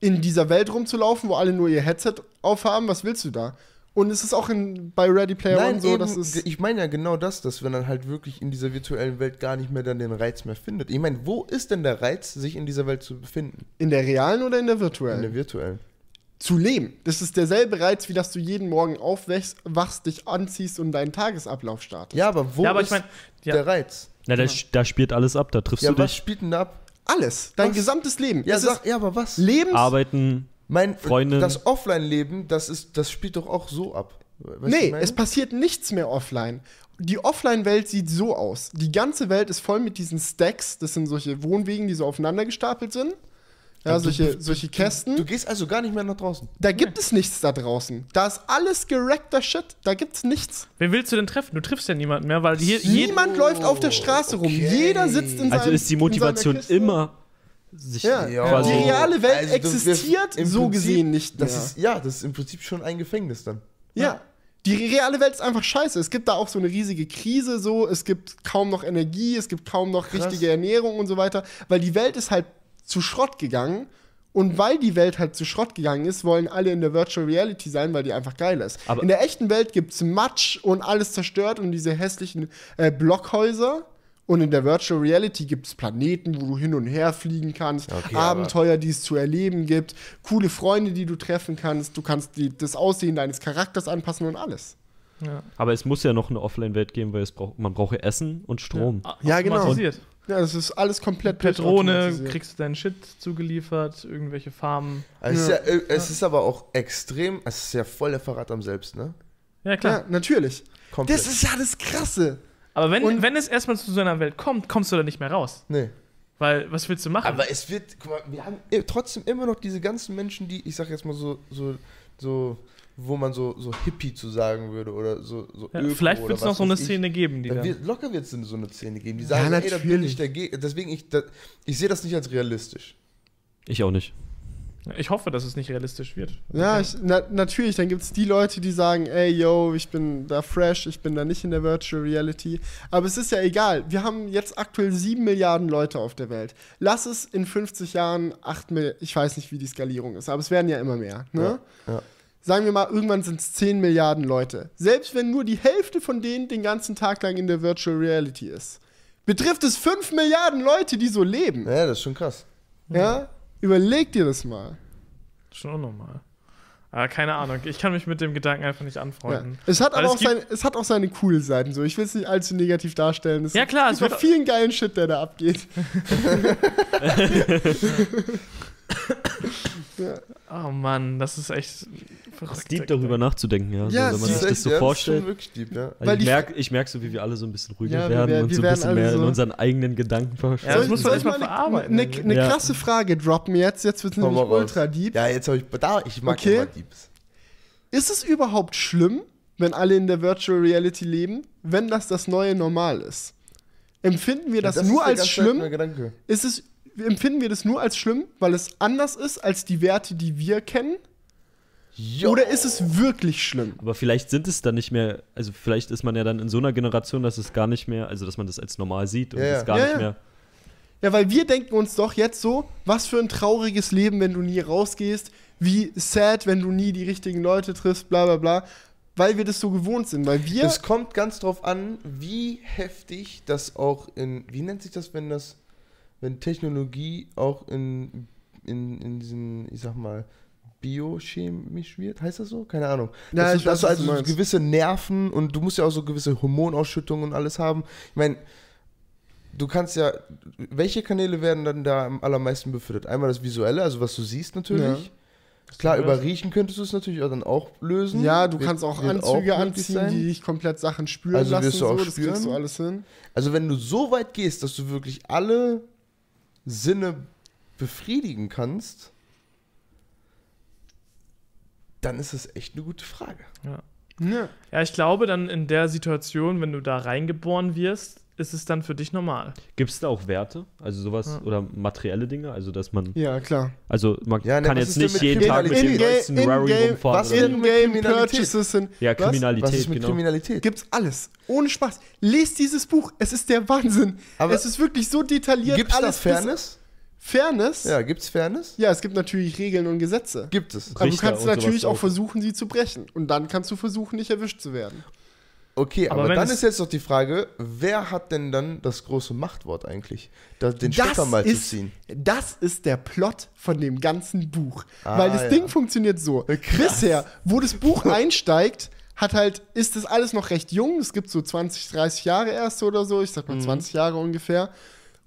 In dieser Welt rumzulaufen, wo alle nur ihr Headset aufhaben, was willst du da? Und es ist auch in, bei Ready Player Nein, One so, eben, dass es. ich meine ja genau das, dass man dann halt wirklich in dieser virtuellen Welt gar nicht mehr dann den Reiz mehr findet. Ich meine, wo ist denn der Reiz, sich in dieser Welt zu befinden? In der realen oder in der In virtuellen? der virtuellen. Zu leben. Das ist derselbe Reiz, wie dass du jeden Morgen aufwachst, wachst, dich anziehst und deinen Tagesablauf startest. Ja, aber wo Ja, aber ist ich mein, ja. der Reiz? Na, da, da spielt alles ab, da triffst Ja, du was dich. spielt denn da ab? Alles. Dein Was? gesamtes Leben. Ja, sag, ja, aber was? Lebens. Arbeiten. Mein, Freundin. Das Offline-Leben, das, ist, das spielt doch auch so ab. Weißt was nee, es passiert nichts mehr offline. Die Offline-Welt sieht so aus. Die ganze Welt ist voll mit diesen Stacks. Das sind solche Wohnwegen, die so aufeinander gestapelt sind. Ja, du- solche, du- solche Du Kästen. gehst also gar nicht mehr nach draußen. Da gibt es nichts da draußen. Da ist alles gerackter Shit. Da gibt's nichts. Wen willst du denn treffen? Du triffst ja niemanden mehr, weil hier. Niemand läuft auf der Straße rum. okay. Jeder sitzt in seinem Also ist die Motivation immer sich Ja, Ja. quasi. die reale Welt Also du- existiert im so Prinzip, gesehen nicht mehr. Das ist, ja, das ist im Prinzip schon ein Gefängnis dann. Ja. Die reale Welt ist einfach scheiße. Es gibt da auch so eine riesige Krise, so. Es gibt kaum noch Energie, es gibt kaum noch Krass. richtige Ernährung und so weiter, weil die Welt ist halt zu Schrott gegangen. Und weil die Welt halt zu Schrott gegangen ist, wollen alle in der Virtual Reality sein, weil die einfach geil ist. Aber- in der echten Welt gibt's Matsch und alles zerstört und diese hässlichen äh, Blockhäuser Und in der Virtual Reality gibt es Planeten, wo du hin und her fliegen kannst, Okay, Abenteuer, die es zu erleben gibt, coole Freunde, die du treffen kannst, du kannst die, das Aussehen deines Charakters anpassen und alles. Ja. Aber es muss ja noch eine Offline-Welt geben, weil es braucht, man braucht ja Essen und Strom. Ah, Ja, genau. automatisiert. Ja, das ist alles komplett Per Drohne durchautomatisiert. kriegst du deinen Shit zugeliefert, irgendwelche Farmen. Also es, ist ja, äh, es ist aber auch extrem, es ist ja voll der Verrat am Selbst, ne? Ja, klar. Ja, natürlich. Komplett. Das ist ja das Krasse. Aber wenn, Und- wenn es erstmal zu so einer Welt kommt, kommst du da nicht mehr raus. nee. Weil, was willst du machen? Aber es wird, guck mal, wir haben i- trotzdem immer noch diese ganzen Menschen, die, ich sag jetzt mal so, so, so, wo man so, so Hippie zu sagen würde oder so, so ja, Öko vielleicht wird es noch so eine ich. Szene geben, die Da dann. wird, locker wird es so eine Szene geben, die Ja, sagen, ey, da bin natürlich. ich dagegen. Deswegen, ich, da, ich sehe das nicht als realistisch. Ich auch nicht. Ich hoffe, dass es nicht realistisch wird. Ja, ich, na, natürlich, dann gibt es die Leute, die sagen, ey, yo, ich bin da fresh, ich bin da nicht in der Virtual Reality. Aber es ist ja egal. Wir haben jetzt aktuell 7 Milliarden Leute auf der Welt. Lass es in 50 Jahren 8 Milliarden, ich weiß nicht, wie die Skalierung ist, aber es werden ja immer mehr. Ne? Ja, ja. Sagen wir mal, irgendwann sind es 10 Milliarden Leute. Selbst wenn nur die Hälfte von denen den ganzen Tag lang in der Virtual Reality ist, betrifft es 5 Milliarden Leute, die so leben. Ja, das ist schon krass. Ja? Überleg dir das mal. Schon unnormal. Aber keine Ahnung, ich kann mich mit dem Gedanken einfach nicht Ja. anfreunden. Es, hat aber es auch seine, es hat auch seine coolen Seiten. So. Ich will es nicht allzu negativ darstellen. Es Ja, klar, es es gibt auch vielen geilen Shit, der da abgeht. Oh Mann, das ist echt verrückt. Es deep darüber nachzudenken, ja. Ja, so, wenn man sich ist das so ja, vorstellt. Das ist schon wirklich deep, ja. Also Weil ich merke ich merk so, wie wir alle so ein bisschen ruhiger Ja, wir werden werden- und wir so ein werden bisschen alle mehr in so- unseren eigenen Gedanken Ja, verstehen. das muss man soll erst mal ich eine, verarbeiten eine, irgendwie. eine Ja. krasse Frage droppen jetzt. Jetzt wird es nämlich ultra deep. Ja, jetzt habe ich, da, ich mag Okay. immer Deeps. Ist es überhaupt schlimm, wenn alle in der Virtual Reality leben, wenn das das neue Normal ist? Empfinden wir das, ist nur als schlimm? Ist es, empfinden wir das nur als schlimm, weil es anders ist als die Werte, die wir kennen? Jo. Oder ist es wirklich schlimm? Aber vielleicht sind es dann nicht mehr, also vielleicht ist man ja dann in so einer Generation, dass es gar nicht mehr, also dass man das als normal sieht und Ja, ja. es gar Ja, nicht ja. mehr. Ja, weil wir denken uns doch jetzt so, was für ein trauriges Leben, wenn du nie rausgehst, wie sad, wenn du nie die richtigen Leute triffst, bla bla bla, weil wir das so gewohnt sind, weil wir Es kommt ganz drauf an, wie heftig das auch in, wie nennt sich das, wenn das, wenn Technologie auch in, in, in diesen, ich sag mal, biochemisch wird, heißt das so? Keine Ahnung. Ja, dass ich du, dass weiß, was also du so meinst. gewisse Nerven und du musst ja auch so gewisse Hormonausschüttungen und alles haben. Ich meine, du kannst ja, welche Kanäle werden dann da am allermeisten befüttert? Einmal das Visuelle, also was du siehst natürlich. Klar, Ja. über Riechen könntest du es natürlich auch dann auch lösen. ja, du Wird- kannst auch Anzüge möglich anziehen, sein. die dich komplett Sachen spüren Also lassen, wirst du auch so, das spüren? du alles hin. Also wenn du so weit gehst, dass du wirklich alle Sinne befriedigen kannst, dann ist es echt eine gute Frage. Ja. Ja. ja, ich glaube, dann in der Situation, wenn du da reingeboren wirst, ist es dann für dich normal. Gibt es da auch Werte? Also sowas Ja. oder materielle Dinge? Also dass man, ja, klar. also man Ja, ne, kann was jetzt nicht jeden Tag mit dem neuesten in-game- rumfahren. was in- Kriminalität? Purchases sind. Ja, Was? Kriminalität, Was ist mit genau. Kriminalität? Gibt's alles. Ohne Spaß. Lest dieses Buch. Es ist der Wahnsinn. Aber es ist wirklich so detailliert. Gibt es alles bis- Fairness? Fairness? Ja, gibt es Fairness? Ja, es gibt natürlich Regeln und Gesetze. Gibt es. Aber du kannst natürlich auch versuchen, sie zu brechen. Und dann kannst du versuchen, nicht erwischt zu werden. Okay, Aber aber, dann ist jetzt doch die Frage, wer hat denn dann das große Machtwort eigentlich, den Das Stecker mal ist, zu ziehen? das ist der Plot von dem ganzen Buch. Ah, Weil das ja. Ding funktioniert so. Bisher, wo das Buch einsteigt, hat halt, ist das alles noch recht jung. Es gibt so 20, 30 Jahre erst oder so. Ich sag Mhm. mal 20 Jahre ungefähr.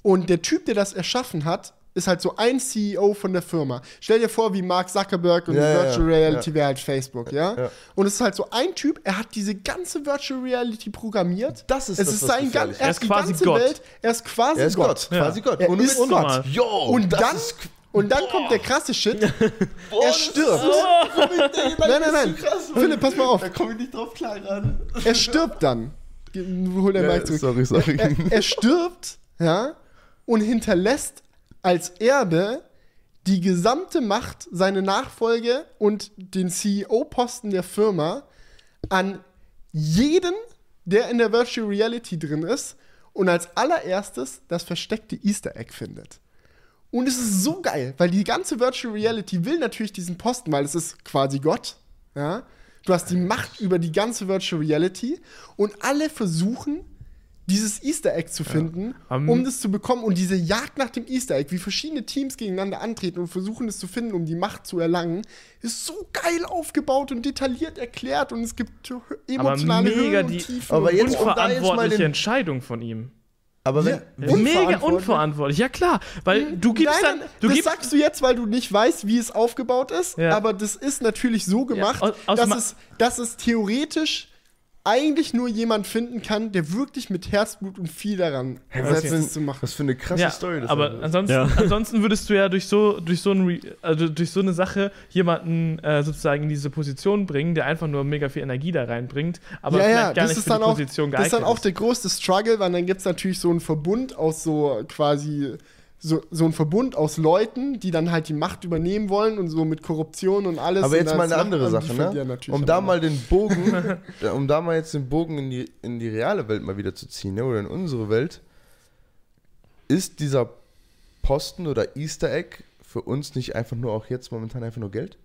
Und der Typ, der das erschaffen hat, ist halt so ein CEO von der Firma. Stell dir vor, wie Mark Zuckerberg und Ja, die ja, Virtual ja. Reality wäre halt Facebook, ja? Ja. Und es ist halt so ein Typ, er hat diese ganze Virtual Reality programmiert. Das ist es das, ist sein ganz, ist. er Er ist quasi ganze Gott. Welt, er ist quasi Er ist Gott. Gott, Ja. quasi Gott. Er Ohne ist. Gott. Jo, Und das dann, ist- und dann kommt der krasse Shit. Boah, er stirbt. Ist, Nein, nein, nein. Philipp, pass mal auf. Da komme ich nicht drauf klar ran. Er stirbt dann. Hol dein Ja, Mic zurück. sorry, sorry. Er, er stirbt, ja, und hinterlässt als Erbe die gesamte Macht, seine Nachfolge und den CEO-Posten der Firma an jeden, der in der Virtual Reality drin ist und als allererstes das versteckte Easter Egg findet. Und es ist so geil, weil die ganze Virtual Reality will natürlich diesen Posten, weil es ist quasi Gott. Ja? Du hast die Macht über die ganze Virtual Reality und alle versuchen, dieses Easter Egg zu finden, Ähm, um das zu bekommen und diese Jagd nach dem Easter Egg, wie verschiedene Teams gegeneinander antreten und versuchen es zu finden, um die Macht zu erlangen, ist so geil aufgebaut und detailliert erklärt und es gibt Aber emotionale mega Höhen und die Tiefen. Aber und jetzt- um da jetzt mal unverantwortliche den- Entscheidung von ihm. Aber wenn, Ja. wenn Mega Unverantwortlich? unverantwortlich. Ja klar, weil du gibst Nein, dann, du das gibst sagst du jetzt, weil du nicht weißt, wie es aufgebaut ist, Ja. aber das ist natürlich so gemacht, aus- aus dass, es, dass es theoretisch eigentlich nur jemand finden kann, der wirklich mit Herzblut und viel daran was, setzt, für, es zu machen. was für eine krasse ja, Story das aber ist. ansonsten, Ja. ansonsten würdest du ja durch so durch so, ein Re also durch so eine Sache jemanden äh, sozusagen in diese Position bringen, der einfach nur mega viel Energie da reinbringt, aber ja, vielleicht ja, gar das nicht ist für dann die auch, Position das ist geeignet dann auch der größte Struggle, weil dann gibt es natürlich so einen Verbund aus so quasi so, so ein Verbund aus Leuten, die dann halt die Macht übernehmen wollen und so mit Korruption und alles. Aber jetzt mal eine andere Sache, ne? Um da mal den Bogen, um da mal jetzt den Bogen in die, in die reale Welt mal wieder zu ziehen, ne? oder in unsere Welt, ist dieser Posten oder Easter Egg für uns nicht einfach nur auch jetzt momentan einfach nur Geld?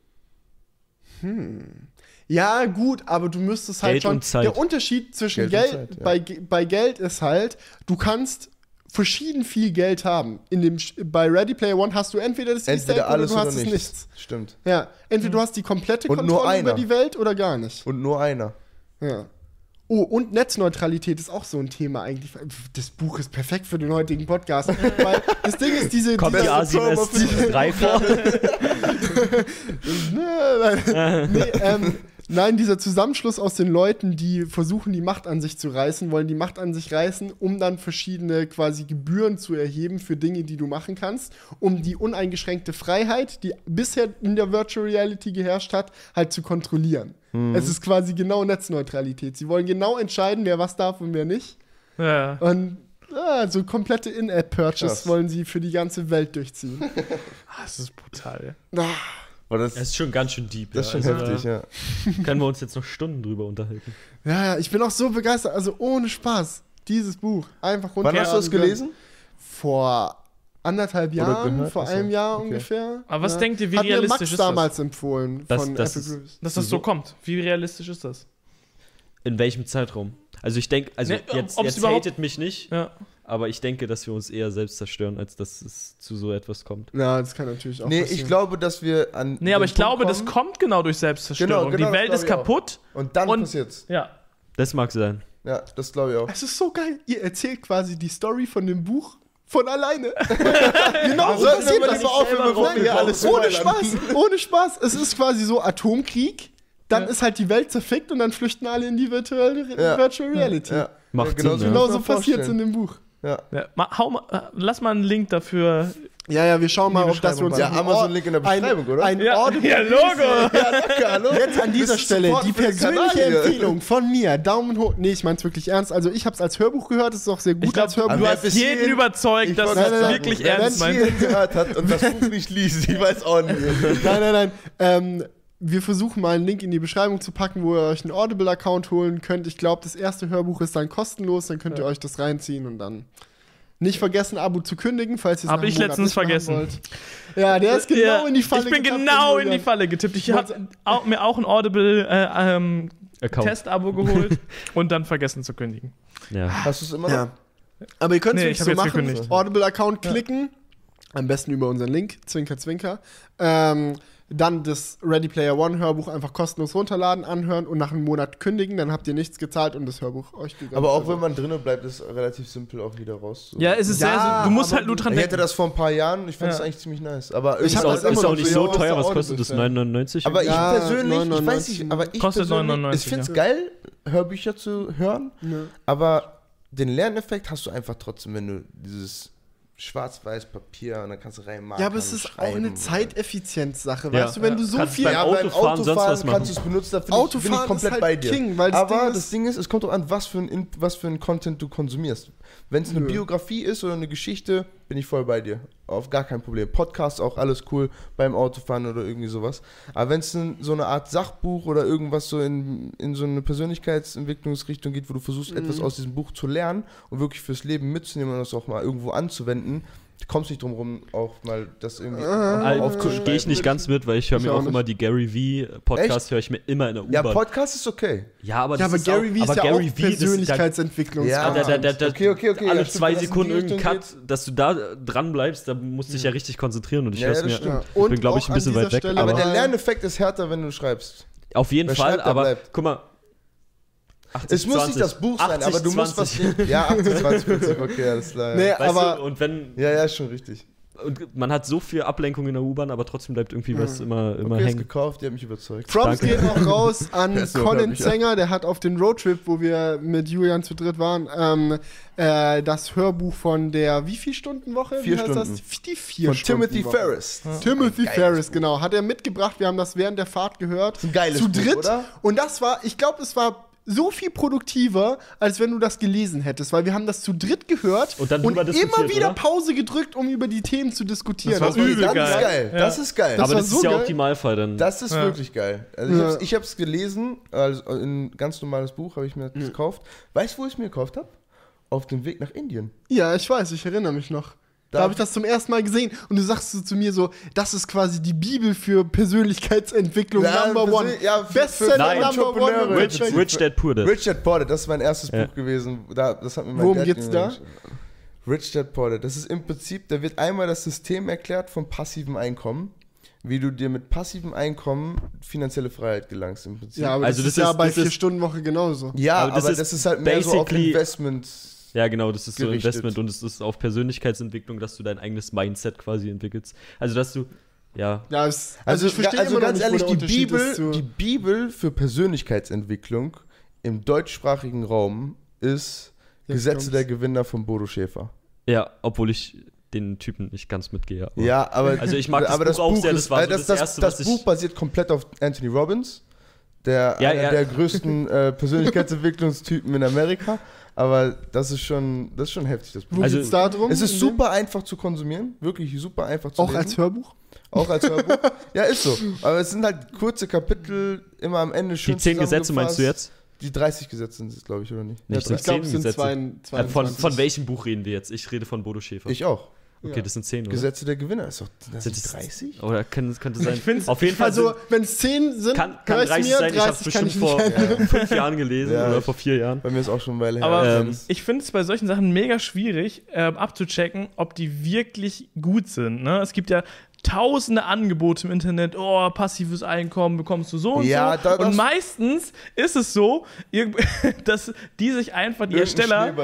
Ja, gut, aber du müsstest halt Geld schon. und Zeit. Der Unterschied zwischen Geld und Geld, Zeit, ja. bei, bei Geld ist halt, du kannst verschieden viel Geld haben. In dem, bei Ready Player One hast du entweder das Easter Entweder Egg alles oder oder du hast nichts. es nichts. Stimmt. Ja, entweder du hast die komplette Und nur Kontrolle über die Welt oder gar nicht. Und nur einer. Ja. Oh, und Netzneutralität ist auch so ein Thema eigentlich. Das Buch ist perfekt für den heutigen Podcast. weil das Ding ist, diese. Kommt die A7S 3 vor? Ne, nee, ähm, nein, dieser Zusammenschluss aus den Leuten, die versuchen, die Macht an sich zu reißen, wollen die Macht an sich reißen, um dann verschiedene quasi Gebühren zu erheben für Dinge, die du machen kannst, um die uneingeschränkte Freiheit, die bisher in der Virtual Reality geherrscht hat, halt zu kontrollieren. Es ist quasi genau Netzneutralität. Sie wollen genau entscheiden, wer was darf und wer nicht. Ja. Und ja, so komplette In-App-Purchase wollen sie für die ganze Welt durchziehen. Ah, Das ist brutal. Ah, das, Das ist schon ganz schön deep. das ist ja. schon Also, heftig, ja. Können wir uns jetzt noch Stunden drüber unterhalten. Ja, ja, ich bin auch so begeistert. Also ohne Spaß. Dieses Buch. Einfach runter. Wann hast du das gelesen? Vor anderthalb Jahren, gehört? vor einem Jahr okay. ungefähr. Aber was ja. denkt ihr, wie Hat mir realistisch Max ist das? damals empfohlen Das- von das Apple ist- Grooves. Dass das so kommt. Wie realistisch ist das? In welchem Zeitraum? Also ich denke, also Ne, jetzt, jetzt hatet mich nicht, Ja. Aber ich denke, dass wir uns eher selbst zerstören, als dass es zu so etwas kommt. Ja, das kann natürlich auch Nee, passieren. ich glaube, dass wir an. Nee, aber den ich glaube, Punkt das kommen kommt genau durch Selbstzerstörung. Genau, genau, die Welt das ist ich kaputt. Und dann Und- passiert's. Ja. Das mag sein. Ja, das glaube ich auch. Es ist so geil. Ihr erzählt quasi die Story von dem Buch von alleine. genau, so passiert wir das. lieber aufhören, bevor wir hier alles ohne. Spaß, ohne Spaß. Es ist quasi so Atomkrieg. Dann ist halt die Welt zerfickt und dann flüchten alle in die Virtual, Ja. Virtual Reality. Ja. Macht genau Sinn, ja. Genau muss so man passiert es in vorstellen. dem Buch. Ja. ja. Ma, hau mal, äh, lass mal einen Link dafür. Ja, ja, wir schauen mal, ob das wir uns Ja, einen Amazon-Link in der ein- Beschreibung, oder? Ein Ja, Audible ja, Logo. Ja, danke, hallo. Jetzt an dieser Stelle die persönliche? Empfehlung von mir. Daumen hoch. Nee, ich meine es wirklich ernst. Also ich habe es als Hörbuch gehört. Es ist auch sehr gut glaub, als Hörbuch. du hast jeden hierhin- überzeugt, dass du es wirklich ernst meinst. hierhin gehört hat und das Buch nicht liest, ich weiß auch nicht. Nein, nein, nein. Ähm, wir versuchen mal einen Link in die Beschreibung zu packen, wo ihr euch einen Audible-Account holen könnt. Ich glaube, das erste Hörbuch ist dann kostenlos. Dann könnt ihr euch das reinziehen und dann nicht vergessen, Abo zu kündigen, falls ihr es Hab nach einem ich Monat letztens vergessen. wollt. Ja, der ist genau Ja, in die Falle Ich bin getappt, genau in die Falle getippt. Ich habe mir auch ein Audible äh, ähm. Testabo geholt und dann vergessen zu kündigen. Ja. Hast du es immer noch? Ja. Aber ihr könnt es Nee, so machen. gekündigt. Audible-Account klicken. Am besten über unseren Link, Zwinker, Zwinker. Ähm, dann das Ready Player One Hörbuch einfach kostenlos runterladen, anhören und nach einem Monat kündigen. Dann habt ihr nichts gezahlt und das Hörbuch euch gegönnt. Aber auch Also- wenn man drinnen bleibt, ist relativ simpel auch wieder raus. Ja, es ist Ja, sehr, sehr, du musst halt nur dran Ich hätte denken. das vor ein paar Jahren, ich fand Ja. es eigentlich ziemlich nice. Aber Ich Ist auch, das immer ist auch nicht so teuer. Was kostet das? Audible 9,99? Aber ich Ja, persönlich, ich 99, weiß nicht, aber ich Kostet persönlich, 99, ich finde es ja. geil, Hörbücher zu hören, Ja. aber den Lerneffekt hast du einfach trotzdem, wenn du dieses schwarz-weiß Papier und dann kannst du reinmachen. Ja, aber es ist auch eine Zeiteffizienzsache, Ja. weißt du, wenn du so Kannst viel beim Ja, beim Autofahren sonst Autofahren was machen. kannst du es benutzen, da ich, bin ich komplett ist halt bei dir. King, weil das Aber Ding ist- das Ding ist, es kommt auch an, was für ein, In- was für ein Content du konsumierst. Wenn es eine Nö. Biografie ist oder eine Geschichte, bin ich voll bei dir. Auf gar kein Problem. Podcast auch alles cool beim Autofahren oder irgendwie sowas. Aber wenn es so eine Art Sachbuch oder irgendwas so in, in so eine Persönlichkeitsentwicklungsrichtung geht, wo du versuchst, etwas aus diesem Buch zu lernen und wirklich fürs Leben mitzunehmen und das auch mal irgendwo anzuwenden, Du kommst nicht drum rum, auch mal das irgendwie Ah. aufzuschreiben. Gehe ich nicht ganz mit, weil ich höre mir auch auch nicht. immer die Gary V-Podcast, höre ich mir immer in der Ja, U-Bahn. Podcast ist okay. Ja, aber, Ja, das aber ist Gary auch, V ist aber ja Gary auch V, Persönlichkeitsentwicklung. Ja, da, da, da, da, Okay, okay, okay, alle ja, zwei Sekunden irgendeinen Richtung Cut, dass du da dran bleibst, da musst du dich ja richtig konzentrieren und ich Ja, höre ja, mir. stimmt. Ja. Ich bin, glaube ich, ein bisschen weit weg. Stelle Aber Aber der Lerneffekt ist härter, wenn du schreibst. auf jeden Fall, aber bleibt. guck mal. 80, Es muss 20, nicht das Buch sein, 80, aber du musst was 20. Ja, 28 Prinzip, okay, alles klar. Nee, Ja, Weißt aber du, und wenn ja, ja, ist schon richtig. und man hat so viel Ablenkung in der U-Bahn, aber trotzdem bleibt irgendwie was immer, immer Okay, hängen. gekauft, die hat mich überzeugt. Props Danke. gehen auch raus an Ja, so, Colin ja. Zenger, der hat auf den Roadtrip, wo wir mit Julian zu dritt waren, ähm, äh, das Hörbuch von der wie viel Stunden Woche? Vier wie heißt Stunden. Das? Die vier Von Stunden Timothy Woche. Ferris. Timothy Geiles Ferris, Buch. genau. Hat er mitgebracht. Wir haben das während der Fahrt gehört. ein geiles Zu Buch, dritt. oder? Und das war, ich glaube, es war so viel produktiver, als wenn du das gelesen hättest, weil wir haben das zu dritt gehört Und dann drüber immer wieder oder? Pause gedrück, um über die Themen zu diskutieren. Das war war übel Das geil. ist geil. Ja. Das ist geil. Das aber das so ist ja geil. Optimalfall dann. Das ist Ja. wirklich geil. Also ich ich hab's gelesen, also ein ganz normales Buch habe ich mir gekauft. Weißt du, wo ich es mir gekauft habe? Auf dem Weg nach Indien. Ja, ich weiß, ich erinnere mich noch. Da, Da- habe ich das zum ersten Mal gesehen und du sagst so zu mir so, das ist quasi die Bibel für Persönlichkeitsentwicklung Ja, Number One. ja, für- Bestseller Nein. Number One. Rich, Rich- Rich Dad Poor Dad. Richard Porter, das ist mein erstes Ja. Buch gewesen. Da, das hat mir mein Worum Dad geht's da? Rich Dad Porter, das ist im Prinzip, da wird einmal das System erklärt vom passiven Einkommen, wie du dir mit passivem Einkommen finanzielle Freiheit gelangst im Prinzip. Ja, aber Also das, das ist ja ist- bei das vier ist- Stunden Woche genauso. Ja, Aber aber das das, ist ist halt mehr so auf basically- Investment. Ja, genau, das ist so gerichtet. Investment und es ist auf Persönlichkeitsentwicklung, dass du dein eigenes Mindset quasi entwickelst. Also, dass du, ja, Ja, es, Also, ich verstehe also ganz nicht, ehrlich, die Bibel, die Bibel für Persönlichkeitsentwicklung im deutschsprachigen Raum ist Jetzt Gesetze kommt's. der Gewinner von Bodo Schäfer. ja, obwohl ich den Typen nicht ganz mitgehe. aber- Ja, aber, Also ich mag das aber Buch auch sehr, das war äh, so das, das das, Erste, das was ich- Buch basiert komplett auf Anthony Robbins, der Ja, einer ja. der größten äh, Persönlichkeitsentwicklungstypen in Amerika. Aber das ist schon, das ist schon heftig, das Buch. Also, geht's da drum? es ist super einfach zu konsumieren, wirklich super einfach zu Auch lesen. als Hörbuch? Auch als Hörbuch. ja, ist so. Aber es sind halt kurze Kapitel, immer am Ende schön Die zehn Gesetze meinst du jetzt? Die 30 Gesetze sind es, glaube ich, oder nicht? Nicht, ja, Ich glaube, es sind Gesetze. zwei, Äh, von, 22. von welchem Buch reden wir jetzt? Ich rede von Bodo Schäfer. Ich auch. Okay, Ja. das sind zehn, oder? Gesetze der Gewinner ist doch das Sind sind es 30? Oder kann, könnte sein. Ich find's- Auf jeden Fall Also, wenn es 10 sind, kann, kann ich's 30 mir, sein. Ich habe es 30 kann bestimmt vor nennen. fünf Jahren gelesen Ja, oder vor vier Jahren. Bei mir ist auch schon eine Weile her. Aber Ähm, ich finde es bei solchen Sachen mega schwierig ähm, abzuchecken, ob die wirklich gut sind. Ne? Es gibt ja tausende Angebote im Internet, oh, passives Einkommen bekommst du so und Ja, so. da- und meistens ist es so, dass die sich einfach, die Ersteller,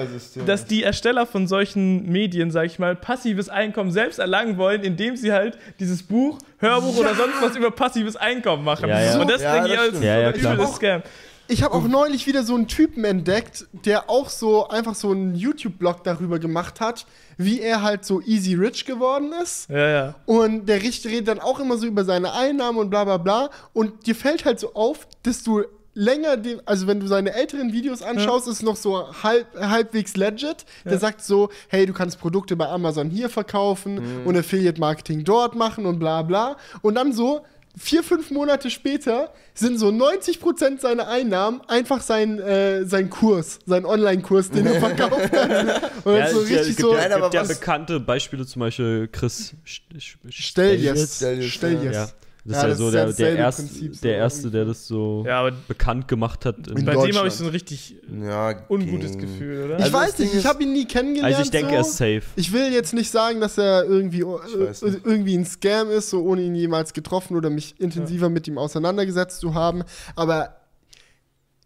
dass die Ersteller von solchen Medien, sag ich mal, passives Einkommen selbst erlangen wollen, indem sie halt dieses Buch, Hörbuch oder sonst was über passives Einkommen machen. Ja, ja. Und das Ja, denke ich als. Ja, ja, übles Scam. Ich habe auch neulich wieder so einen Typen entdeckt, der auch so einfach so einen YouTube-Blog darüber gemacht hat, wie er halt so easy rich geworden ist. Ja, ja. Und der Richter redet dann auch immer so über seine Einnahmen und bla bla bla. Und dir fällt halt so auf, dass du länger, den, also wenn du seine älteren Videos anschaust, ist noch so halb, halbwegs legit. Der sagt so, hey, du kannst Produkte bei Amazon hier verkaufen und Affiliate-Marketing dort machen und bla bla. Und dann so vier, fünf Monate später sind so 90% seiner Einnahmen einfach sein, äh, sein Kurs, sein Online-Kurs, den er verkauft hat. Und Ja, das so richtig gibt, so, ja, Nein, aber gibt ja bekannte Beispiele, zum Beispiel Chris Sch- Sch- stell jetzt, Stell jetzt, stell ja. Das Ja, ist ja das so ist ja der, der, erste, Prinzip, so der Erste, der das so Ja, aber bekannt gemacht hat. In bei dem habe ich so ein richtig ja, ungutes. Gefühl, oder? Ich Also weiß nicht, ich habe ihn nie kennengelernt. Also ich denke, so. er ist safe. Ich will jetzt nicht sagen, dass er irgendwie, äh, irgendwie ein Scam ist, so ohne ihn jemals getroffen oder mich intensiver mit ihm auseinandergesetzt zu haben. Aber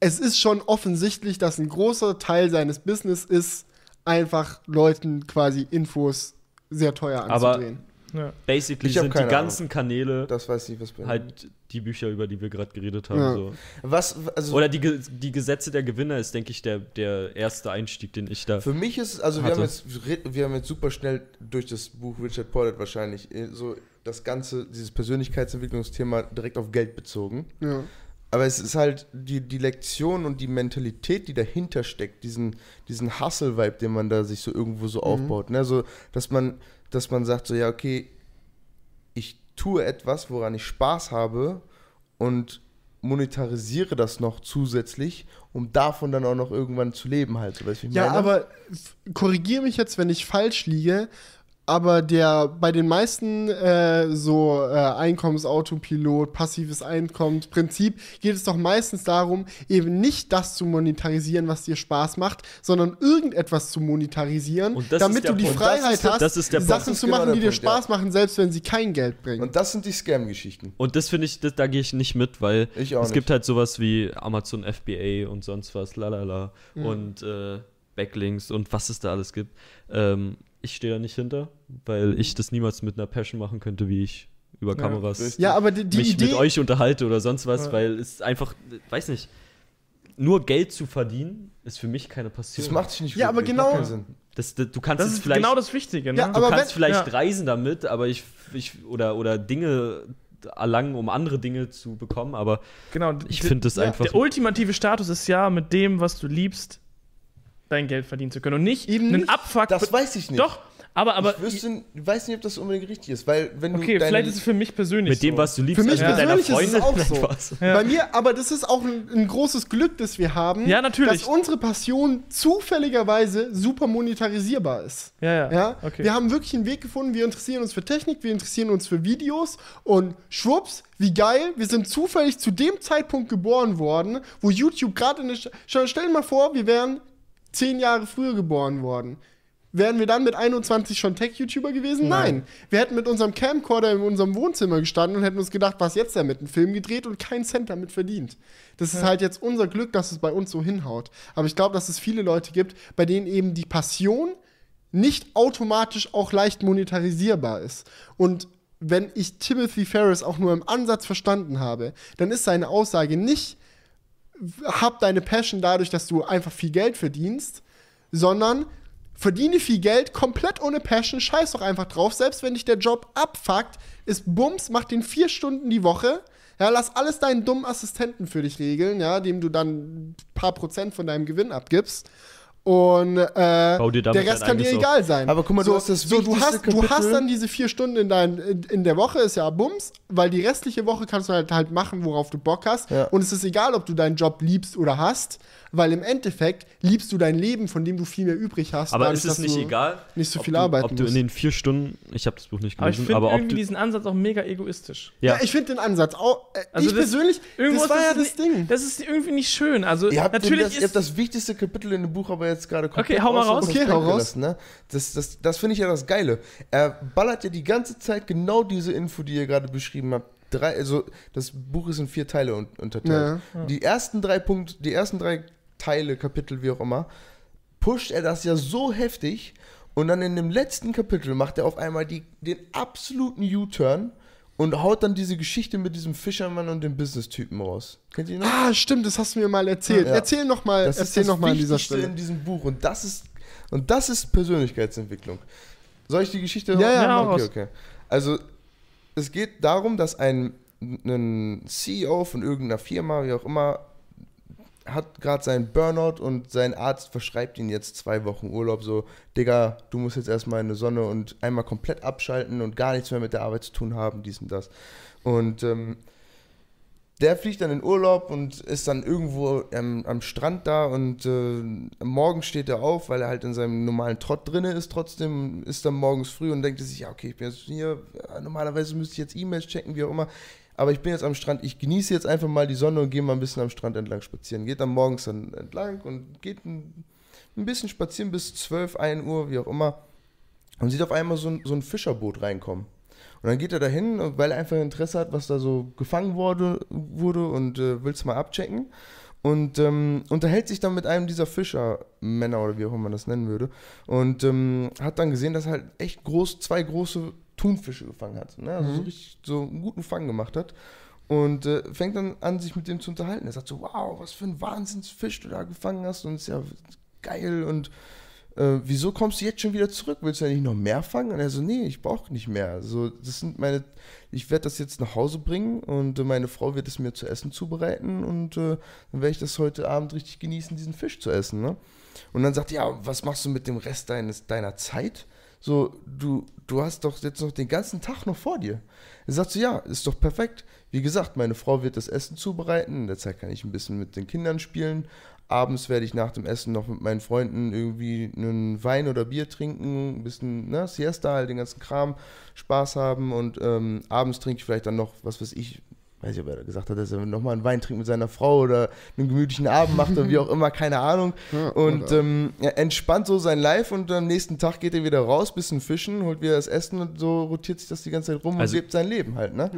es ist schon offensichtlich, dass ein großer Teil seines Business ist, einfach Leuten quasi Infos sehr teuer Aber- anzudrehen. Ja. Basically sind die ganzen Kanäle Das weiß ich, was halt die Bücher, über die wir gerade geredet haben. Ja. So. Was, also Oder die, die Gesetze der Gewinner ist, denke ich, der, der erste Einstieg, den ich da. Für mich ist, also wir haben, jetzt, wir haben jetzt super schnell durch das Buch Richard Portet wahrscheinlich äh, so das ganze, dieses Persönlichkeitsentwicklungsthema direkt auf Geld bezogen. Ja. Aber es ist halt die, die Lektion und die Mentalität, die dahinter steckt, diesen, diesen Hustle-Vibe, den man da sich so irgendwo so aufbaut. Ne? So, dass man, dass man sagt, so, ja, okay, ich tue etwas, woran ich Spaß habe und monetarisiere das noch zusätzlich, um davon dann auch noch irgendwann zu leben halt. So, weißt Ja, meine? aber korrigiere mich jetzt, wenn ich falsch liege. Aber der bei den meisten äh, so äh, Einkommensautopilot, passives Einkommen, Prinzip geht es doch meistens darum, eben nicht das zu monetarisieren, was dir Spaß macht, sondern irgendetwas zu monetarisieren, damit du die Punkt. Freiheit Das ist hast, das ist der Punkt. Sachen zu genau machen, der die dir Punkt, ja. Spaß machen, selbst wenn sie kein Geld bringen. Und das sind die Scam-Geschichten. Und das finde ich, das, da gehe ich nicht mit, weil Ich auch es nicht. gibt halt sowas wie Amazon FBA und sonst was, lalala, und äh, Backlinks und was es da alles gibt. Ähm, ich stehe da nicht hinter, weil ich das niemals mit einer Passion machen könnte, wie ich über Kameras ja, aber die, die mich Idee, mit euch unterhalte oder sonst was, Ja. weil es einfach, weiß nicht, nur Geld zu verdienen ist für mich keine Passion. Das macht sich nicht Ja, aber genau- macht keinen Sinn. das, das, du kannst Das es ist vielleicht genau das Wichtige, ne? Ja, Du aber kannst wenn- vielleicht ja. reisen damit, aber ich, ich oder, oder Dinge erlangen, um andere Dinge zu bekommen, aber genau. ich finde das einfach. Der ultimative Status ist ja, mit dem, was du liebst, dein Geld verdienen zu können. Und nicht Eben einen nicht. Abfuck. Das weiß ich nicht. Doch, aber, aber ich wüsste, weiß nicht, ob das unbedingt richtig ist, weil wenn okay, du vielleicht ist es für mich persönlich mit dem, was du liebst, Für mich also mit deiner persönlich ist es Freundin. auch so. Ja. Bei mir, aber das ist auch ein, ein großes Glück, das wir haben, Ja, natürlich. dass unsere Passion zufälligerweise super monetarisierbar ist. Ja, ja. Ja, Okay. wir haben wirklich einen Weg gefunden. Wir interessieren uns für Technik, wir interessieren uns für Videos und schwupps, wie geil, wir sind zufällig zu dem Zeitpunkt geboren worden, wo YouTube gerade in der. Sch- Stell stell dir mal vor, wir wären zehn Jahre früher geboren worden. Wären wir dann mit 21 schon Tech-YouTuber gewesen? Nein. Wir hätten mit unserem Camcorder in unserem Wohnzimmer gestanden und hätten uns gedacht, was jetzt damit? Einen Film gedreht und keinen Cent damit verdient. Das ist halt jetzt unser Glück, dass es bei uns so hinhaut. Aber ich glaube, dass es viele Leute gibt, bei denen eben die Passion nicht automatisch auch leicht monetarisierbar ist. Und wenn ich Timothy Ferris auch nur im Ansatz verstanden habe, dann ist seine Aussage nicht, hab deine Passion dadurch, dass du einfach viel Geld verdienst, sondern verdiene viel Geld komplett ohne Passion, scheiß doch einfach drauf, selbst wenn dich der Job abfuckt, ist Bums, mach den vier Stunden die Woche, ja, lass alles deinen dummen Assistenten für dich regeln, ja, dem du dann ein paar Prozent von deinem Gewinn abgibst. Und äh, Bau dir damit der Rest kann dir egal sein. Aber guck mal, du so, hast das so, du hast, du hast dann diese vier Stunden in, dein, in, in der Woche, ist ja Bums, weil die restliche Woche kannst du halt, halt machen, worauf du Bock hast. Ja. Und es ist egal, ob du deinen Job liebst oder hast, weil im Endeffekt liebst du dein Leben, von dem du viel mehr übrig hast. Aber dadurch, ist es dass nicht du egal, nicht so viel du, arbeiten ob du in den vier Stunden, ich habe das Buch nicht aber ich gelesen, finde aber, ob irgendwie du, diesen Ansatz auch mega egoistisch. Ja, ja, ich finde den Ansatz auch. Äh, Also ich das- persönlich, Irgendwo das war ist ja das Ding. Das ist irgendwie nicht schön. Also Ihr habt, natürlich das, ihr ist habt das wichtigste Kapitel in dem Buch aber jetzt gerade komplett Okay, hau mal raus. Okay, hau raus. Ne? Das, das, das finde ich ja das Geile. Er ballert ja die ganze Zeit genau diese Info, die ihr gerade beschrieben habt. Drei, also das Buch ist in vier Teile un unterteilt. Die ersten drei Punkte, die ersten drei Teile, Kapitel, wie auch immer, pusht er das ja so heftig und dann in dem letzten Kapitel macht er auf einmal die, den absoluten U-Turn und haut dann diese Geschichte mit diesem Fischermann und dem Business-Typen raus. Kennt ihr noch? Ah, stimmt, das hast du mir mal erzählt. Ja. Erzähl noch mal, Das ist das noch mal an dieser Stelle. in diesem Buch und das ist und das ist Persönlichkeitsentwicklung. Soll ich die Geschichte Ja, ja, okay, okay. Also es geht darum, dass ein, ein CEO von irgendeiner Firma, wie auch immer, hat gerade seinen Burnout und sein Arzt verschreibt ihm jetzt zwei Wochen Urlaub. So, Digga, du musst jetzt erstmal in die Sonne und einmal komplett abschalten und gar nichts mehr mit der Arbeit zu tun haben, dies und das. Und ähm, der fliegt dann in Urlaub und ist dann irgendwo ähm, am Strand da und äh, Morgen steht er auf, weil er halt in seinem normalen Trott drinne ist trotzdem, ist dann morgens früh und denkt sich, ja okay, ich bin jetzt hier, normalerweise müsste ich jetzt E-Mails checken, wie auch immer, aber ich bin jetzt am Strand, ich genieße jetzt einfach mal die Sonne und gehe mal ein bisschen am Strand entlang spazieren. Geht dann morgens dann entlang und geht ein, ein bisschen spazieren bis 12, 1 Uhr, wie auch immer und sieht auf einmal so ein, so ein Fischerboot reinkommen. Und dann geht er dahin, weil er einfach Interesse hat, was da so gefangen wurde, wurde und äh, will es mal abchecken. Und ähm, unterhält sich dann mit einem dieser Fischermänner oder wie auch immer man das nennen würde. Und ähm, hat dann gesehen, dass er halt echt groß, zwei große Thunfische gefangen hat. Ne? Also so richtig so einen guten Fang gemacht hat. Und äh, fängt dann an, sich mit dem zu unterhalten. Er sagt so, wow, was für ein Wahnsinnsfisch du da gefangen hast. Und ist ja geil und äh, wieso kommst du jetzt schon wieder zurück? Willst du ja nicht noch mehr fangen? Und er so, nee, ich brauche nicht mehr. Also, das sind meine, ich werde das jetzt nach Hause bringen und äh, meine Frau wird es mir zu essen zubereiten und äh, dann werde ich das heute Abend richtig genießen, diesen Fisch zu essen. Ne? Und dann sagt er, ja, was machst du mit dem Rest deines, deiner Zeit? So, du, du hast doch jetzt noch den ganzen Tag noch vor dir. Er sagt so, ja, ist doch perfekt. Wie gesagt, meine Frau wird das Essen zubereiten. In der Zeit kann ich ein bisschen mit den Kindern spielen. Abends werde ich nach dem Essen noch mit meinen Freunden irgendwie einen Wein oder Bier trinken, ein bisschen ne, Siesta, halt den ganzen Kram, Spaß haben und ähm, abends trinke ich vielleicht dann noch, was weiß ich, weiß ich, ob er gesagt hat, dass er nochmal einen Wein trinkt mit seiner Frau oder einen gemütlichen Abend macht oder wie auch immer, keine Ahnung. Ja, und ähm, er entspannt so sein Life und am nächsten Tag geht er wieder raus, bisschen fischen, holt wieder das Essen und so rotiert sich das die ganze Zeit rum Also- und lebt sein Leben halt, ne?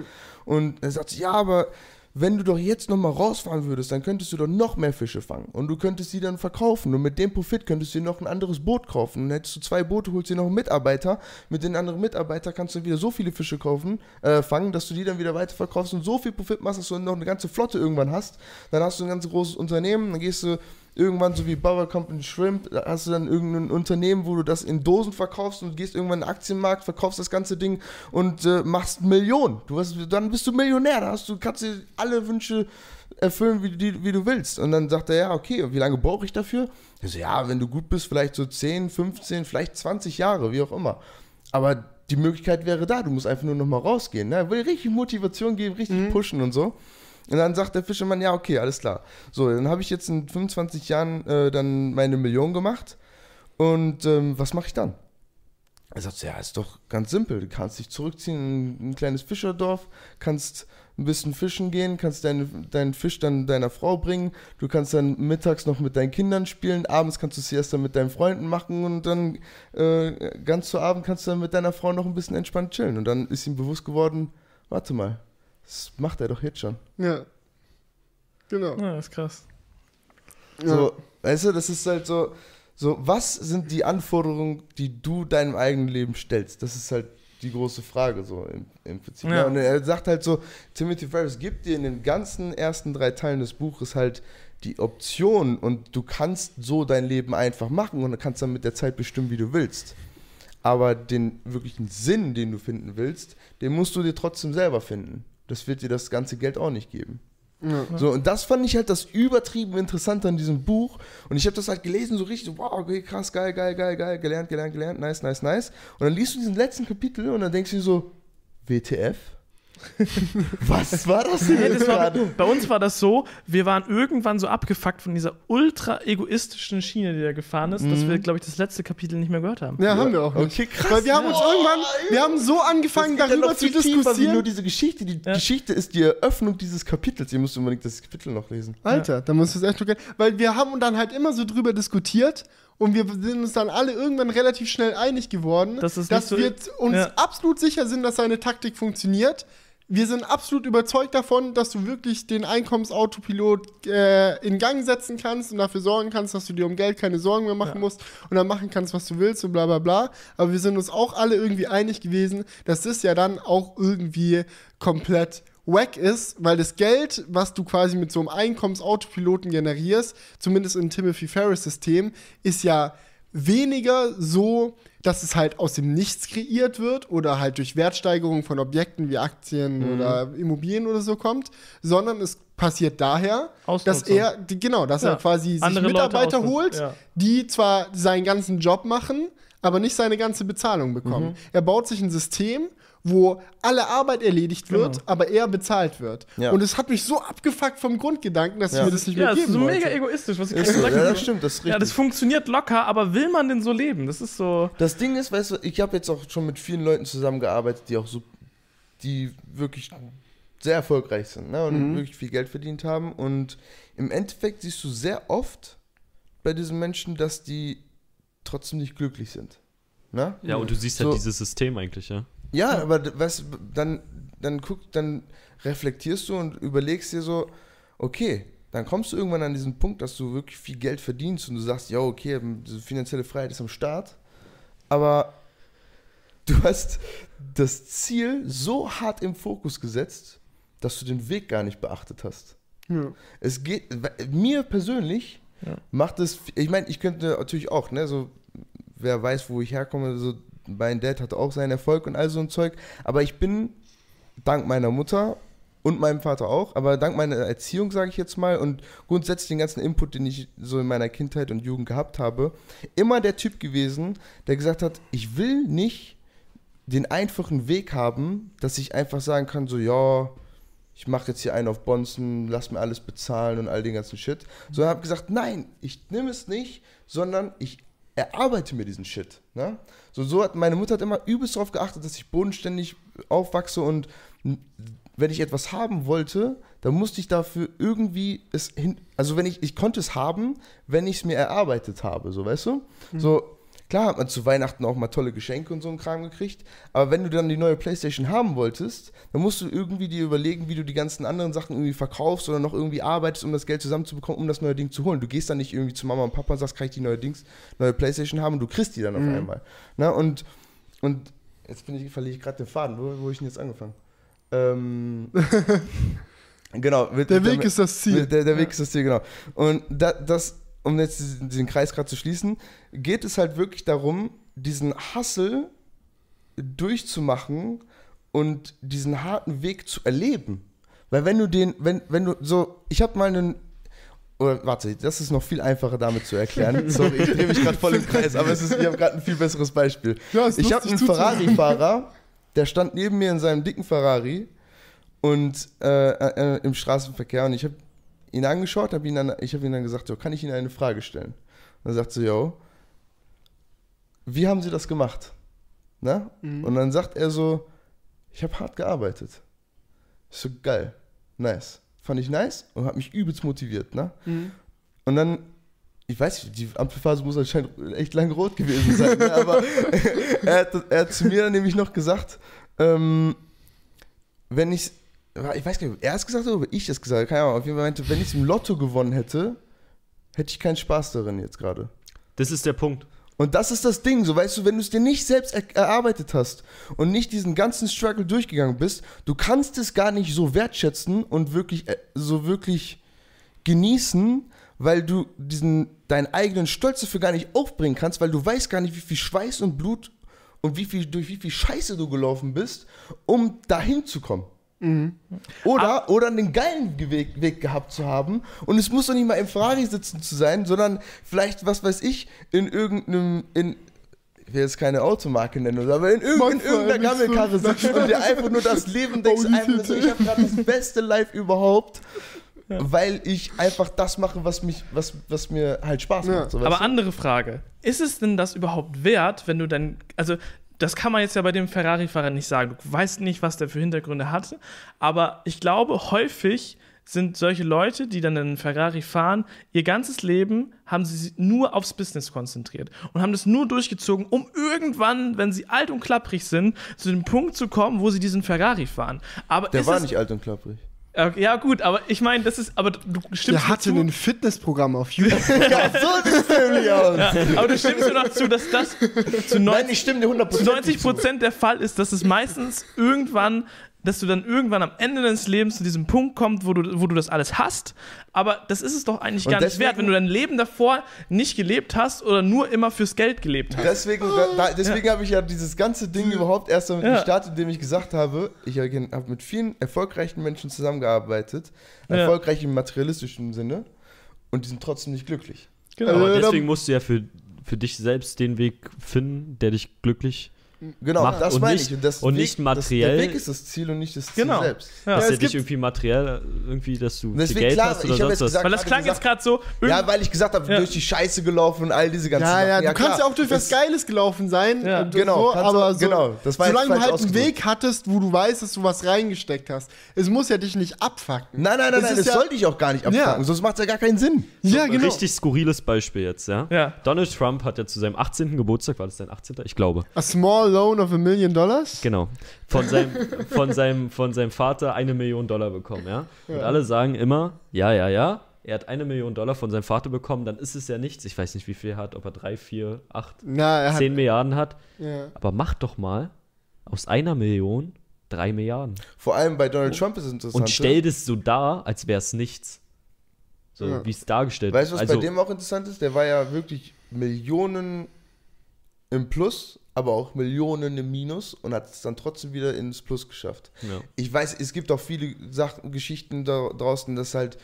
Und er sagt, ja, aber wenn du doch jetzt nochmal rausfahren würdest, dann könntest du doch noch mehr Fische fangen und du könntest sie dann verkaufen und mit dem Profit könntest du dir noch ein anderes Boot kaufen. Und dann hättest du zwei Boote, holst dir noch einen Mitarbeiter. Mit den anderen Mitarbeitern kannst du wieder so viele Fische kaufen, äh, fangen, dass du die dann wieder weiterverkaufst und so viel Profit machst, dass du noch eine ganze Flotte irgendwann hast. Dann hast du ein ganz großes Unternehmen, dann gehst du irgendwann so wie Bauer Company Shrimp, da hast du dann irgendein Unternehmen, wo du das in Dosen verkaufst und gehst irgendwann in den Aktienmarkt, verkaufst das ganze Ding und äh, machst Millionen. Du hast, dann bist du Millionär, da hast du, kannst dir alle Wünsche erfüllen, wie, du die, wie du willst. Und dann sagt er, ja, okay, wie lange brauche ich dafür? Er so, ja, wenn du gut bist, vielleicht so 10, 15, vielleicht 20 Jahre, wie auch immer. Aber die Möglichkeit wäre da, du musst einfach nur noch mal rausgehen. Ne? Er will richtig Motivation geben, richtig pushen und so. Und dann sagt der Fischermann, ja, okay, alles klar. So, dann habe ich jetzt in 25 Jahren äh, dann meine Million gemacht. Und ähm, was mache ich dann? Er sagt, ja, ist doch ganz simpel. Du kannst dich zurückziehen in ein kleines Fischerdorf, kannst ein bisschen fischen gehen, kannst deine, deinen Fisch dann deiner Frau bringen, du kannst dann mittags noch mit deinen Kindern spielen, abends kannst du Siesta mit deinen Freunden machen und dann äh, ganz zu Abend kannst du dann mit deiner Frau noch ein bisschen entspannt chillen. Und dann ist ihm bewusst geworden, warte mal, das macht er doch jetzt schon. Ja. Genau. Ja, ist krass. So, weißt du, das ist halt so, so, was sind die Anforderungen, die du deinem eigenen Leben stellst? Das ist halt die große Frage, so im, im Prinzip. Ja. Ja. Und er sagt halt so, Timothy Ferris gibt dir in den ganzen ersten drei Teilen des Buches halt die Option und du kannst so dein Leben einfach machen und kannst dann mit der Zeit bestimmen, wie du willst. Aber den wirklichen Sinn, den du finden willst, den musst du dir trotzdem selber finden. Das wird dir das ganze Geld auch nicht geben. Ja. So, und das fand ich halt das übertrieben Interessante an diesem Buch. Und ich habe das halt gelesen, so richtig, wow, okay, krass, geil, geil, geil, geil, gelernt, gelernt, gelernt, nice, nice, nice. Und dann liest du diesen letzten Kapitel und dann denkst du dir so, WTF? Was war das denn jetzt das war, gerade? bei uns war das so, wir waren irgendwann so abgefuckt von dieser ultra egoistischen Schiene, die da gefahren ist, dass wir, glaube ich, das letzte Kapitel nicht mehr gehört haben. Ja, haben wir auch nicht. Okay, krass. Weil wir haben uns irgendwann, wir haben so angefangen, ja darüber zu tiefer wie nur diskutieren. diese Geschichte. Die Ja. Geschichte ist die Eröffnung dieses Kapitels. Ihr müsst unbedingt das Kapitel noch lesen. Alter, da musst du es echt noch Weil wir haben dann halt immer so drüber diskutiert und wir sind uns dann alle irgendwann relativ schnell einig geworden, Dass es dass so wir uns Ja. absolut sicher sind, dass seine Taktik funktioniert. Wir sind absolut überzeugt davon, dass du wirklich den Einkommensautopilot äh, in Gang setzen kannst und dafür sorgen kannst, dass du dir um Geld keine Sorgen mehr machen Ja. musst und dann machen kannst, was du willst und bla bla bla. Aber wir sind uns auch alle irgendwie einig gewesen, dass das ja dann auch irgendwie komplett wack ist, weil das Geld, was du quasi mit so einem Einkommenspautopiloten generierst, zumindest im Timothy Ferris System, ist ja weniger so, dass es halt aus dem Nichts kreiert wird oder halt durch Wertsteigerung von Objekten wie Aktien Mhm. oder Immobilien oder so kommt, sondern es passiert daher, dass er, genau, dass Ja. er quasi sich Andere Mitarbeiter holt, ja. die zwar seinen ganzen Job machen, aber nicht seine ganze Bezahlung bekommen. Mhm. Er baut sich ein System, wo alle Arbeit erledigt wird, Genau. aber er bezahlt wird. Ja. Und es hat mich so abgefuckt vom Grundgedanken, dass Ja. ich mir das nicht mehr Ja, es ist geben so wollte. mega egoistisch, was ich gerade so, gesagt ja, habe. das stimmt, das ist richtig. Ja, das funktioniert locker, aber will man denn so leben? Das ist so. Das Ding ist, weißt du, ich habe jetzt auch schon mit vielen Leuten zusammengearbeitet, die auch so, die wirklich sehr erfolgreich sind ne, und wirklich viel Geld verdient haben. Und im Endeffekt siehst du sehr oft bei diesen Menschen, dass die trotzdem nicht glücklich sind. Ne? Ja, und du siehst halt So. dieses System eigentlich, ja. Ja, aber d- weißt, du, dann, dann guck, dann reflektierst du und überlegst dir so, okay, dann kommst du irgendwann an diesen Punkt, dass du wirklich viel Geld verdienst und du sagst, ja, okay, diese finanzielle Freiheit ist am Start, aber du hast das Ziel so hart im Fokus gesetzt, dass du den Weg gar nicht beachtet hast. Ja. Es geht, mir persönlich Ja. macht es, ich meine, ich könnte natürlich auch, ne, so, wer weiß, wo ich herkomme, so, mein Dad hatte auch seinen Erfolg und all so ein Zeug, aber ich bin dank meiner Mutter und meinem Vater auch, aber dank meiner Erziehung, sage ich jetzt mal, und grundsätzlich den ganzen Input, den ich so in meiner Kindheit und Jugend gehabt habe, immer der Typ gewesen, der gesagt hat, ich will nicht den einfachen Weg haben, dass ich einfach sagen kann, so, ja, ich mache jetzt hier einen auf Bonzen, lass mir alles bezahlen und all den ganzen Shit. Sondern habe gesagt, nein, ich nehme es nicht, sondern ich erarbeite mir diesen Shit. Ne? So, so hat meine Mutter hat immer übelst darauf geachtet, dass ich bodenständig aufwachse und wenn ich etwas haben wollte, dann musste ich dafür irgendwie es hin, also wenn ich, ich konnte es haben, wenn ich es mir erarbeitet habe, so weißt du? So, klar hat man zu Weihnachten auch mal tolle Geschenke und so einen Kram gekriegt, aber wenn du dann die neue Playstation haben wolltest, dann musst du irgendwie dir überlegen, wie du die ganzen anderen Sachen irgendwie verkaufst oder noch irgendwie arbeitest, um das Geld zusammenzubekommen, um das neue Ding zu holen. Du gehst dann nicht irgendwie zu Mama und Papa und sagst, kann ich die neue Dings, neue Playstation haben und du kriegst die dann auf einmal. Na, und, und jetzt bin ich, verliere ich gerade den Faden, wo, wo hab ich denn jetzt angefangen? Ähm, genau. mit- Der mit Weg ist das Ziel. Der, der Weg ist das Ziel, genau. Und da, das, um jetzt diesen, Kreis gerade zu schließen, geht es halt wirklich darum, diesen Hustle durchzumachen und diesen harten Weg zu erleben. Weil wenn du den, wenn, wenn du so, ich habe mal einen, oder warte, das ist noch viel einfacher damit zu erklären. Sorry, ich drehe mich gerade voll im Kreis, aber es ist, ich habe gerade ein viel besseres Beispiel. Ja, Ich habe einen. Ferrari-Fahrer, der stand neben mir in seinem dicken Ferrari und äh, äh, im Straßenverkehr und ich habe ihn angeschaut, hab ihn dann, ich habe ihm dann gesagt, so, kann ich Ihnen eine Frage stellen? Und er sagt so, yo, wie haben Sie das gemacht? Na? Mhm. Und dann sagt er so, ich habe hart gearbeitet. Ich so, geil, nice. Fand ich nice und hat mich übelst motiviert, ne? Mhm. Und dann, ich weiß nicht, die Ampelphase muss anscheinend echt lang rot gewesen sein, ne? aber er hat, er hat zu mir dann nämlich noch gesagt, ähm, wenn ich, ich weiß gar nicht, ob er es gesagt hat oder ich das gesagt habe, keine Ahnung, auf jeden Fall meinte, wenn ich es im Lotto gewonnen hätte, hätte ich keinen Spaß darin jetzt gerade. Das ist der Punkt. Und das ist das Ding, so weißt du, wenn du es dir nicht selbst er erarbeitet hast und nicht diesen ganzen Struggle durchgegangen bist, du kannst es gar nicht so wertschätzen und wirklich äh, so wirklich genießen, weil du diesen deinen eigenen Stolz dafür gar nicht aufbringen kannst, weil du weißt gar nicht, wie viel Schweiß und Blut und wie viel durch wie viel Scheiße du gelaufen bist, um dahin zu kommen. Oder, oder einen geilen Weg, Weg gehabt zu haben. Und es muss doch nicht mal im Ferrari sitzen zu sein, sondern vielleicht, was weiß ich, in irgendeinem, in, ich will jetzt keine Automarke nennen, aber in, irgend, in irgendeiner MX5. Gammelkarre sitzen und dir einfach nur das Leben denkst, Audi einfach so, ich habe gerade das beste Life überhaupt, weil ich einfach das mache, was, mich, was, was mir halt Spaß Ja. macht. So, Aber du? andere Frage. Ist es denn das überhaupt wert, wenn du dann, also das kann man jetzt ja bei dem Ferrari-Fahrer nicht sagen. Du weißt nicht, was der für Hintergründe hatte. Aber ich glaube, häufig sind solche Leute, die dann einen Ferrari fahren, ihr ganzes Leben haben sie nur aufs Business konzentriert und haben das nur durchgezogen, um irgendwann, wenn sie alt und klapprig sind, zu dem Punkt zu kommen, wo sie diesen Ferrari fahren. Aber Der war nicht alt und klapprig. Okay, Ja, gut, aber ich meine, das ist, aber du stimmst Der hatte zu, ein Fitnessprogramm auf YouTube. ja, so sieht es nämlich aus. ja, aber du stimmst mir doch zu, dass das zu 90 Nein, ich stimme dir 100% zu 90 zu. Prozent der Fall ist, dass es meistens irgendwann, dass du dann irgendwann am Ende deines Lebens zu diesem Punkt kommst, wo du, wo du das alles hast. Aber das ist es doch eigentlich Und gar nicht deswegen- wert, wenn du dein Leben davor nicht gelebt hast oder nur immer fürs Geld gelebt hast. Deswegen, da, deswegen habe ich ja dieses ganze Ding überhaupt erst damit Ja. gestartet, indem ich gesagt habe, ich habe mit vielen erfolgreichen Menschen zusammengearbeitet, Ja. erfolgreich im materialistischen Sinne, und die sind trotzdem nicht glücklich. Genau. Aber Äh, deswegen musst du ja für, für dich selbst den Weg finden, der dich glücklich Genau, Macht das und meine nicht- ich. Und, das und Weg, nicht materiell- Das, der Weg ist das Ziel und nicht das Ziel Genau. selbst. Ja. dass es er dich irgendwie materiell irgendwie, dass du Deswegen, Geld klar, hast oder sonst jetzt was. gesagt- Weil das klang jetzt gerade so. Ja, weil ich gesagt habe, Ja. durch die Scheiße gelaufen und all diese ganzen Ja, ja, Sachen. du kannst ja auch durch was Geiles gelaufen sein. Ja. und Genau, so, aber so, genau, das war solange du halt einen. Weg hattest, wo du weißt, dass du was reingesteckt hast. Es muss ja dich nicht abfacken. Nein, nein, nein, Es nein, ja- soll dich auch gar nicht abfangen, Ja. sonst macht es ja gar keinen Sinn. Ja, Ein genau. Richtig skurriles Beispiel jetzt, ja? Ja. Donald Trump hat ja zu seinem 18. Geburtstag, war das sein 18.? Ich glaube. A small loan of a million dollars? Genau. Von seinem, von seinem, von seinem Vater eine Million Dollar bekommen, ja? Und Ja. alle sagen immer, ja, ja, ja, er hat eine Million Dollar von seinem Vater bekommen, dann ist es ja nichts. Ich weiß nicht, wie viel er hat, ob er drei, vier, acht, Na, er hat. zehn Milliarden hat. Ja. Aber mach doch mal aus einer Million drei Milliarden. Vor allem bei Donald Trump ist es interessant. Und stell das so dar, als wäre es nichts. So, Ja. wie es dargestellt Weißt du, was also, bei dem auch interessant ist? Der war ja wirklich Millionen im Plus, aber auch Millionen im Minus und hat es dann trotzdem wieder ins Plus geschafft. Ja. Ich weiß, es gibt auch viele Sachen, Geschichten da draußen, dass halt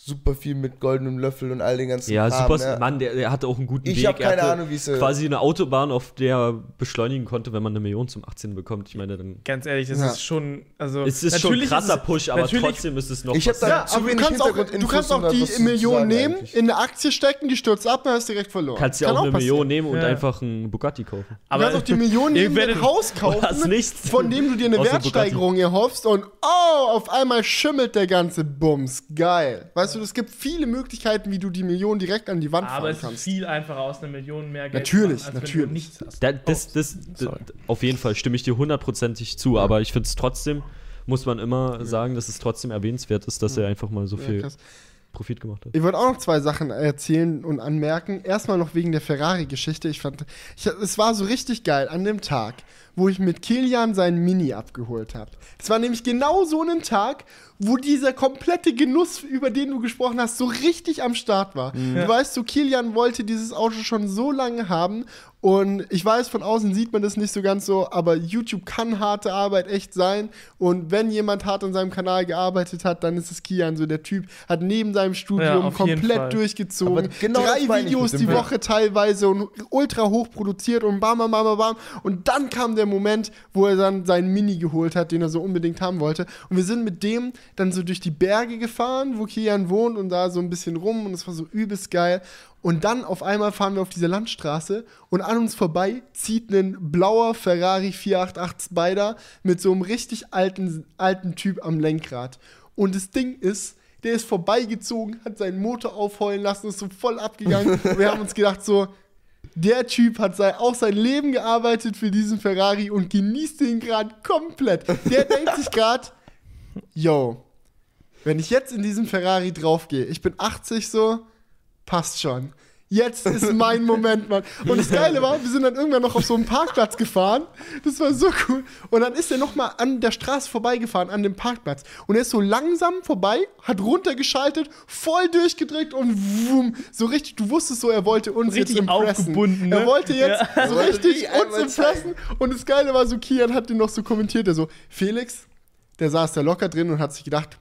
super viel mit goldenem Löffel und all den ganzen Ja, Kram, super, ne? Mann, der, der hatte auch einen guten Ich Weg. habe Er keine Ahnung, wie es Quasi eine Autobahn, auf der er beschleunigen konnte, wenn man eine Million zum 18 bekommt. Ich meine, dann Ganz ehrlich, das Ja. ist schon. Also, es ist schon ein natürlich krasser ist es- Push, aber trotzdem ist es noch Ich hab was. da- Ja, zu aber du wenig kannst, auch, du kannst auch die Million nehmen, eigentlich. in eine Aktie stecken, die stürzt ab, dann hast du direkt verloren. kannst ja Kann auch eine passieren. Million nehmen und Ja. einfach einen Bugatti kaufen. Du Aber kannst auch die Million nehmen, ein Haus hast kaufen, nichts. von dem du dir eine Wertsteigerung erhoffst und oh, auf einmal schimmelt der ganze Bums. Geil. Weißt du, es gibt viele Möglichkeiten, wie du die Million direkt an die Wand aber fahren es ist kannst. viel einfacher aus einer Million mehr Geld Natürlich, zu machen, als natürlich. wenn du nichts hast. Da, das, das, das, sorry. auf jeden Fall stimme ich dir hundertprozentig zu, aber ich finde es trotzdem, muss man immer sagen, dass es trotzdem erwähnenswert ist, dass er einfach mal so Ja, viel. Profit gemacht hat. Ich wollte auch noch zwei Sachen erzählen und anmerken. Erstmal noch wegen der Ferrari-Geschichte. Ich fand, ich, es war so richtig geil an dem Tag, wo ich mit Kilian seinen Mini abgeholt habe. Es war nämlich genau so ein Tag, wo dieser komplette Genuss, über den du gesprochen hast, so richtig am Start war. Du weißt, so Kilian wollte dieses Auto schon so lange haben und ich weiß, von außen sieht man das nicht so ganz so, aber YouTube kann harte Arbeit echt sein und wenn jemand hart an seinem Kanal gearbeitet hat, dann ist es Kilian, so der Typ, hat neben seinem Studium Fall. komplett durchgezogen, Aber genau drei Videos die. Woche teilweise und ultra hoch produziert und bam, bam, bam, bam, bam. Und dann kam der Moment, wo er dann seinen Mini geholt hat, den er so unbedingt haben wollte. Und wir sind mit dem dann so durch die Berge gefahren, wo Kian wohnt und da so ein bisschen rum und es war so übelst geil. Und dann auf einmal fahren wir auf diese Landstraße und an uns vorbei zieht ein blauer Ferrari 488 Spider mit so einem richtig alten, alten Typ am Lenkrad. Und das Ding ist, der ist vorbeigezogen, hat seinen Motor aufheulen lassen, ist so voll abgegangen. Und wir haben uns gedacht, so, der Typ hat sei, auch sein Leben gearbeitet für diesen Ferrari und genießt den gerade komplett. Der denkt sich gerade, yo, wenn ich jetzt in diesen Ferrari draufgehe, ich bin 80 so, passt schon. Jetzt ist mein Moment, Mann. Und das Geile war, wir sind dann irgendwann noch auf so einen Parkplatz gefahren. Das war so cool. Und dann ist er noch mal an der Straße vorbeigefahren, an dem Parkplatz. Und er ist so langsam vorbei, hat runtergeschaltet, voll durchgedrückt und wumm. So richtig, du wusstest so, er wollte uns Richtig jetzt impressen. aufgebunden, ne? Er wollte jetzt Ja. so richtig uns impressen. Und das Geile war so, Kian hat den noch so kommentiert, er so, Felix, der saß da locker drin und hat sich gedacht,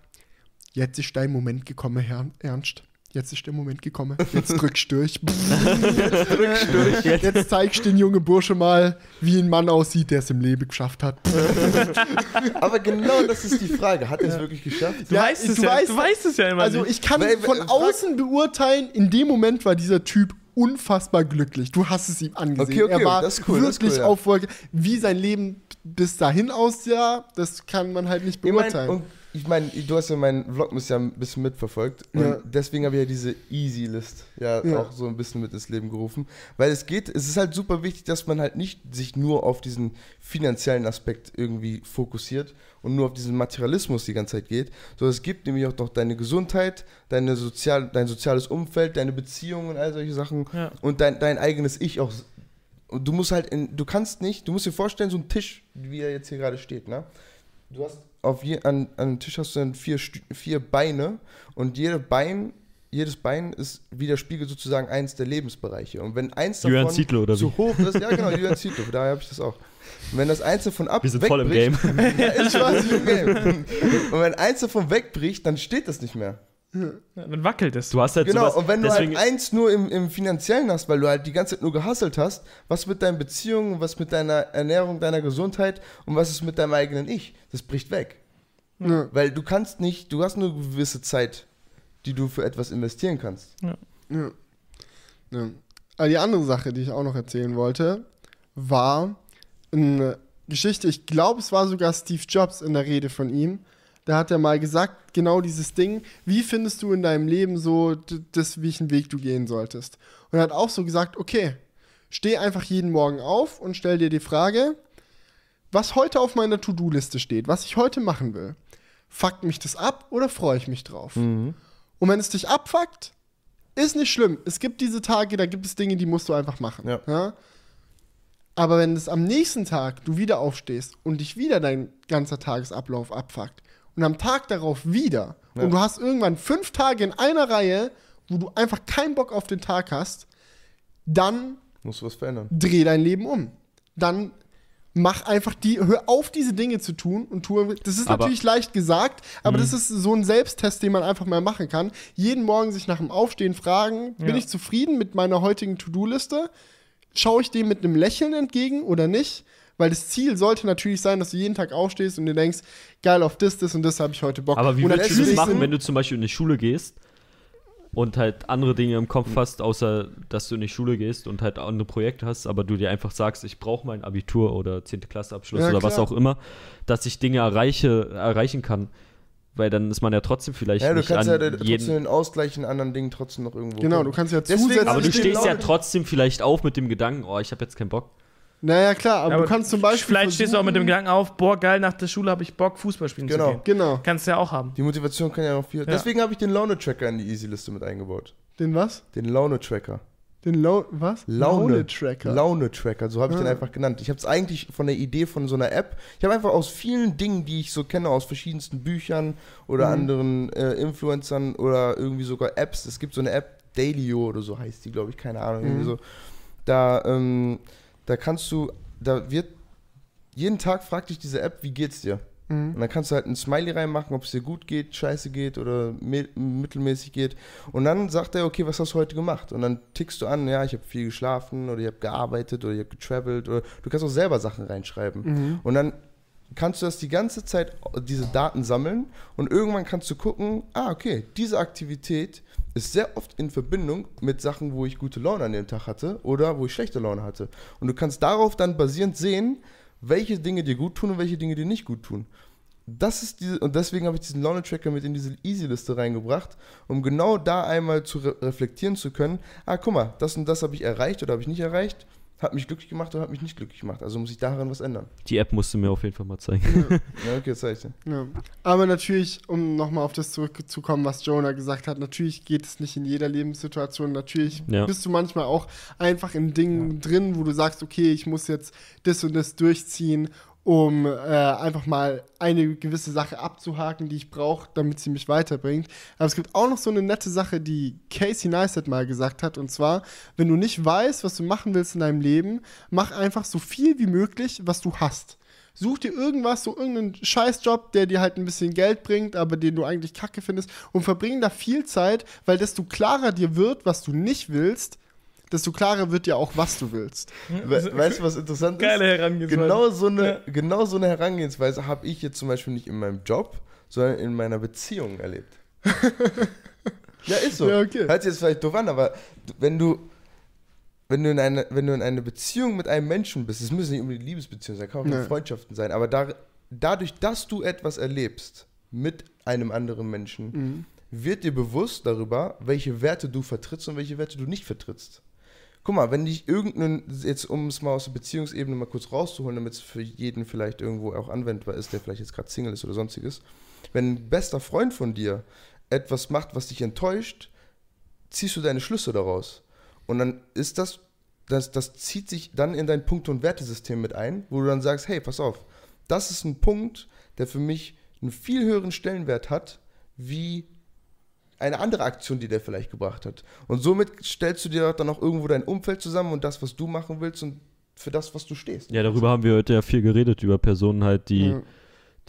jetzt ist dein Moment gekommen, Herr Ernst. Jetzt ist der Moment gekommen. Jetzt drückst du durch. Jetzt drückst du durch. Jetzt zeigst du den jungen Bursche mal, wie ein Mann aussieht, der es im Leben geschafft hat. Aber genau das ist die Frage. Hat er es wirklich geschafft? Du, Ja, weißt es du ja, weißt- du weißt es ja immer Also ich kann Weil- von außen beurteilen, in dem Moment war dieser Typ unfassbar glücklich. Du hast es ihm angesehen. Okay, okay, er war cool, wirklich cool, ja. auf Wolke. Wie sein Leben bis dahin aussah, das kann man halt nicht Ich mein, beurteilen. und ich meine, du hast ja meinen Vlogmas ja ein bisschen mitverfolgt. Und Ja. deswegen habe ich ja diese Easy-List ja, Ja. auch so ein bisschen mit ins Leben gerufen. Weil es geht, es ist halt super wichtig, dass man halt nicht sich nur auf diesen finanziellen Aspekt irgendwie fokussiert und nur auf diesen Materialismus die ganze Zeit geht. So, es gibt nämlich auch noch deine Gesundheit, deine sozial, dein soziales Umfeld, deine Beziehungen und all solche Sachen Ja. und dein, dein eigenes Ich auch. Und du musst halt, in, du kannst nicht, du musst dir vorstellen, so ein Tisch, wie er jetzt hier gerade steht, ne? Du hast auf je, an, an dem Tisch hast du dann vier, vier Beine und jede Bein, jedes Bein ist widerspiegelt sozusagen eins der Lebensbereiche. Und wenn eins davon Zietlow, oder zu hoch ist, ja genau, Julian Zietlow, daher habe ich das auch. Und wenn das eins davon ab Wir sind voll im Game. ja, ich im Game. Und wenn eins davon wegbricht, dann steht das nicht mehr. Dann wackelt es. Du hast halt Genau, sowas, und wenn du deswegen, halt eins nur im, im Finanziellen hast, weil du halt die ganze Zeit nur gehasselt hast, was mit deinen Beziehungen, was mit deiner Ernährung, deiner Gesundheit und was ist mit deinem eigenen Ich? Das bricht weg. Ja. Weil du kannst nicht, du hast nur eine gewisse Zeit, die du für etwas investieren kannst. Ja. Ja. Aber die andere Sache, die ich auch noch erzählen wollte, war eine Geschichte, ich glaube, es war sogar Steve Jobs in der Rede von ihm. Da hat er mal gesagt, genau dieses Ding, wie findest du in deinem Leben so das, welchen Weg du gehen solltest? Und er hat auch so gesagt, okay, steh einfach jeden Morgen auf und stell dir die Frage, was heute auf meiner To-Do-Liste steht, was ich heute machen will. Fuckt mich das ab oder freue ich mich drauf? Und wenn es dich abfuckt, ist nicht schlimm. Es gibt diese Tage, da gibt es Dinge, die musst du einfach machen. Ja. Aber wenn es am nächsten Tag du wieder aufstehst und dich wieder dein ganzer Tagesablauf abfuckt und am Tag darauf wieder Ja. und du hast irgendwann fünf Tage in einer Reihe, wo du einfach keinen Bock auf den Tag hast, dann Musst du was verändern. dreh dein Leben um. Dann mach einfach die, hör auf, diese Dinge zu tun und tue. Das ist Aber- natürlich leicht gesagt, aber das ist so ein Selbsttest, den man einfach mal machen kann. Jeden Morgen sich nach dem Aufstehen fragen, bin Ja. ich zufrieden mit meiner heutigen To-Do-Liste? Schaue ich dem mit einem Lächeln entgegen oder nicht? Weil das Ziel sollte natürlich sein, dass du jeden Tag aufstehst und dir denkst, geil, auf das, das und das habe ich heute Bock. Aber wie und würdest du das natürlich machen, wenn du zum Beispiel in die Schule gehst und halt andere Dinge im Kopf hast, außer dass du in die Schule gehst und halt andere Projekte hast, aber du dir einfach sagst, ich brauche mein Abitur oder 10. Klasseabschluss Ja, oder was klar. auch immer, dass ich Dinge erreiche, erreichen kann. Weil dann ist man ja trotzdem vielleicht Ja, du nicht kannst ja an trotzdem jeden, den Ausgleich in anderen Dingen trotzdem noch irgendwo. Genau, kommen. du kannst ja zusätzlich. aber du stehst ja trotzdem vielleicht auf mit dem Gedanken, oh, ich habe jetzt keinen Bock. Naja, klar, aber, Aber du kannst zum Beispiel. Vielleicht stehst du auch mit dem Gedanken auf, boah, geil, nach der Schule habe ich Bock, Fußball spielen Genau. zu gehen. Genau. Kannst du ja auch haben. Die Motivation kann ja noch viel. Deswegen habe ich den Laune-Tracker in die Easy-Liste mit eingebaut. Den was? Den Laune-Tracker. Den Lau was? Laune. Tracker. Laune-Tracker, so habe ich den Ah. einfach genannt. Ich habe es eigentlich von der Idee von so einer App. Ich habe einfach aus vielen Dingen, die ich so kenne, aus verschiedensten Büchern oder Mhm. anderen äh, Influencern oder irgendwie sogar Apps. Es gibt so eine App, Dailyo oder so heißt die, glaube ich, keine Ahnung. Irgendwie Mhm. so. Da, ähm, da kannst du, da wird jeden Tag fragt dich diese App, wie geht's dir? Mhm. Und dann kannst du halt ein Smiley reinmachen, ob es dir gut geht, scheiße geht oder mittelmäßig geht. Und dann sagt er, okay, was hast du heute gemacht? Und dann tickst du an, ja, ich habe viel geschlafen oder ich habe gearbeitet oder ich habe getravelt oder du kannst auch selber Sachen reinschreiben. Mhm. Und dann kannst du das die ganze Zeit, diese Daten sammeln und irgendwann kannst du gucken, ah, okay, diese Aktivität ist sehr oft in Verbindung mit Sachen, wo ich gute Laune an dem Tag hatte oder wo ich schlechte Laune hatte. Und du kannst darauf dann basierend sehen, welche Dinge dir gut tun und welche Dinge dir nicht gut tun. Das ist diese, und deswegen habe ich diesen Laune-Tracker mit in diese Easy-Liste reingebracht, um genau da einmal zu re reflektieren zu können, ah, guck mal, das und das habe ich erreicht oder habe ich nicht erreicht, hat mich glücklich gemacht oder hat mich nicht glücklich gemacht. Also muss ich daran was ändern. Die App musst du mir auf jeden Fall mal zeigen. Ja, okay, das zeig ich dir. Ja. Aber natürlich, um nochmal auf das zurückzukommen, was Jonah gesagt hat, natürlich geht es nicht in jeder Lebenssituation. Natürlich Ja. bist du manchmal auch einfach in Dingen drin, wo du sagst, okay, ich muss jetzt das und das durchziehen, um äh, einfach mal eine gewisse Sache abzuhaken, die ich brauche, damit sie mich weiterbringt. Aber es gibt auch noch so eine nette Sache, die Casey Neistat mal gesagt hat, und zwar, wenn du nicht weißt, was du machen willst in deinem Leben, mach einfach so viel wie möglich, was du hast. Such dir irgendwas, so irgendeinen Scheißjob, der dir halt ein bisschen Geld bringt, aber den du eigentlich kacke findest und verbring da viel Zeit, weil desto klarer dir wird, was du nicht willst, desto klarer wird dir auch, was du willst. We weißt du, was interessant Geile ist? Herangehensweise. Genau so eine, genau so eine Herangehensweise habe ich jetzt zum Beispiel nicht in meinem Job, sondern in meiner Beziehung erlebt. ja, ist so. Ja, okay. Hört sich jetzt vielleicht doof an, aber wenn du, wenn du in eine, wenn du in eine Beziehung mit einem Menschen bist, es müssen nicht unbedingt Liebesbeziehungen sein, kann auch nur Nee. Freundschaften sein, aber da, dadurch, dass du etwas erlebst mit einem anderen Menschen, Mhm. wird dir bewusst darüber, welche Werte du vertrittst und welche Werte du nicht vertrittst. Guck mal, wenn dich irgendein, jetzt um es mal aus der Beziehungsebene mal kurz rauszuholen, damit es für jeden vielleicht irgendwo auch anwendbar ist, der vielleicht jetzt gerade Single ist oder sonstiges, wenn ein bester Freund von dir etwas macht, was dich enttäuscht, ziehst du deine Schlüsse daraus. Und dann ist das, das, das zieht sich dann in dein Punkt- und Wertesystem mit ein, wo du dann sagst, hey, pass auf, das ist ein Punkt, der für mich einen viel höheren Stellenwert hat, wie eine andere Aktion, die der vielleicht gebracht hat. Und somit stellst du dir dann auch irgendwo dein Umfeld zusammen und das, was du machen willst und für das, was du stehst. Ja, darüber haben wir heute ja viel geredet, über Personen halt, die, Ja.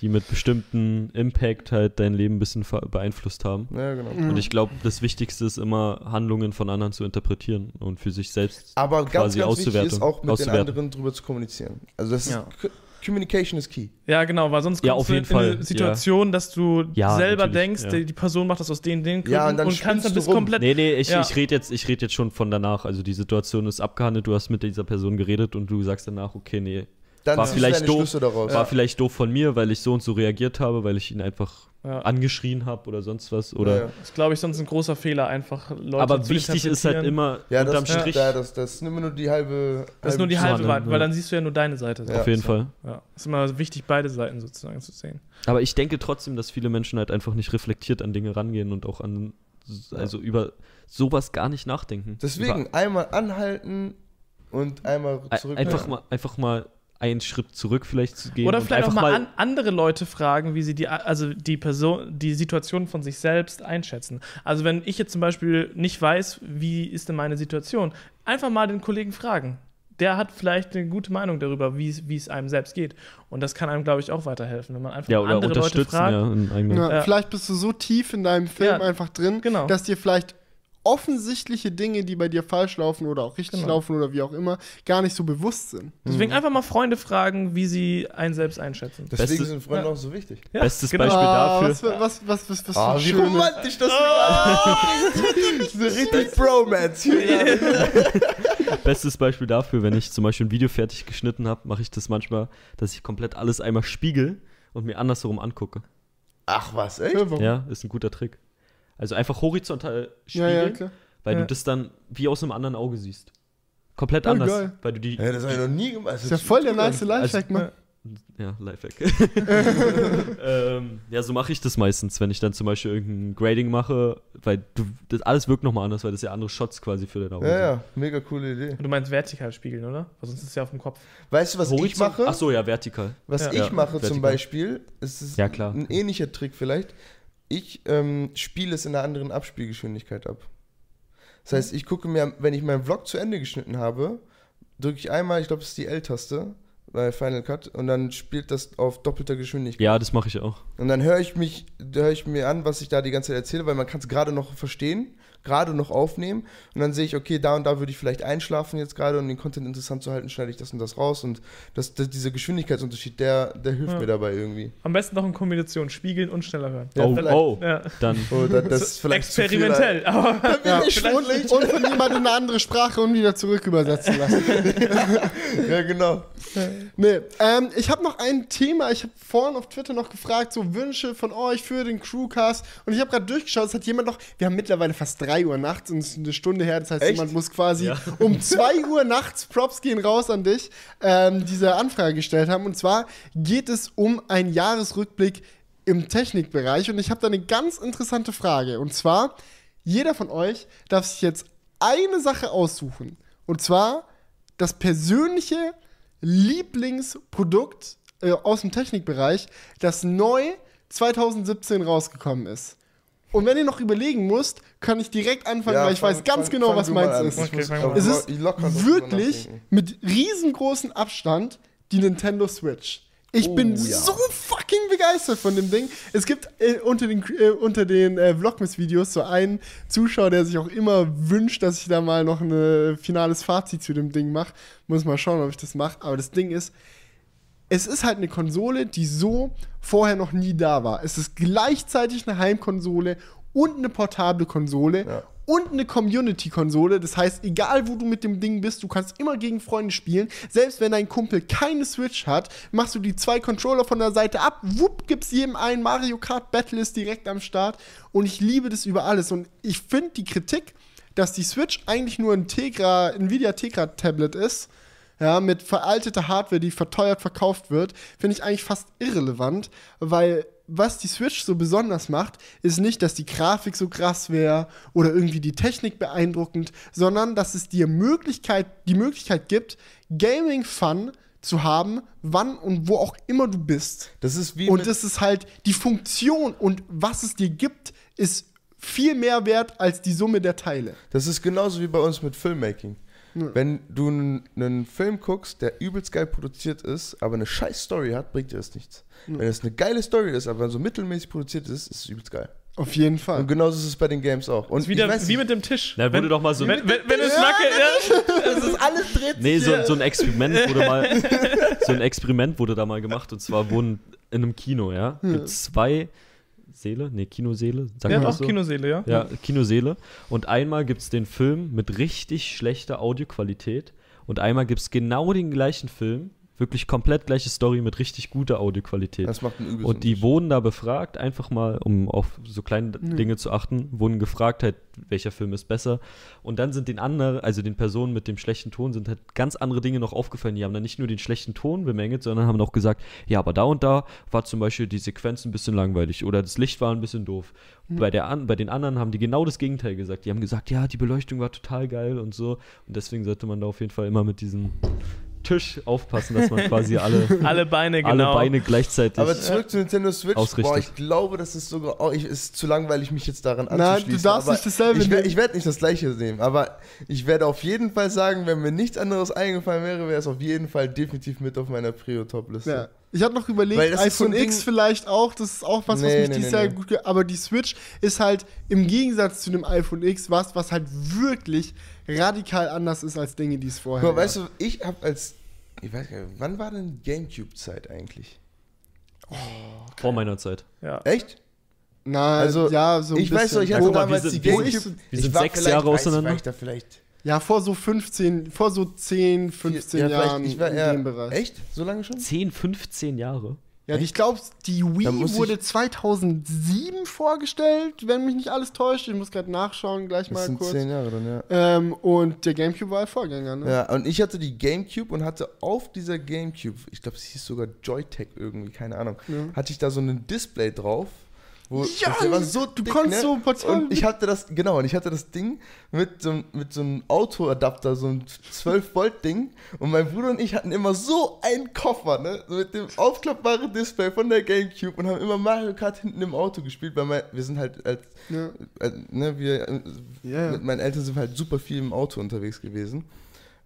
die mit bestimmten Impact halt dein Leben ein bisschen beeinflusst haben. Ja, genau. Mhm. Und ich glaube, das Wichtigste ist immer, Handlungen von anderen zu interpretieren und für sich selbst. Aber ganz, Quasi ganz wichtig ist auch mit den auszuwerten. anderen drüber zu kommunizieren. Also das Ja. ist, Communication is key. Ja, genau, weil sonst Ja, kommst auf du jeden in Fall, eine Situation, dass du Ja, selber denkst, ja. die, die Person macht das aus den, den Gründen Ja, und dann kannst dann bis rum. komplett. Nee, nee, ich, Ja. ich rede jetzt, ich red jetzt schon von danach. Also die Situation ist abgehandelt, du hast mit dieser Person geredet und du sagst danach, okay, nee, Dann War vielleicht deine doof. War vielleicht doof von mir, weil ich so und so reagiert habe, weil ich ihn einfach Ja. angeschrien habe oder sonst was. Oder Ja, ja. Das ist, glaube ich, sonst ein großer Fehler, einfach Leute Aber zu wichtig ist halt immer Ja, unterm das, Strich. ja, das, das ist immer nur die halbe. Das ist nur die halbe ja. weil dann siehst du ja nur deine Seite. Ja. auf jeden so. Fall. Ja. Ist immer wichtig, beide Seiten sozusagen zu sehen. Aber ich denke trotzdem, dass viele Menschen halt einfach nicht reflektiert an Dinge rangehen und auch an, also über sowas gar nicht nachdenken. Deswegen einmal anhalten und einmal Über, zurück. einfach, mal, einfach mal einen Schritt zurück vielleicht zu gehen. Oder vielleicht auch einfach mal, an, andere Leute fragen, wie sie die, also die Person, die Situation von sich selbst einschätzen. Also wenn ich jetzt zum Beispiel nicht weiß, wie ist denn meine Situation, einfach mal den Kollegen fragen. Der hat vielleicht eine gute Meinung darüber, wie es- wie es einem selbst geht. Und das kann einem, glaube ich, auch weiterhelfen, wenn man einfach ja, mal oder andere Leute fragt. ja, Ja, Ja. Vielleicht bist du so tief in deinem Film Ja, einfach drin, genau. dass dir vielleicht offensichtliche Dinge, die bei dir falsch laufen oder auch richtig Genau. laufen oder wie auch immer, gar nicht so bewusst sind. Deswegen einfach mal Freunde fragen, wie sie einen selbst einschätzen. Deswegen Beste- sind Freunde Ja. auch so wichtig. Ja, Bestes genau. Beispiel Ah, dafür. was, für- was, was, was, was Ah, für wie romantisch das ist. so richtig Bromance. Bestes Beispiel dafür, wenn ich zum Beispiel ein Video fertig geschnitten habe, mache ich das manchmal, dass ich komplett alles einmal spiegel und mir andersherum angucke. Ach was, echt? Ja, ist ein guter Trick. Also einfach horizontal ja, spiegeln, ja, klar. weil Ja. du das dann wie aus einem anderen Auge siehst. Komplett Oh, anders, geil. weil du die Ja, das habe ich noch nie gemacht. Das Ist ja voll der nice Lifehack, Mann. Ja, Lifehack. ähm, ja, so mache ich das meistens, wenn ich dann zum Beispiel irgendein Grading mache, weil du, das alles wirkt nochmal anders, weil das ja andere Shots quasi für dein Auge Ja, ja, mega coole Idee. Du meinst vertikal spiegeln, oder? Weil sonst ist es ja auf dem Kopf. Weißt du, was sind. ich mache? Ach so, ja, vertikal. Was Ja. ich Ja, mache zum vertikal. Beispiel, es ist Ja, klar. ein ähnlicher Trick vielleicht. Ich ähm, spiele es in einer anderen Abspielgeschwindigkeit ab. Das heißt, ich gucke mir, wenn ich meinen Vlog zu Ende geschnitten habe, drücke ich einmal, ich glaube, es ist die L-Taste bei Final Cut und dann spielt das auf doppelter Geschwindigkeit. Ja, das mache ich auch. Und dann höre ich mich, höre ich mir an, was ich da die ganze Zeit erzähle, weil man kann es gerade noch verstehen, gerade noch aufnehmen und dann sehe ich, okay, da und da würde ich vielleicht einschlafen jetzt gerade, um den Content interessant zu halten, schneide ich das und das raus und das, das, dieser Geschwindigkeitsunterschied, der, der hilft Ja. mir dabei irgendwie. Am besten noch in Kombination spiegeln und schneller hören. Ja, oh, oh, Ja. dann. Oh, das, das ist vielleicht zu viel, Experimentell, aber Ja. ich schwundelig. Und von jemandem eine andere Sprache und wieder zurück übersetzen lassen. Ja, genau. Nee, ähm, ich habe noch ein Thema. Ich habe vorhin auf Twitter noch gefragt, so Wünsche von euch für den Crewcast. Und ich habe gerade durchgeschaut, es hat jemand noch, wir haben mittlerweile fast 3 Uhr nachts und es ist eine Stunde her. Das heißt, Echt? jemand muss quasi Ja. um 2 Uhr nachts, Props gehen raus an dich, ähm, diese Anfrage gestellt haben. Und zwar geht es um einen Jahresrückblick im Technikbereich. Und ich habe da eine ganz interessante Frage. Und zwar, jeder von euch darf sich jetzt eine Sache aussuchen. Und zwar das persönliche Lieblingsprodukt äh, aus dem Technikbereich, das neu 2017 rausgekommen ist. Und wenn ihr noch überlegen müsst, kann ich direkt anfangen, Ja, weil ich fang- weiß ganz fang- genau, fang was meins ist. Okay, Es ist wirklich mit riesengroßem Abstand die Nintendo Switch. Ich Oh, bin ja. so fucking begeistert von dem Ding. Es gibt äh, unter den, äh, unter den äh, Vlogmas-Videos so einen Zuschauer, der sich auch immer wünscht, dass ich da mal noch ein äh, finales Fazit zu dem Ding mache. Muss mal schauen, ob ich das mache. Aber das Ding ist, es ist halt eine Konsole, die so vorher noch nie da war. Es ist gleichzeitig eine Heimkonsole und eine portable Konsole Ja. und eine Community-Konsole. Das heißt, egal wo du mit dem Ding bist, du kannst immer gegen Freunde spielen. Selbst wenn dein Kumpel keine Switch hat, machst du die zwei Controller von der Seite ab, wupp, gibst jedem ein. Mario Kart Battle ist direkt am Start. Und ich liebe das über alles. Und ich finde die Kritik, dass die Switch eigentlich nur ein Tegra, Nvidia Tegra-Tablet ist, ja, mit veralteter Hardware, die verteuert verkauft wird, finde ich eigentlich fast irrelevant, weil was die Switch so besonders macht, ist nicht, dass die Grafik so krass wäre oder irgendwie die Technik beeindruckend, sondern dass es dir Möglichkeit, die Möglichkeit gibt, Gaming-Fun zu haben, wann und wo auch immer du bist. Das ist wie Und das ist halt die Funktion und was es dir gibt, ist viel mehr wert als die Summe der Teile. das ist genauso wie bei uns mit Filmmaking. Wenn du einen Film guckst, der übelst geil produziert ist, aber eine scheiß Story hat, bringt dir das nichts. Wenn es eine geile Story ist, aber so mittelmäßig produziert ist, ist es übelst geil. Auf jeden Fall. Und genauso ist es bei den Games auch. Und ist wieder weiß wie mit dem Tisch. Na, wurde doch mal so- Wenn, wenn, wenn es wackelt, ja. das ist alles dreht Nee, so, so ein Experiment wurde mal, so ein Experiment wurde da mal gemacht und zwar wurden in einem Kino, ja, gibt zwei Säle, nee, Kinosäle, sagt Ja, man doch, so? Kinoseele, ja. Ja, Kinoseele. Und einmal gibt es den Film mit richtig schlechter Audioqualität und einmal gibt es genau den gleichen Film, wirklich komplett gleiche Story mit richtig guter Audioqualität. Das macht einen übelst Und die wurden da befragt, einfach mal, um auf so kleine Dinge zu achten, wurden gefragt, halt, welcher Film ist besser. Und dann sind den anderen, also den Personen mit dem schlechten Ton, sind halt ganz andere Dinge noch aufgefallen. Die haben dann nicht nur den schlechten Ton bemängelt, sondern haben auch gesagt, ja, aber da und da war zum Beispiel die Sequenz ein bisschen langweilig oder das Licht war ein bisschen doof. Bei, der bei den anderen haben die genau das Gegenteil gesagt. Die haben gesagt, ja, die Beleuchtung war total geil und so. Und deswegen sollte man da auf jeden Fall immer mit diesen Tisch aufpassen, dass man quasi alle, Alle Beine, genau. alle Beine gleichzeitig. Aber zurück zu Nintendo Switch. Ausrichtet. Boah, ich glaube, das ist sogar. Oh, ich, ist zu langweilig, mich jetzt daran Nein, anzuschließen. du darfst aber nicht dasselbe Ich, nehmen. ich werde nicht das gleiche nehmen, aber ich werde auf jeden Fall sagen, wenn mir nichts anderes eingefallen wäre, wäre es auf jeden Fall definitiv mit auf meiner Prio-Top-Liste. Ja. Ich hatte noch überlegt, Weil das ist so iPhone ein X Ding- vielleicht auch, das ist auch was, was Nee, mich nee, dieses nee, Jahr nee. gut aber die Switch ist halt im Gegensatz zu dem iPhone X was, was halt wirklich radikal anders ist als Dinge, die es vorher mal, weißt gab. du, ich habe als. Ich weiß gar nicht, wann war denn Gamecube-Zeit eigentlich? vor meiner Zeit. Ja. Echt? Na, Also, ja, so ein ich weiß doch, ich bisschen. hatte guck mal, damals wir die sind- wir Gamecube. sind- wir ich sind war sechs Jahre auseinander. Ich da vielleicht. Ja, vor so 15, vor so 10, 15 ja, Jahren ich war in eher, dem Bereich. Echt? So lange schon? 10, 15 Jahre. Ja, ich glaube, die Wii wurde 2007 vorgestellt, wenn mich nicht alles täuscht. Ich muss gerade nachschauen, gleich Das mal sind kurz. zehn Jahre dann, ja. Ähm, und der Gamecube war Vorgänger, ne? Ja, und ich hatte die Gamecube und hatte auf dieser Gamecube, ich glaube, es hieß sogar Joytech irgendwie, keine Ahnung, Ja. hatte ich da so ein Display drauf. Wo, Ja, das war so du dick, konntest ne? so Portal- Und ich hatte das, genau, und ich hatte das Ding mit so, mit so einem Autoadapter, so ein 12-Volt-Ding. Und mein Bruder und ich hatten immer so einen Koffer, ne? Mit dem aufklappbaren Display von der Gamecube und haben immer Mario Kart hinten im Auto gespielt, weil mein, wir sind halt als, Ja. äh, ne, wir, äh, Ja, ja. mit meinen Eltern sind halt super viel im Auto unterwegs gewesen.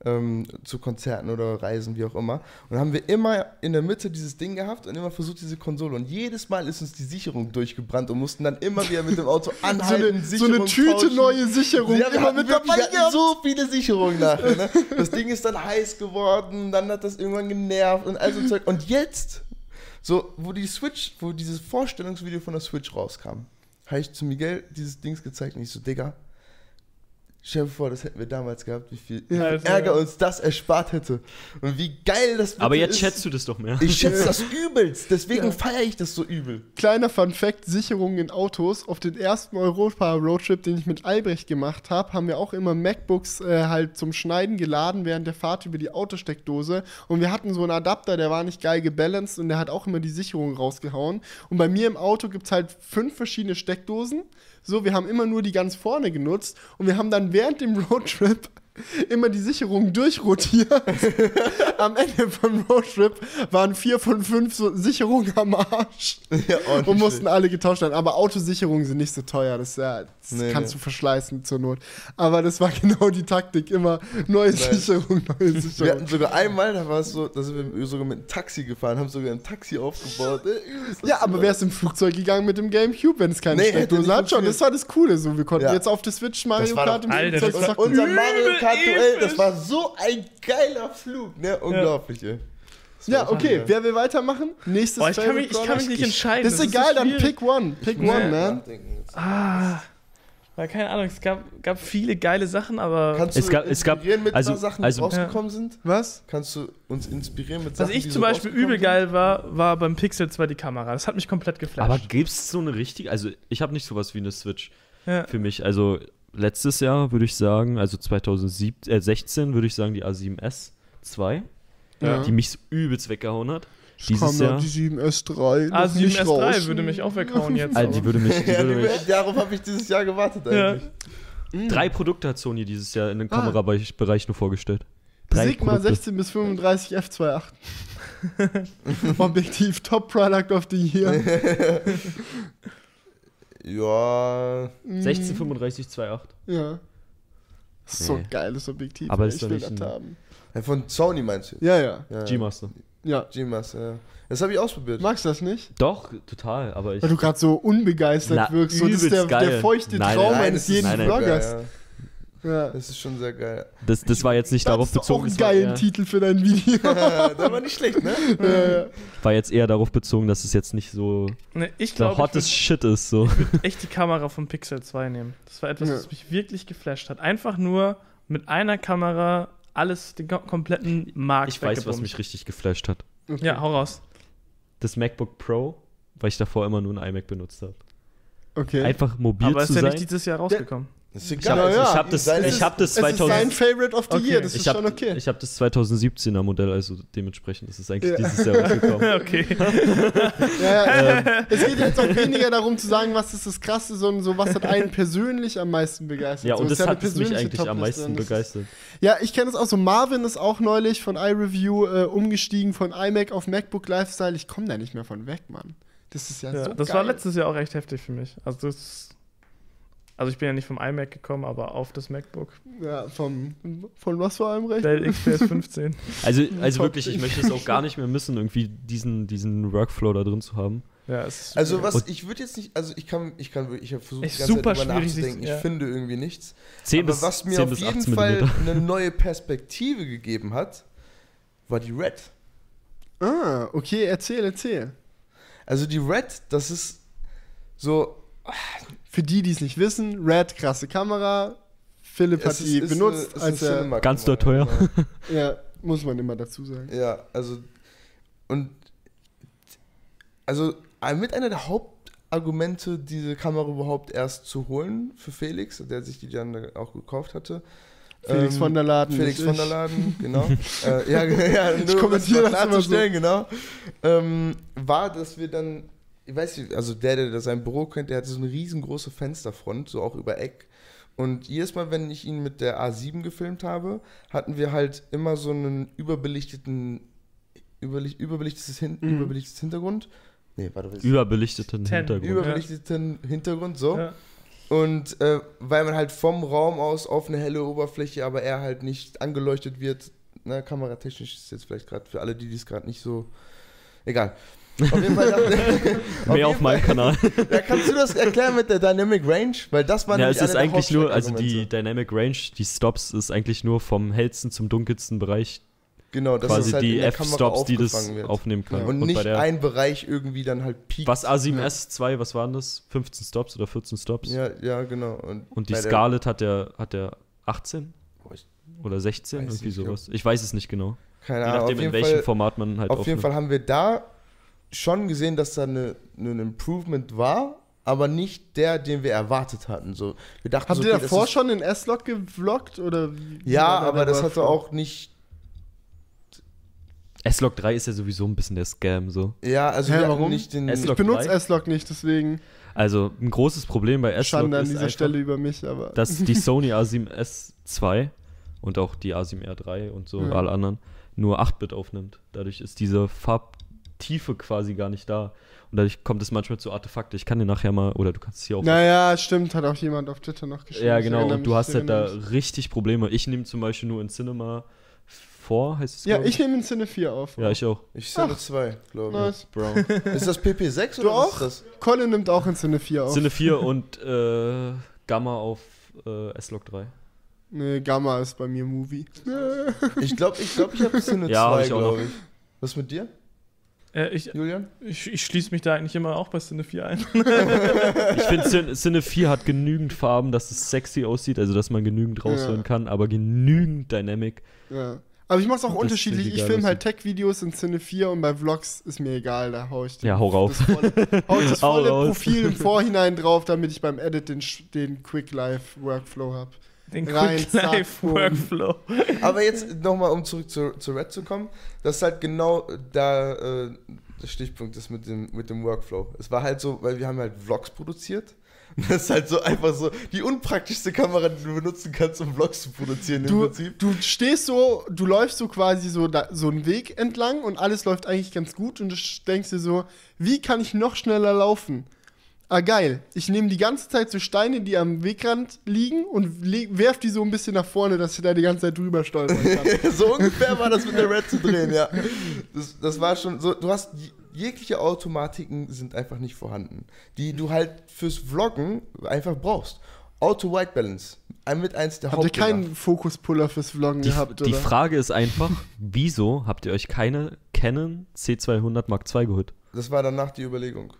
Ähm, zu Konzerten oder Reisen, wie auch immer. Und haben wir immer in der Mitte dieses Ding gehabt und immer versucht, diese Konsole. Und jedes Mal ist uns die Sicherung durchgebrannt und mussten dann immer wieder mit dem Auto So anhalten, eine, so eine Tüte tauschen. neue Sicherung Ja, wir immer mit dabei gehabt. so viele Sicherungen nachher. Ne? Das Ding ist dann heiß geworden, dann hat das irgendwann genervt und all so Zeug. Und jetzt, so, wo die Switch, wo dieses Vorstellungsvideo von der Switch rauskam, habe ich zu Miguel dieses Dings gezeigt und ich so, Digga, stell dir vor, das hätten wir damals gehabt, wie viel Ja, also- Ärger uns das erspart hätte. Und wie geil das Aber jetzt ist. schätzt du das doch mehr. Ich schätze das übelst, deswegen Ja. feiere ich das so übel. Kleiner Fun Fact: Sicherungen in Autos. Auf den ersten Europa-Roadtrip, den ich mit Albrecht gemacht habe, haben wir auch immer MacBooks äh, halt zum Schneiden geladen während der Fahrt über die Autosteckdose. Und wir hatten so einen Adapter, der war nicht geil gebalanced und der hat auch immer die Sicherung rausgehauen. Und bei mir im Auto gibt es halt fünf verschiedene Steckdosen. So, wir haben immer nur die ganz vorne genutzt und wir haben dann während dem Roadtrip immer die Sicherungen durchrotiert. am Ende vom Roadtrip waren vier von fünf so Sicherungen am Arsch Ja, und mussten alle getauscht werden. Aber Autosicherungen sind nicht so teuer. Das, ja, das Nee, kannst nee. du verschleißen zur Not. Aber das war genau die Taktik. Immer neue Sicherung, neue Wir Sicherung. hatten sogar einmal, da war es so, da sind wir sogar mit einem Taxi gefahren, haben sogar ein Taxi aufgebaut. Äh, Ja, aber lustig. wärst im Flugzeug gegangen mit dem Gamecube, wenn es keine Nee, Steckdose hat schon. Das war das Coole. So, wir konnten Ja. jetzt auf der Switch Mario Kart im Flugzeug zocken. Unser Mario Duell, das war so ein geiler Flug, ne? Unglaublich, ey. Das Ja, okay. Wer will weitermachen? Nächstes Boah, ich kann mich, ich kann mich nicht entscheiden. Das ist egal, so dann pick one. Pick Nee. one, man. Ah, weil keine Ahnung, es gab, gab viele geile Sachen, aber Kannst Es du gab- es gab- inspirieren mit also- Sachen, die also- rausgekommen sind? Was? Kannst du uns inspirieren mit was Sachen, ich die zum so Beispiel übel sind? geil war, war beim Pixel 2 die Kamera. Das hat mich komplett geflasht. Aber gibt's so eine richtige, also ich habe nicht sowas wie eine Switch ja. für mich. Also letztes Jahr würde ich sagen, also 2016 würde ich sagen die A7S 2, Ja. die mich so übelst weggehauen hat. Es Dieses Jahr. die 7S3. Ah, noch nicht 7S3 raus. würde mich auch weghauen jetzt. Also die würde mich, die Ja, würde mich darauf habe ich dieses Jahr gewartet Ja. eigentlich. Drei Produkte hat Sony dieses Jahr in dem Ah. Kamerabereich Bereich nur vorgestellt. Drei Sigma Produkte. 16 bis 35 f2.8. Objektiv Top Product of the Year. Ja, 16, 35, 2,8. Ja. Das ist so ein Nee. geiles Objektiv. Aber ist ich doch will nicht das ein- haben. Von Sony meinst du? Ja, ja. Ja. G-Master. Ja. G-Master, ja. Das habe ich ausprobiert. Magst du das nicht? Doch, total, aber ich. Weil du gerade so unbegeistert Na, wirkst. So, das ist der, der feuchte Nein, Traum nein, eines ist jeden nein, nein. Vloggers. Ja, ja. Ja. Das ist schon sehr geil. Das, das war jetzt nicht Das darauf ist doch auch bezogen. ein das war geilen eher, Titel für dein Video. der war nicht schlecht, ne? ja, ja. war jetzt eher darauf bezogen, dass es jetzt nicht so Ne, ich der glaube, ich hottest würde Shit ist. So. echt die Kamera vom Pixel 2 nehmen. Das war etwas, Ja. was mich wirklich geflasht hat. Einfach nur mit einer Kamera alles, den kom- kompletten Markt Ich weiß, was mich richtig geflasht hat. Okay. Ja, hau raus. Das MacBook Pro, weil ich davor immer nur ein iMac benutzt habe. Okay. Einfach mobil Aber ist zu ja sein. nicht dieses Jahr rausgekommen. Das ist Ich egal. habe Ja, ja. hab das, ich hab das Es ist sein 2000. Favorite of the Okay. Year, das ist Ich habe schon okay. ich hab das 2017er Modell, also dementsprechend ist es eigentlich Ja. dieses Jahr rausgekommen. Okay. Ja, ja. es geht jetzt auch weniger darum zu sagen, was ist das Krasse, sondern so, was hat einen persönlich am meisten begeistert. Ja, so, und ist das eine hat es mich eigentlich am meisten das ist- begeistert. Ja, ich kenne es auch so. Marvin ist auch neulich von iReview äh, umgestiegen von iMac auf MacBook Lifestyle. Ich komme da nicht mehr von weg, Mann. Das ist ja, Ja, so das geil. war letztes Jahr auch echt heftig für mich. Also das. Also ich bin ja nicht vom iMac gekommen, aber auf das MacBook. Ja, vom, von was vor allem recht? Dell XPS 15. Also, also wirklich, ich möchte es auch gar nicht mehr missen, irgendwie diesen, diesen Workflow da drin zu haben. Ja, es ist Also was, ich würde jetzt nicht, also ich kann, ich kann, ich habe versucht, die ganze super Zeit drüber nachzudenken. Ich ja. finde irgendwie nichts. 10 Aber bis, was mir 10 auf jeden 18 Fall eine neue Perspektive gegeben hat, war die Red. Ah, okay, erzähl, erzähl. Also die Red, das ist so, Für die, die es nicht wissen, Red, krasse Kamera. Philipp hat es die ist- ist benutzt, eine- ist als eine er. Ganz doll teuer. genau. Ja, muss man immer dazu sagen. Ja, also und also mit einer der Hauptargumente, diese Kamera überhaupt erst zu holen für Felix, der sich die dann auch gekauft hatte. Felix Ähm, von der Laden. Felix von ich. der Laden, genau. äh, ja, ja, nur kommentiere um das immer klarzustellen, genau. Ähm, war, dass wir dann, ich weiß nicht, also der, der sein Büro kennt, der hatte so eine riesengroße Fensterfront, so auch über Eck. Und jedes Mal, wenn ich ihn mit der A7 gefilmt habe, hatten wir halt immer so einen überbelichteten, überlicht, überbelichtetes, Hin Mhm. überbelichtetes Hintergrund. Nee, warte, was ist Überbelichteten Ten. Hintergrund. Überbelichteten Hintergrund, so. Ja. Und äh, weil man halt vom Raum aus auf eine helle Oberfläche, aber er halt nicht angeleuchtet wird, ne, kameratechnisch ist jetzt vielleicht gerade für alle, die dies gerade nicht so. Egal. Auf jeden Fall. Mehr jeden auf meinem Kanal. Ja, kannst du das erklären mit der Dynamic Range? Weil das war Ja, es ist eigentlich nur, also die. Dynamic Range, die Stops, ist eigentlich nur vom hellsten zum dunkelsten Bereich Genau, das quasi ist halt die F-Stops, die das wird. aufnehmen können. Ja. Und, bei nicht ein Bereich irgendwie dann halt piekt. was A7S2, was waren das? 15 Stops oder 14 Stops? Ja, ja, genau. Und, Und die Scarlett hat der, hat der 18 Boah, ich- oder 16, Weiß irgendwie sowas. Ich weiß es nicht genau. Keine Je Ahnung. nachdem, auf in welchem Fall, Format man halt Auf jeden aufnimmt. Fall haben wir da schon gesehen, dass da eine, ein Improvement war, aber nicht der, den wir erwartet hatten. So, wir dachten Habt so, ihr okay, davor schon den S-Log gevloggt? Oder Ja, aber das hatte auch nicht. S-Log 3 ist ja sowieso ein bisschen der Scam so. Ja, also Hä, wir warum? nicht den. S-Log Ich benutze 3? S-Log nicht, deswegen Also ein großes Problem bei S-Log Schande an ist dieser einfach, Stelle über mich, aber. dass die Sony A7S II und auch die A7R3 und so Ja. alle anderen nur 8-Bit aufnimmt. Dadurch ist diese Farbtiefe quasi gar nicht da. Und dadurch kommt es manchmal zu Artefakte. Ich kann dir nachher mal, oder du kannst es hier auch naja, stimmt, hat auch jemand auf Twitter noch geschrieben. Ja, Ich genau. Und du hast ich halt da richtig Probleme. Ich nehme zum Beispiel nur in Cinema 4, heißt es? Ja, ich nehme in Szene 4 auf. Ja, ich auch. Ich sehe zwei, glaube Nice. Bro. ich. Ist das PP6 Du oder was auch? ist das? Colin nimmt auch in Szene 4 auf. Cine 4 und äh, Gamma auf äh, S-Log 3. Nee, Gamma ist bei mir Movie. Ich glaube, ich, glaub, ich habe Szene Ja, hab 2, ich auch glaube noch. ich. Was mit dir, Äh, ich Julian? ich, ich schließe mich da eigentlich immer auch bei Cine 4 ein. Ich finde, Cine, Cine 4 hat genügend Farben, dass es sexy aussieht, also dass man genügend raushören Ja. kann, aber genügend Dynamic. Ja. Aber ich mach's auch Das unterschiedlich. Ich filme halt Tech-Videos in Szene 4 und bei Vlogs ist mir egal, da hau ich den, Ja, hau rauf. das volle, hau ich das volle. Profil im Vorhinein drauf, damit ich beim Edit den, den Quick-Live-Workflow hab. Den Rein, Quick zack, Life boom. Workflow. Aber jetzt nochmal, um zurück zu, zu Red zu kommen, das ist halt genau da äh, der Stichpunkt ist mit dem, mit dem Workflow. Es war halt so, weil wir haben halt Vlogs produziert. Das ist halt so einfach so die unpraktischste Kamera, die du benutzen kannst, um Vlogs zu produzieren im Du, Prinzip. du stehst so, du läufst so quasi so, da, so einen Weg entlang und alles läuft eigentlich ganz gut und du denkst dir so, wie kann ich noch schneller laufen? Ah, geil. Ich nehme die ganze Zeit so Steine, die am Wegrand liegen und werf die so ein bisschen nach vorne, dass ich da die ganze Zeit drüber stolpern kann. so ungefähr war das mit der Red zu drehen, ja. Das, das war schon so, du hast jegliche Automatiken sind einfach nicht vorhanden, die du halt fürs Vloggen einfach brauchst. Auto White Balance, ein mit eins der Habt ihr keinen Fokuspuller fürs Vloggen Die, gehabt, die oder? Frage ist einfach, wieso habt ihr euch keine Canon C200 Mark II geholt? Das war danach die Überlegung.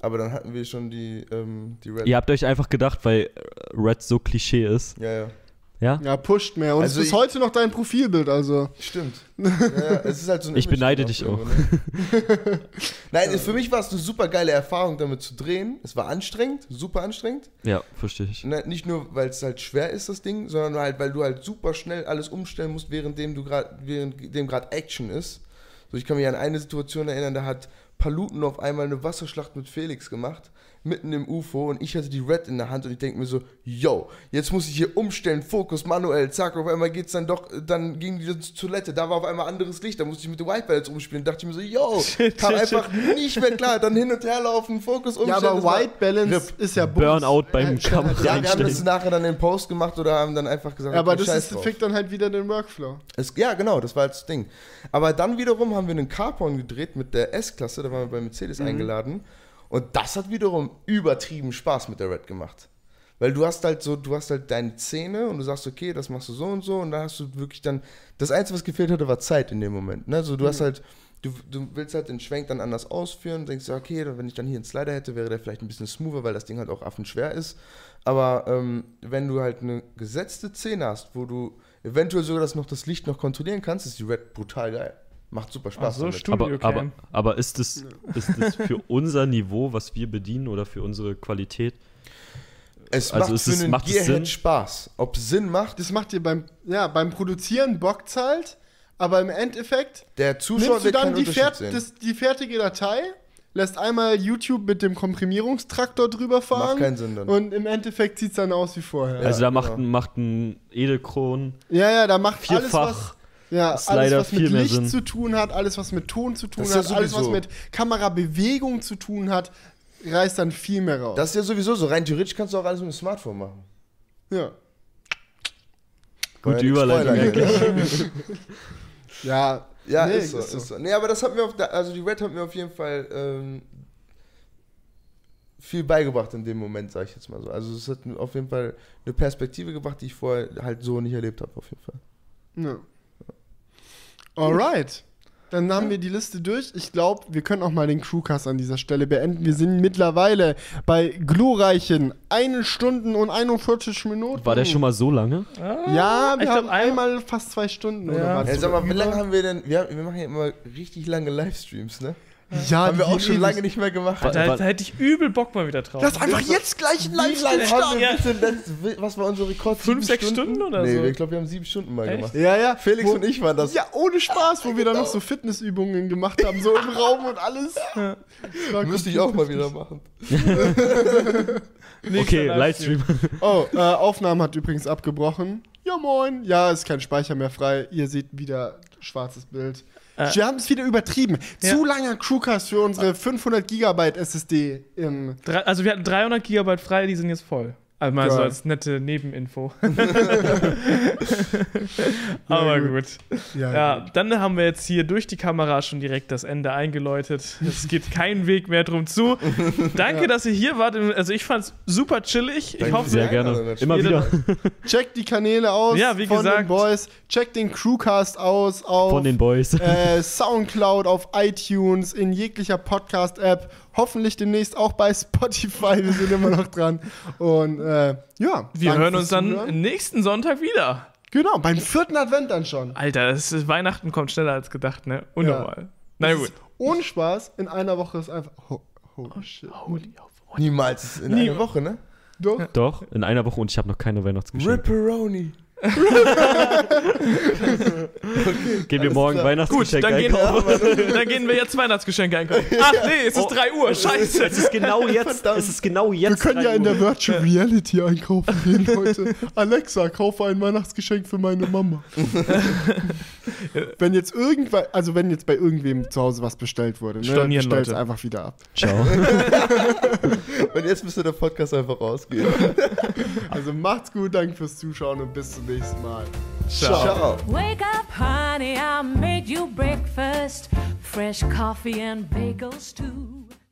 Aber dann hatten wir schon die, ähm, die Red. Ihr habt euch einfach gedacht, weil Red so Klischee ist, Ja, ja. Ja? Ja, pusht mehr. Und Also es ist heute noch dein Profilbild, also. Stimmt. Ja, es ist halt so ein Ich beneide dich auch. Ne? Nein, für mich war es eine super geile Erfahrung, damit zu drehen. Es war anstrengend, super anstrengend. Ja, verstehe ich. Ne, Nicht nur, weil es halt schwer ist, das Ding, sondern halt, weil du halt super schnell alles umstellen musst, währenddem du gerade, währenddem gerade Action ist. So, ich kann mich an eine Situation erinnern, da hat Paluten auf einmal eine Wasserschlacht mit Felix gemacht, mitten im UFO und ich hatte die Red in der Hand und ich denke mir so, yo, jetzt muss ich hier umstellen, Fokus, manuell, zack, auf einmal geht's dann doch, dann ging die zur Toilette, da war auf einmal anderes Licht, da musste ich mit der White Balance umspielen, dachte ich mir so, yo, kam einfach nicht mehr klar, dann hin und her laufen, Fokus umstellen. Ja, aber White Balance ist ja Bums. Burnout beim Kamera ja, wir haben das nachher dann in Post gemacht oder haben dann einfach gesagt, Ja, aber das ist, fickt dann halt wieder den Workflow. Es, ja, genau, das war halt das Ding. Aber dann wiederum haben wir einen Carporn gedreht mit der S-Klasse, da waren wir bei Mercedes Mhm. eingeladen. Und das hat wiederum übertrieben Spaß mit der Red gemacht. Weil du hast halt so, du hast halt deine Szene und du sagst, okay, das machst du so und so und dann hast du wirklich dann, das Einzige, was gefehlt hatte, war Zeit in dem Moment. Ne? So, du hast halt, du, du willst halt den Schwenk dann anders ausführen, denkst okay, wenn ich dann hier einen Slider hätte, wäre der vielleicht ein bisschen smoother, weil das Ding halt auch affenschwer ist. Aber ähm, wenn du halt eine gesetzte Szene hast, wo du eventuell sogar das noch das Licht noch kontrollieren kannst, ist die Red brutal geil. Macht super Spaß. Ach so. Aber, aber, aber ist das, ist das für unser Niveau, was wir bedienen oder für unsere Qualität? es also macht ist für es- einen macht es Gearhead Sinn? Spaß. Ob es Sinn macht, Das macht dir beim, ja, beim Produzieren bockt's halt, aber im Endeffekt der Zuschauer nimmst du dann die, fert das, die fertige Datei, lässt einmal YouTube mit dem Komprimierungstraktor drüber fahren Macht keinen Sinn dann. und im Endeffekt sieht's dann aus wie vorher. also da macht, genau. ein, macht ein Edelkron Ja, ja, da macht alles was, ja, alles, Slider was mit Licht Sinn. zu tun hat, alles, was mit Ton zu tun Das hat, ja alles, was mit Kamerabewegung zu tun hat, reißt dann viel mehr raus. Das ist ja sowieso so. Rein theoretisch kannst du auch alles mit dem Smartphone machen. ja. Gute ja Überleitung. Ja, Ja, nee, ist so, ist so. Nee, aber das hat mir auf, der- also die Red hat mir auf jeden Fall ähm, viel beigebracht in dem Moment, sag ich jetzt mal so. Also es hat mir auf jeden Fall eine Perspektive gebracht, die ich vorher halt so nicht erlebt habe, auf jeden Fall. Ja. Alright. Dann haben wir die Liste durch. Ich glaube, wir können auch mal den Crewcast an dieser Stelle beenden. Wir sind mittlerweile bei glorreichen 1 Stunden und 41 Minuten. War der schon mal so lange? Ja, wir Ich haben glaub, einmal- fast zwei Stunden. Ja. Oder was? Ey, sag mal, wie lange haben wir denn, wir, wir machen ja immer richtig lange Livestreams, ne? Ja, haben wir auch schon lange nicht mehr gemacht. Da, da hätte ich übel Bock mal wieder drauf. Lass einfach jetzt gleich ein Wie lange Livestream starten. Ja. was war unser Rekord? Fünf, sechs Stunden oder nee, so? ich glaube, wir haben sieben Stunden mal Echt? gemacht. Ja, ja. Felix wo, und ich waren das. Ja, ohne Spaß, wo wir dann noch so Fitnessübungen gemacht haben, so im Raum und alles. Das war Müsste ich auch mal wieder machen. Okay, Livestream. Oh, äh, Aufnahme hat übrigens abgebrochen. Ja, moin. Ja, ist kein Speicher mehr frei. Ihr seht wieder schwarzes Bild. Äh. Wir haben es wieder übertrieben. Ja. Zu langer Crewcast für unsere 500 Gigabyte SSD im. Drei, also wir hatten 300 Gigabyte frei, die sind jetzt voll. Also mal so als nette Nebeninfo. Aber gut. gut. Ja, dann haben wir jetzt hier durch die Kamera schon direkt das Ende eingeläutet. Es geht kein Weg mehr drum zu. Danke, dass ihr hier wart. Also ich fand's super chillig. Ich Danke hoffe, Sehr Ja, gerne. also Immer wieder. Checkt die Kanäle aus Ja, wie von gesagt. den Boys. Checkt den Crewcast aus auf Von den Boys. äh, Soundcloud, auf iTunes, in jeglicher Podcast-App. Hoffentlich demnächst auch bei Spotify. Wir sind immer noch dran. Und äh, ja. wir hören uns dann Zuhören. nächsten Sonntag wieder. Genau, beim vierten Advent dann schon. Alter, das ist, Weihnachten kommt schneller als gedacht, ne? Unnormal. Na Das gut. Ohne Spaß, in einer Woche ist einfach. Oh, holy shit. Holy auf. Niemals in Nie- einer Woche, ne? Doch. Doch, in einer Woche und ich habe noch keine Weihnachtsgeschenke. Ripperoni. Gehen wir morgen klar. Gut, Weihnachtsgeschenke dann gehen, einkaufen? dann gehen wir jetzt Weihnachtsgeschenke einkaufen. Ach nee, es ist 3 Uhr. Scheiße. Es ist genau jetzt. Verdammt. Es ist genau jetzt. Wir können ja 3 in der. Virtual Reality einkaufen gehen, Leute. Alexa, kaufe ein Weihnachtsgeschenk für meine Mama. wenn jetzt irgendwann, also wenn jetzt bei irgendwem zu Hause was bestellt wurde, ne, Stornieren, bestell's Leute. einfach wieder ab. Ciao. Und jetzt müsste der Podcast einfach rausgehen. Also macht's gut, danke fürs Zuschauen und bis zum nächsten Mal. Ciao. Wake up, honey, I made you breakfast. Fresh coffee and bagels, too.